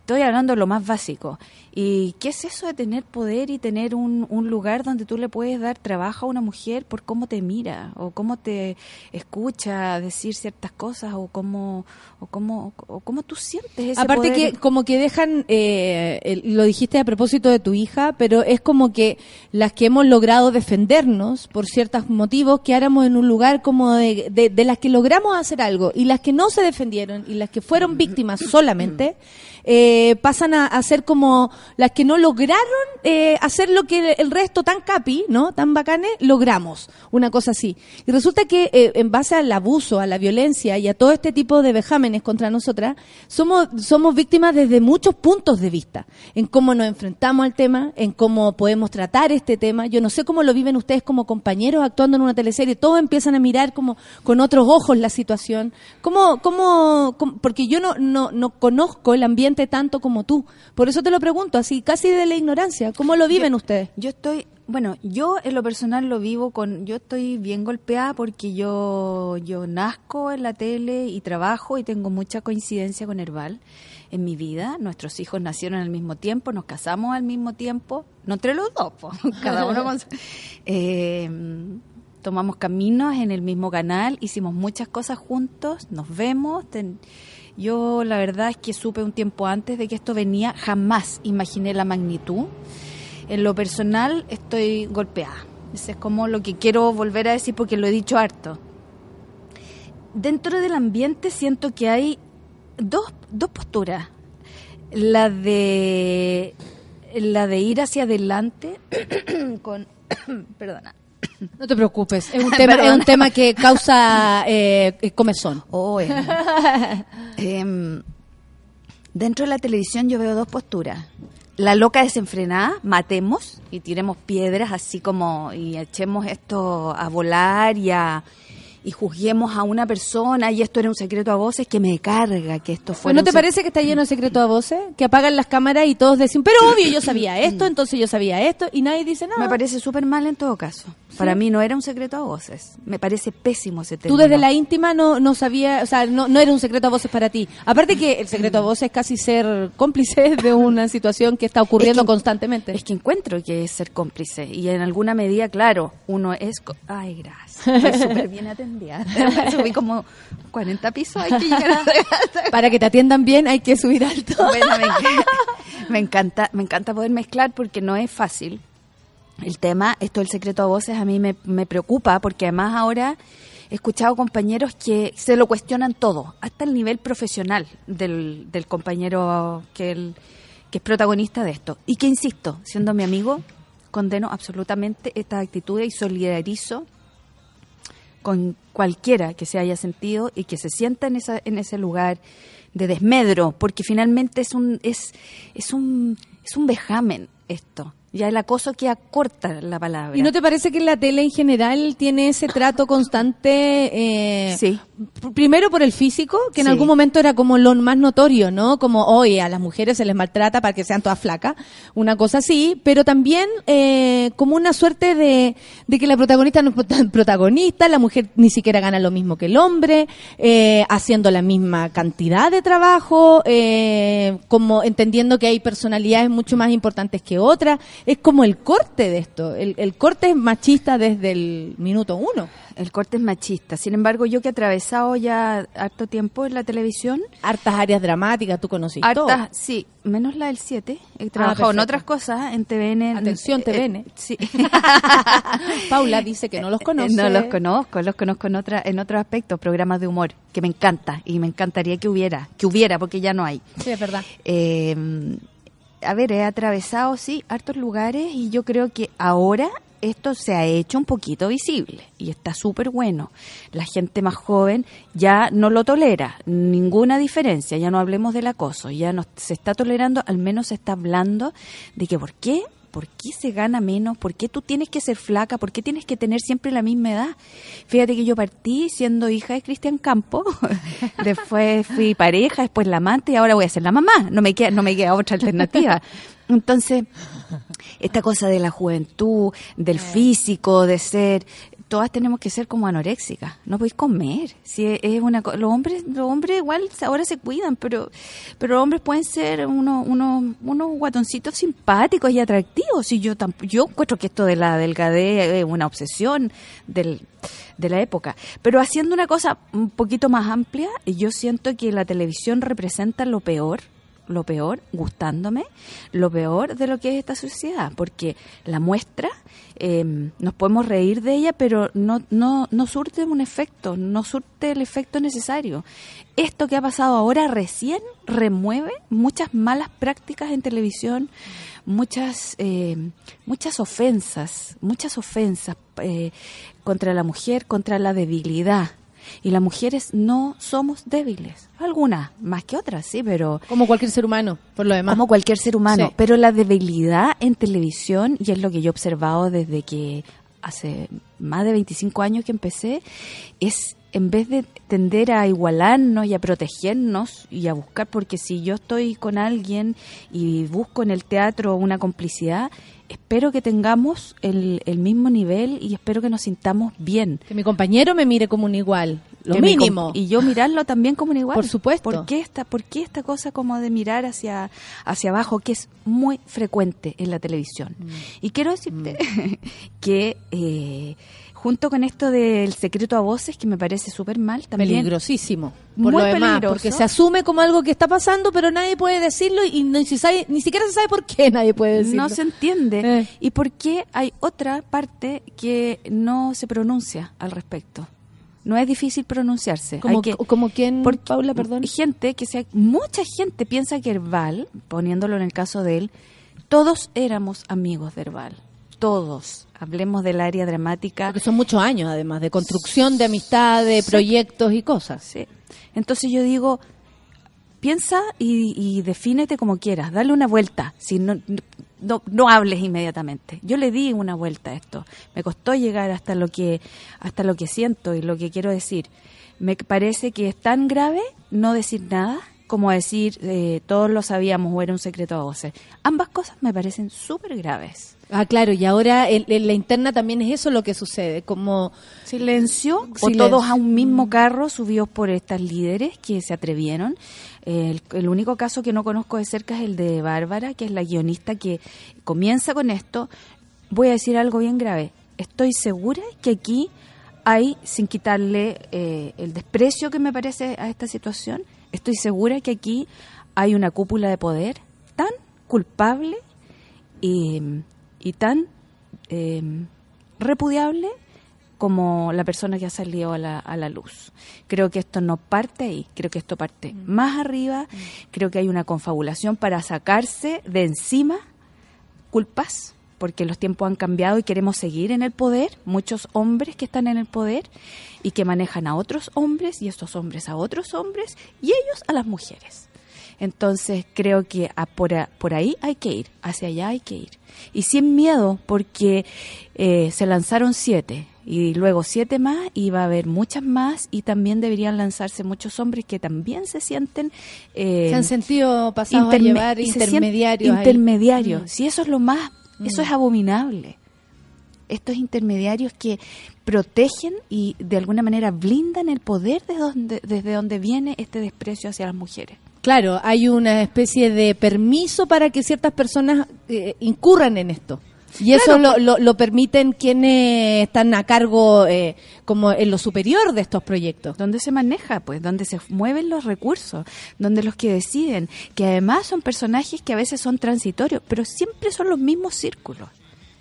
Estoy hablando de lo más básico. ¿Y qué es eso de tener poder y tener un, un lugar donde tú le puedes dar trabajo a una mujer por cómo te mira o cómo te escucha decir ciertas cosas o cómo, o cómo, o cómo tú sientes ese Aparte poder? que como que dejan, eh, el- lo dijiste a propósito de tu hija, pero es como que las que hemos logrado defendernos por ciertos motivos, quedáramos en un lugar como de, de, de las que logramos hacer algo y las que no se defendieron y las que fueron víctimas solamente, eh, pasan a, a ser como las que no lograron eh, hacer lo que el resto tan capi, ¿no? Tan bacanes, logramos. Una cosa así. Y resulta que eh, en base al abuso, a la violencia y a todo este tipo de vejámenes contra nosotras, somos, somos víctimas desde muchos puntos de vista. En cómo nos enfrentamos al tema, en cómo podemos tratar este tema. Yo no sé cómo lo viven ustedes como compañeros actuando en una teleserie. Todos empiezan a mirar como con otros ojos la situación. ¿Cómo, cómo, cómo- porque yo no, no, no conozco el ambiente tanto como tú. Por eso te lo pregunto, así casi de la ignorancia. ¿Cómo lo viven ustedes? Yo estoy, bueno, yo en lo personal lo vivo con, yo estoy bien golpeada porque yo, yo nazco en la tele y trabajo y tengo mucha coincidencia con Herbal en mi vida. Nuestros hijos nacieron al mismo tiempo, nos casamos al mismo tiempo, no entre los dos, po, cada uno con Eh, tomamos caminos en el mismo canal, hicimos muchas cosas juntos, nos vemos. ten- yo la verdad es que supe un tiempo antes de que esto venía, jamás imaginé la magnitud. En lo personal estoy golpeada. Eso es como lo que quiero volver a decir porque lo he dicho harto. Dentro del ambiente siento que hay dos, dos posturas. La de la de ir hacia adelante con perdona. No te preocupes, es un tema, es un tema que causa eh, eh, comezón. Oh, em, dentro de la televisión yo veo dos posturas. La loca desenfrenada, matemos y tiremos piedras así como y echemos esto a volar y a y juzguemos a una persona y esto era un secreto a voces que me carga que esto fue ¿No te parece que está lleno de secreto a voces? Que apagan las cámaras y todos decían, pero obvio, yo sabía esto, entonces yo sabía esto, y nadie dice nada. Me parece súper mal en todo caso. Para mí no era un secreto a voces. Me parece pésimo ese tema. Tú desde la íntima no, no sabías, o sea, no, no era un secreto a voces para ti. Aparte que el secreto a voces es casi ser cómplice de una situación que está ocurriendo Es que- constantemente. Es que encuentro que es ser cómplice y en alguna medida, claro, uno es... Ay, gracias. Estoy súper bien Subí como 40 pisos, hay que llegar a... Para que te atiendan bien hay que subir alto. Bueno, me, enc- me encanta, me encanta poder mezclar porque no es fácil. El tema, esto del secreto a voces, a mí me, me preocupa porque además ahora he escuchado compañeros que se lo cuestionan todo, hasta el nivel profesional del, del compañero que, el, que es protagonista de esto. Y que, insisto, siendo mi amigo, condeno absolutamente esta actitud y solidarizo con cualquiera que se haya sentido y que se sienta en, esa, en ese lugar de desmedro, porque finalmente es un, es, es un, es un vejamen esto. Ya el acoso queda corta la palabra. ¿Y no te parece que la tele en general tiene ese trato constante? eh, Sí. Primero por el físico, que en Sí. algún momento era como lo más notorio, ¿no? Como, oye, a las mujeres se les maltrata para que sean todas flacas, una cosa así, pero también eh, como una suerte de, de que la protagonista no es prota- protagonista, la mujer ni siquiera gana lo mismo que el hombre, eh, haciendo la misma cantidad de trabajo, eh, como entendiendo que hay personalidades mucho más importantes que otras. Es como el corte de esto. El, el corte es machista desde el minuto uno. El corte es machista. Sin embargo, yo que he atravesado ya harto tiempo en la televisión. Hartas áreas dramáticas, tú conociste. Hartas, sí, menos la del 7. He trabajado en otras cosas, en TVN. en- Atención, eh, TVN. eh, sí. Paula dice que no los conoce. No los conozco, los conozco en otra, en otros aspectos, programas de humor, que me encanta y me encantaría que hubiera, que hubiera, porque ya no hay. Sí, es verdad. Eh, a ver, he atravesado, sí, hartos lugares y yo creo que ahora esto se ha hecho un poquito visible y está súper bueno. La gente más joven ya no lo tolera, ninguna diferencia, ya no hablemos del acoso, ya no se está tolerando, al menos se está hablando de que por qué, por qué se gana menos, por qué tú tienes que ser flaca, por qué tienes que tener siempre la misma edad. Fíjate que yo partí siendo hija de Cristian Campo, después fui pareja, después la amante y ahora voy a ser la mamá, no me queda, no me queda otra alternativa. Entonces, esta cosa de la juventud, del físico, de ser, todas tenemos que ser como anoréxicas, no podéis comer. Si es- una los hombres, los hombres igual ahora se cuidan, pero pero los hombres pueden ser unos unos unos guatoncitos simpáticos y atractivos. Si yo yo encuentro que esto de la delgadez es una obsesión del de la época, pero haciendo una cosa un poquito más amplia, yo siento que la televisión representa lo peor lo peor, gustándome, lo peor de lo que es esta sociedad, porque la muestra, eh, nos podemos reír de ella, pero no, no, no surte un efecto, no surte el efecto necesario. Esto que ha pasado ahora recién remueve muchas malas prácticas en televisión, muchas, eh, muchas ofensas, muchas ofensas eh, contra la mujer, contra la debilidad. Y las mujeres no somos débiles. Algunas, más que otras, sí, pero... Como cualquier ser humano, por lo demás. Como cualquier ser humano. Sí. Pero la debilidad en televisión, y es lo que yo he observado desde que hace más de 25 años que empecé, es en vez de tender a igualarnos y a protegernos y a buscar, porque si yo estoy con alguien y busco en el teatro una complicidad, espero que tengamos el, el mismo nivel y espero que nos sintamos bien. Que mi compañero me mire como un igual. Lo Que mínimo. Y yo mirarlo también como un igual. Por supuesto. ¿Por qué esta, por qué esta cosa como de mirar hacia, hacia abajo, que es muy frecuente en la televisión? Mm. Y quiero decirte que eh, junto con esto del secreto a voces, que me parece súper mal, también... Peligrosísimo. Por Muy lo demás, peligroso. porque se asume como algo que está pasando, pero nadie puede decirlo y no sabe- ni siquiera se sabe por qué nadie puede decirlo. No se entiende. Eh. ¿Y por qué hay otra parte que no se pronuncia al respecto? No es difícil pronunciarse. Como, que, como quien, porque Paula, perdón. gente que sea mucha gente piensa que Herbal, poniéndolo en el caso de él, todos éramos amigos de Herbal. Todos. Hablemos del área dramática. Porque son muchos años, además, de construcción de amistad, de Sí. proyectos y cosas. Sí. Entonces yo digo, piensa y, y defínete como quieras, dale una vuelta, si no, no, no hables inmediatamente. Yo le di una vuelta a esto, me costó llegar hasta lo que, hasta lo que siento y lo que quiero decir. Me parece que es tan grave no decir nada como decir eh, todos lo sabíamos o era un secreto a voces. Ambas cosas me parecen súper graves. Ah, claro, y ahora en, la interna también es eso lo que sucede, como silencio, o todos a un mismo carro subidos por estas líderes que se atrevieron. El, el único caso que no conozco de cerca es el de Bárbara, que es la guionista que comienza con esto. Voy a decir algo bien grave. Estoy segura que aquí hay, sin quitarle eh, el desprecio que me parece a esta situación, estoy segura que aquí hay una cúpula de poder tan culpable y, y tan eh, repudiable como la persona que ha salido a la, a la luz. Creo que esto no parte ahí, creo que esto parte más arriba, creo que hay una confabulación para sacarse de encima culpas, porque los tiempos han cambiado y queremos seguir en el poder, muchos hombres que están en el poder y que manejan a otros hombres y estos hombres a otros hombres y ellos a las mujeres. Entonces creo que a por, a- por ahí hay que ir, hacia allá hay que ir. Y sin miedo, porque eh, se lanzaron siete y luego siete más y va a haber muchas más y también deberían lanzarse muchos hombres que también se sienten... eh, se han sentido pasados a llevar y intermediarios. Intermediarios. Mm. Si eso es lo más, eso Mm. es abominable. Estos intermediarios que protegen y de alguna manera blindan el poder de donde, desde donde viene este desprecio hacia las mujeres. claro, hay una especie de permiso para que ciertas personas eh, incurran en esto. Y eso Claro, lo, lo, lo permiten quienes están a cargo eh, como en lo superior de estos proyectos. donde se maneja, pues, donde se mueven los recursos, donde los que deciden, que además son personajes que a veces son transitorios, pero siempre son los mismos círculos.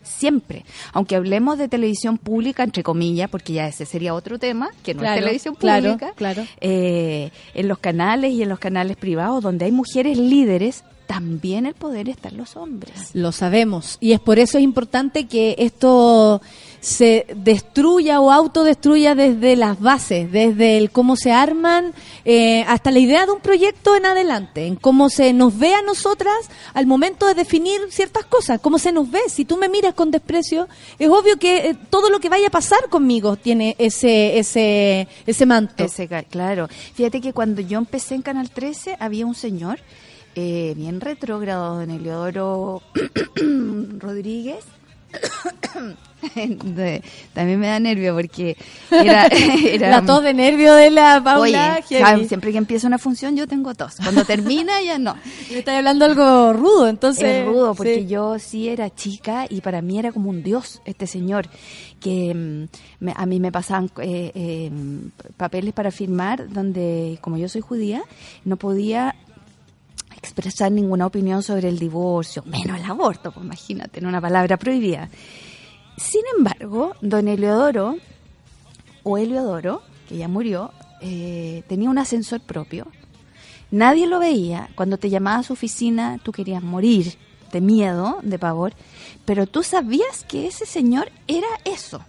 Siempre. Aunque hablemos de televisión pública, entre comillas, porque ya ese sería otro tema, que no Claro, es televisión claro, pública, claro. eh, en los canales y en los canales privados, donde hay mujeres líderes, también el poder está en los hombres. Lo sabemos. Y es por eso es importante que esto se destruya o autodestruya desde las bases, desde el cómo se arman, eh, hasta la idea de un proyecto en adelante, en cómo se nos ve a nosotras al momento de definir ciertas cosas, cómo se nos ve. Si tú me miras con desprecio, es obvio que eh, todo lo que vaya a pasar conmigo tiene ese, ese, ese manto. Ese, claro. Fíjate que cuando yo empecé en Canal 13 había un señor eh, bien retrógrado, don Eleodoro Rodríguez. También me da nervio porque era, era la tos de nervio de la Paula. Oye, siempre que empieza una función yo tengo tos. Cuando termina ya no. Me estás hablando algo rudo, entonces. Es rudo porque sí. yo sí era chica y para mí era como un dios este señor que mm, me- a mí me pasaban eh, eh, papeles para firmar donde como yo soy judía no podía expresar ninguna opinión sobre el divorcio, menos el aborto, pues imagínate, en una palabra prohibida. Sin embargo, don Eleodoro, o Eleodoro, que ya murió, eh, tenía un ascensor propio. Nadie lo veía. Cuando te llamaba a su oficina, tú querías morir de miedo, de pavor, pero tú sabías que ese señor era eso.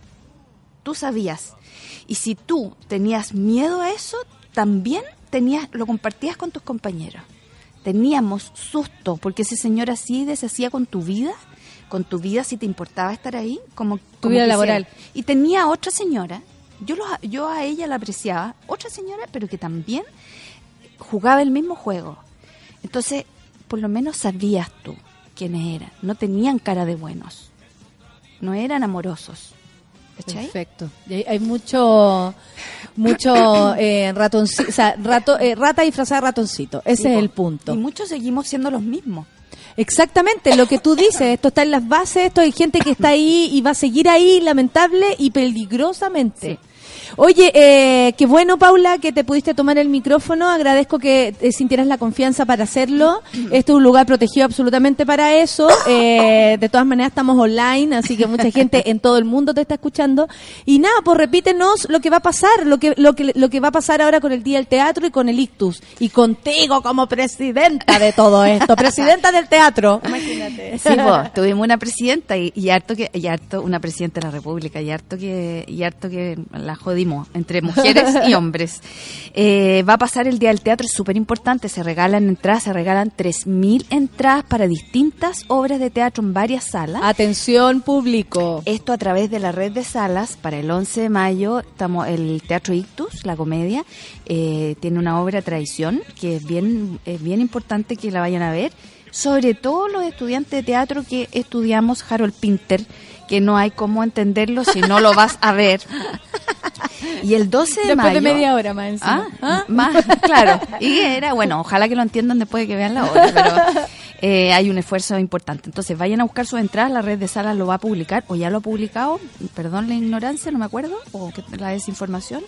Tú sabías. Y si tú tenías miedo a eso, también tenías, lo compartías con tus compañeros. Teníamos susto, porque ese señor así deshacía con tu vida, con tu vida si te importaba estar ahí, como como vida laboral. Y tenía otra señora, yo, lo- yo a ella la apreciaba, otra señora, pero que también jugaba el mismo juego. Entonces, por lo menos sabías tú quiénes eran. No tenían cara de buenos. No eran amorosos. ¿Cachai? Perfecto. Y hay, hay mucho, mucho eh, ratoncito, o sea, rato, eh, rata disfrazada de ratoncito. Ese Sí, es el punto. Y muchos seguimos siendo los mismos. Exactamente, lo que tú dices, esto está en las bases, esto hay gente que está ahí y va a seguir ahí, lamentable y peligrosamente. Oye, eh, qué bueno, Paula, que te pudiste tomar el micrófono. Agradezco que eh, sintieras la confianza para hacerlo. Este es un lugar protegido absolutamente para eso. Eh, de todas maneras, estamos online, así que mucha gente en todo el mundo te está escuchando. Y nada, pues repítenos lo que va a pasar, lo que, lo que, lo que va a pasar ahora con el Día del Teatro y con el Ictus. Y contigo como presidenta de todo esto, presidenta del teatro. Imagínate. Sí, po, tuvimos una presidenta y, y harto que y harto una presidenta de la República y harto que y harto que la entre mujeres y hombres. Eh, va a pasar el día del teatro, es súper importante, se regalan entradas, se regalan 3.000 entradas para distintas obras de teatro en varias salas. Atención público. Esto a través de la red de salas para el 11 de mayo estamos el Teatro Ictus, la comedia, eh, tiene una obra Traición que es bien es bien importante que la vayan a ver, sobre todo los estudiantes de teatro que estudiamos Harold Pinter, que no hay cómo entenderlo si no lo vas a ver. Y el 12 de Después mayo de media hora más encima. Ah, más, claro. Y era, bueno, ojalá que lo entiendan después de que vean la obra, pero eh, hay un esfuerzo importante. Entonces, vayan a buscar sus entradas, la red de salas lo va a publicar, o ya lo ha publicado, perdón la ignorancia, no me acuerdo, o la desinformación.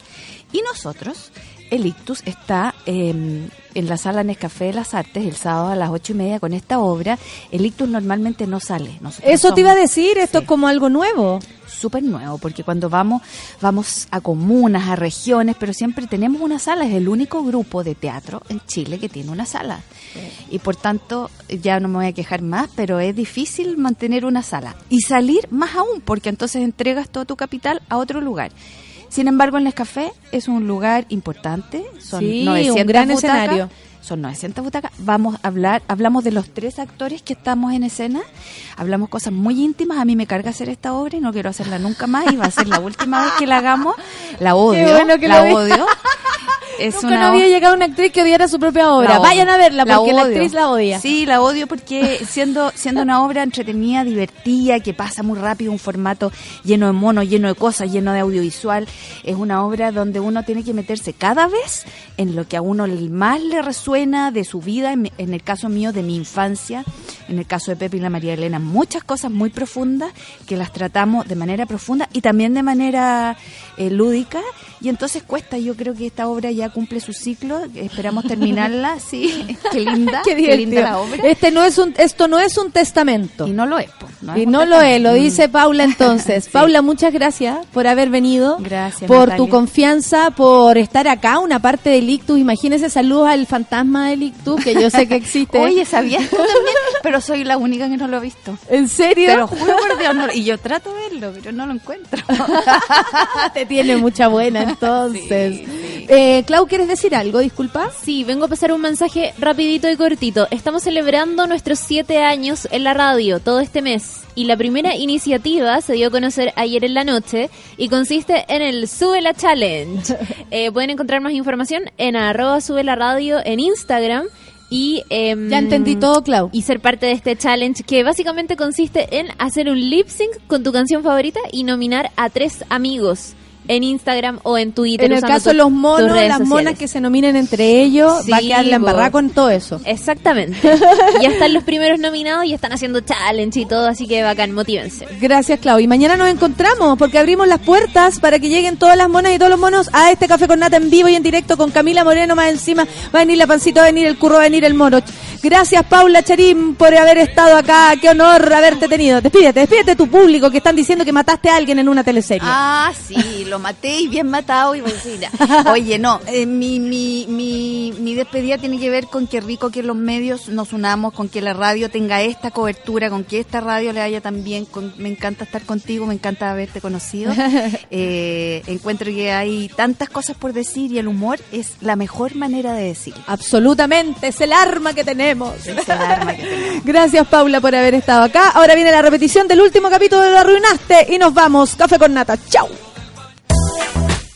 Y nosotros, el Ictus está eh, en la sala Nescafé de las Artes el sábado a las ocho y media con esta obra. El Ictus normalmente no sale. Nosotros Eso te iba a decir, esto es como algo nuevo. súper nuevo, porque cuando vamos, vamos a comunas, a regiones, pero siempre tenemos una sala, es el único grupo de teatro en Chile que tiene una sala. Y por tanto, ya no me voy a quejar más, pero es difícil mantener una sala. Y salir más aún, porque entonces entregas todo tu capital a otro lugar. Sin embargo, el Nescafé es un lugar importante, son Sí, 900 un gran butacas, escenario. Son 900 butacas. Vamos a hablar, hablamos de los tres actores que estamos en escena, hablamos cosas muy íntimas. A mí me carga hacer esta obra y no quiero hacerla nunca más y va a ser la última vez que la hagamos. La odio, bueno que la odio. es Nunca una no había llegado una actriz que odiara su propia obra. Vayan a verla La porque la, actriz la odia. Sí, la odio porque siendo, siendo una obra entretenida, divertida, que pasa muy rápido, un formato lleno de monos, lleno de cosas, lleno de audiovisual, es una obra donde uno tiene que meterse cada vez en lo que a uno más le de su vida, en, en el caso mío de mi infancia, en el caso de Pepe y la María Elena, muchas cosas muy profundas que las tratamos de manera profunda y también de manera eh, lúdica y entonces cuesta, yo creo que esta obra ya cumple su ciclo, esperamos terminarla, sí, qué linda, Qué qué, linda la obra. Este no es un, esto no es un testamento. Y no lo es, po, no y es no lo es, lo dice. Paula entonces. Paula, muchas gracias por haber venido. Gracias, Por Natalia. tu confianza, por estar acá, una parte del ictus. Imagínese saludos al fantasma del ictus, que yo sé que existe. Oye, ¿sabías tú también? Pero soy la única que no lo he visto. ¿En serio? Te lo juro por Dios, no- y yo trato de verlo, pero no lo encuentro. Te tiene mucha buena entonces. Eh, Clau, ¿quieres decir algo? Disculpa. Sí, vengo a pasar un mensaje rapidito y cortito. Estamos celebrando nuestros siete años en la radio todo este mes. Y la primera iniciativa se dio a conocer ayer en la noche y consiste en el Sube la Challenge. Eh, pueden encontrar más información en arroba sube la radio en Instagram. Y, em, Ya entendí todo, Clau. Y ser parte de este challenge que básicamente consiste en hacer un lip sync con tu canción favorita y nominar a tres amigos en Instagram o en Twitter. En el caso de los monos, las monas que se nominen entre ellos, va a quedar la embarrada con todo eso. Exactamente. ya están los primeros nominados y están haciendo challenge y todo, así que bacán, motívense. Gracias, Clau. Y mañana nos encontramos porque abrimos las puertas para que lleguen todas las monas y todos los monos a este café con nata en vivo y en directo con Camila Moreno más encima. Va a venir la pancita, va a venir el curro, va a venir el moro. Gracias, Paula Charín, por haber estado acá. Qué honor haberte tenido. Despídete, despídete de tu público que están diciendo que mataste a alguien en una teleserie. Ah, sí, lo maté y bien matado. Y ya. Oye, no, eh, mi, mi, mi, mi despedida tiene que ver con que rico que los medios nos unamos, con que la radio tenga esta cobertura, con que esta radio le haya también. Con, me encanta estar contigo, me encanta haberte conocido. Eh, encuentro que hay tantas cosas por decir y el humor es la mejor manera de decir. Absolutamente, es el arma que tenemos. Es el arma que tenemos. Gracias, Paula, por haber estado acá. Ahora viene la repetición del último capítulo de Lo Arruinaste y nos vamos. Café con nata. Chau.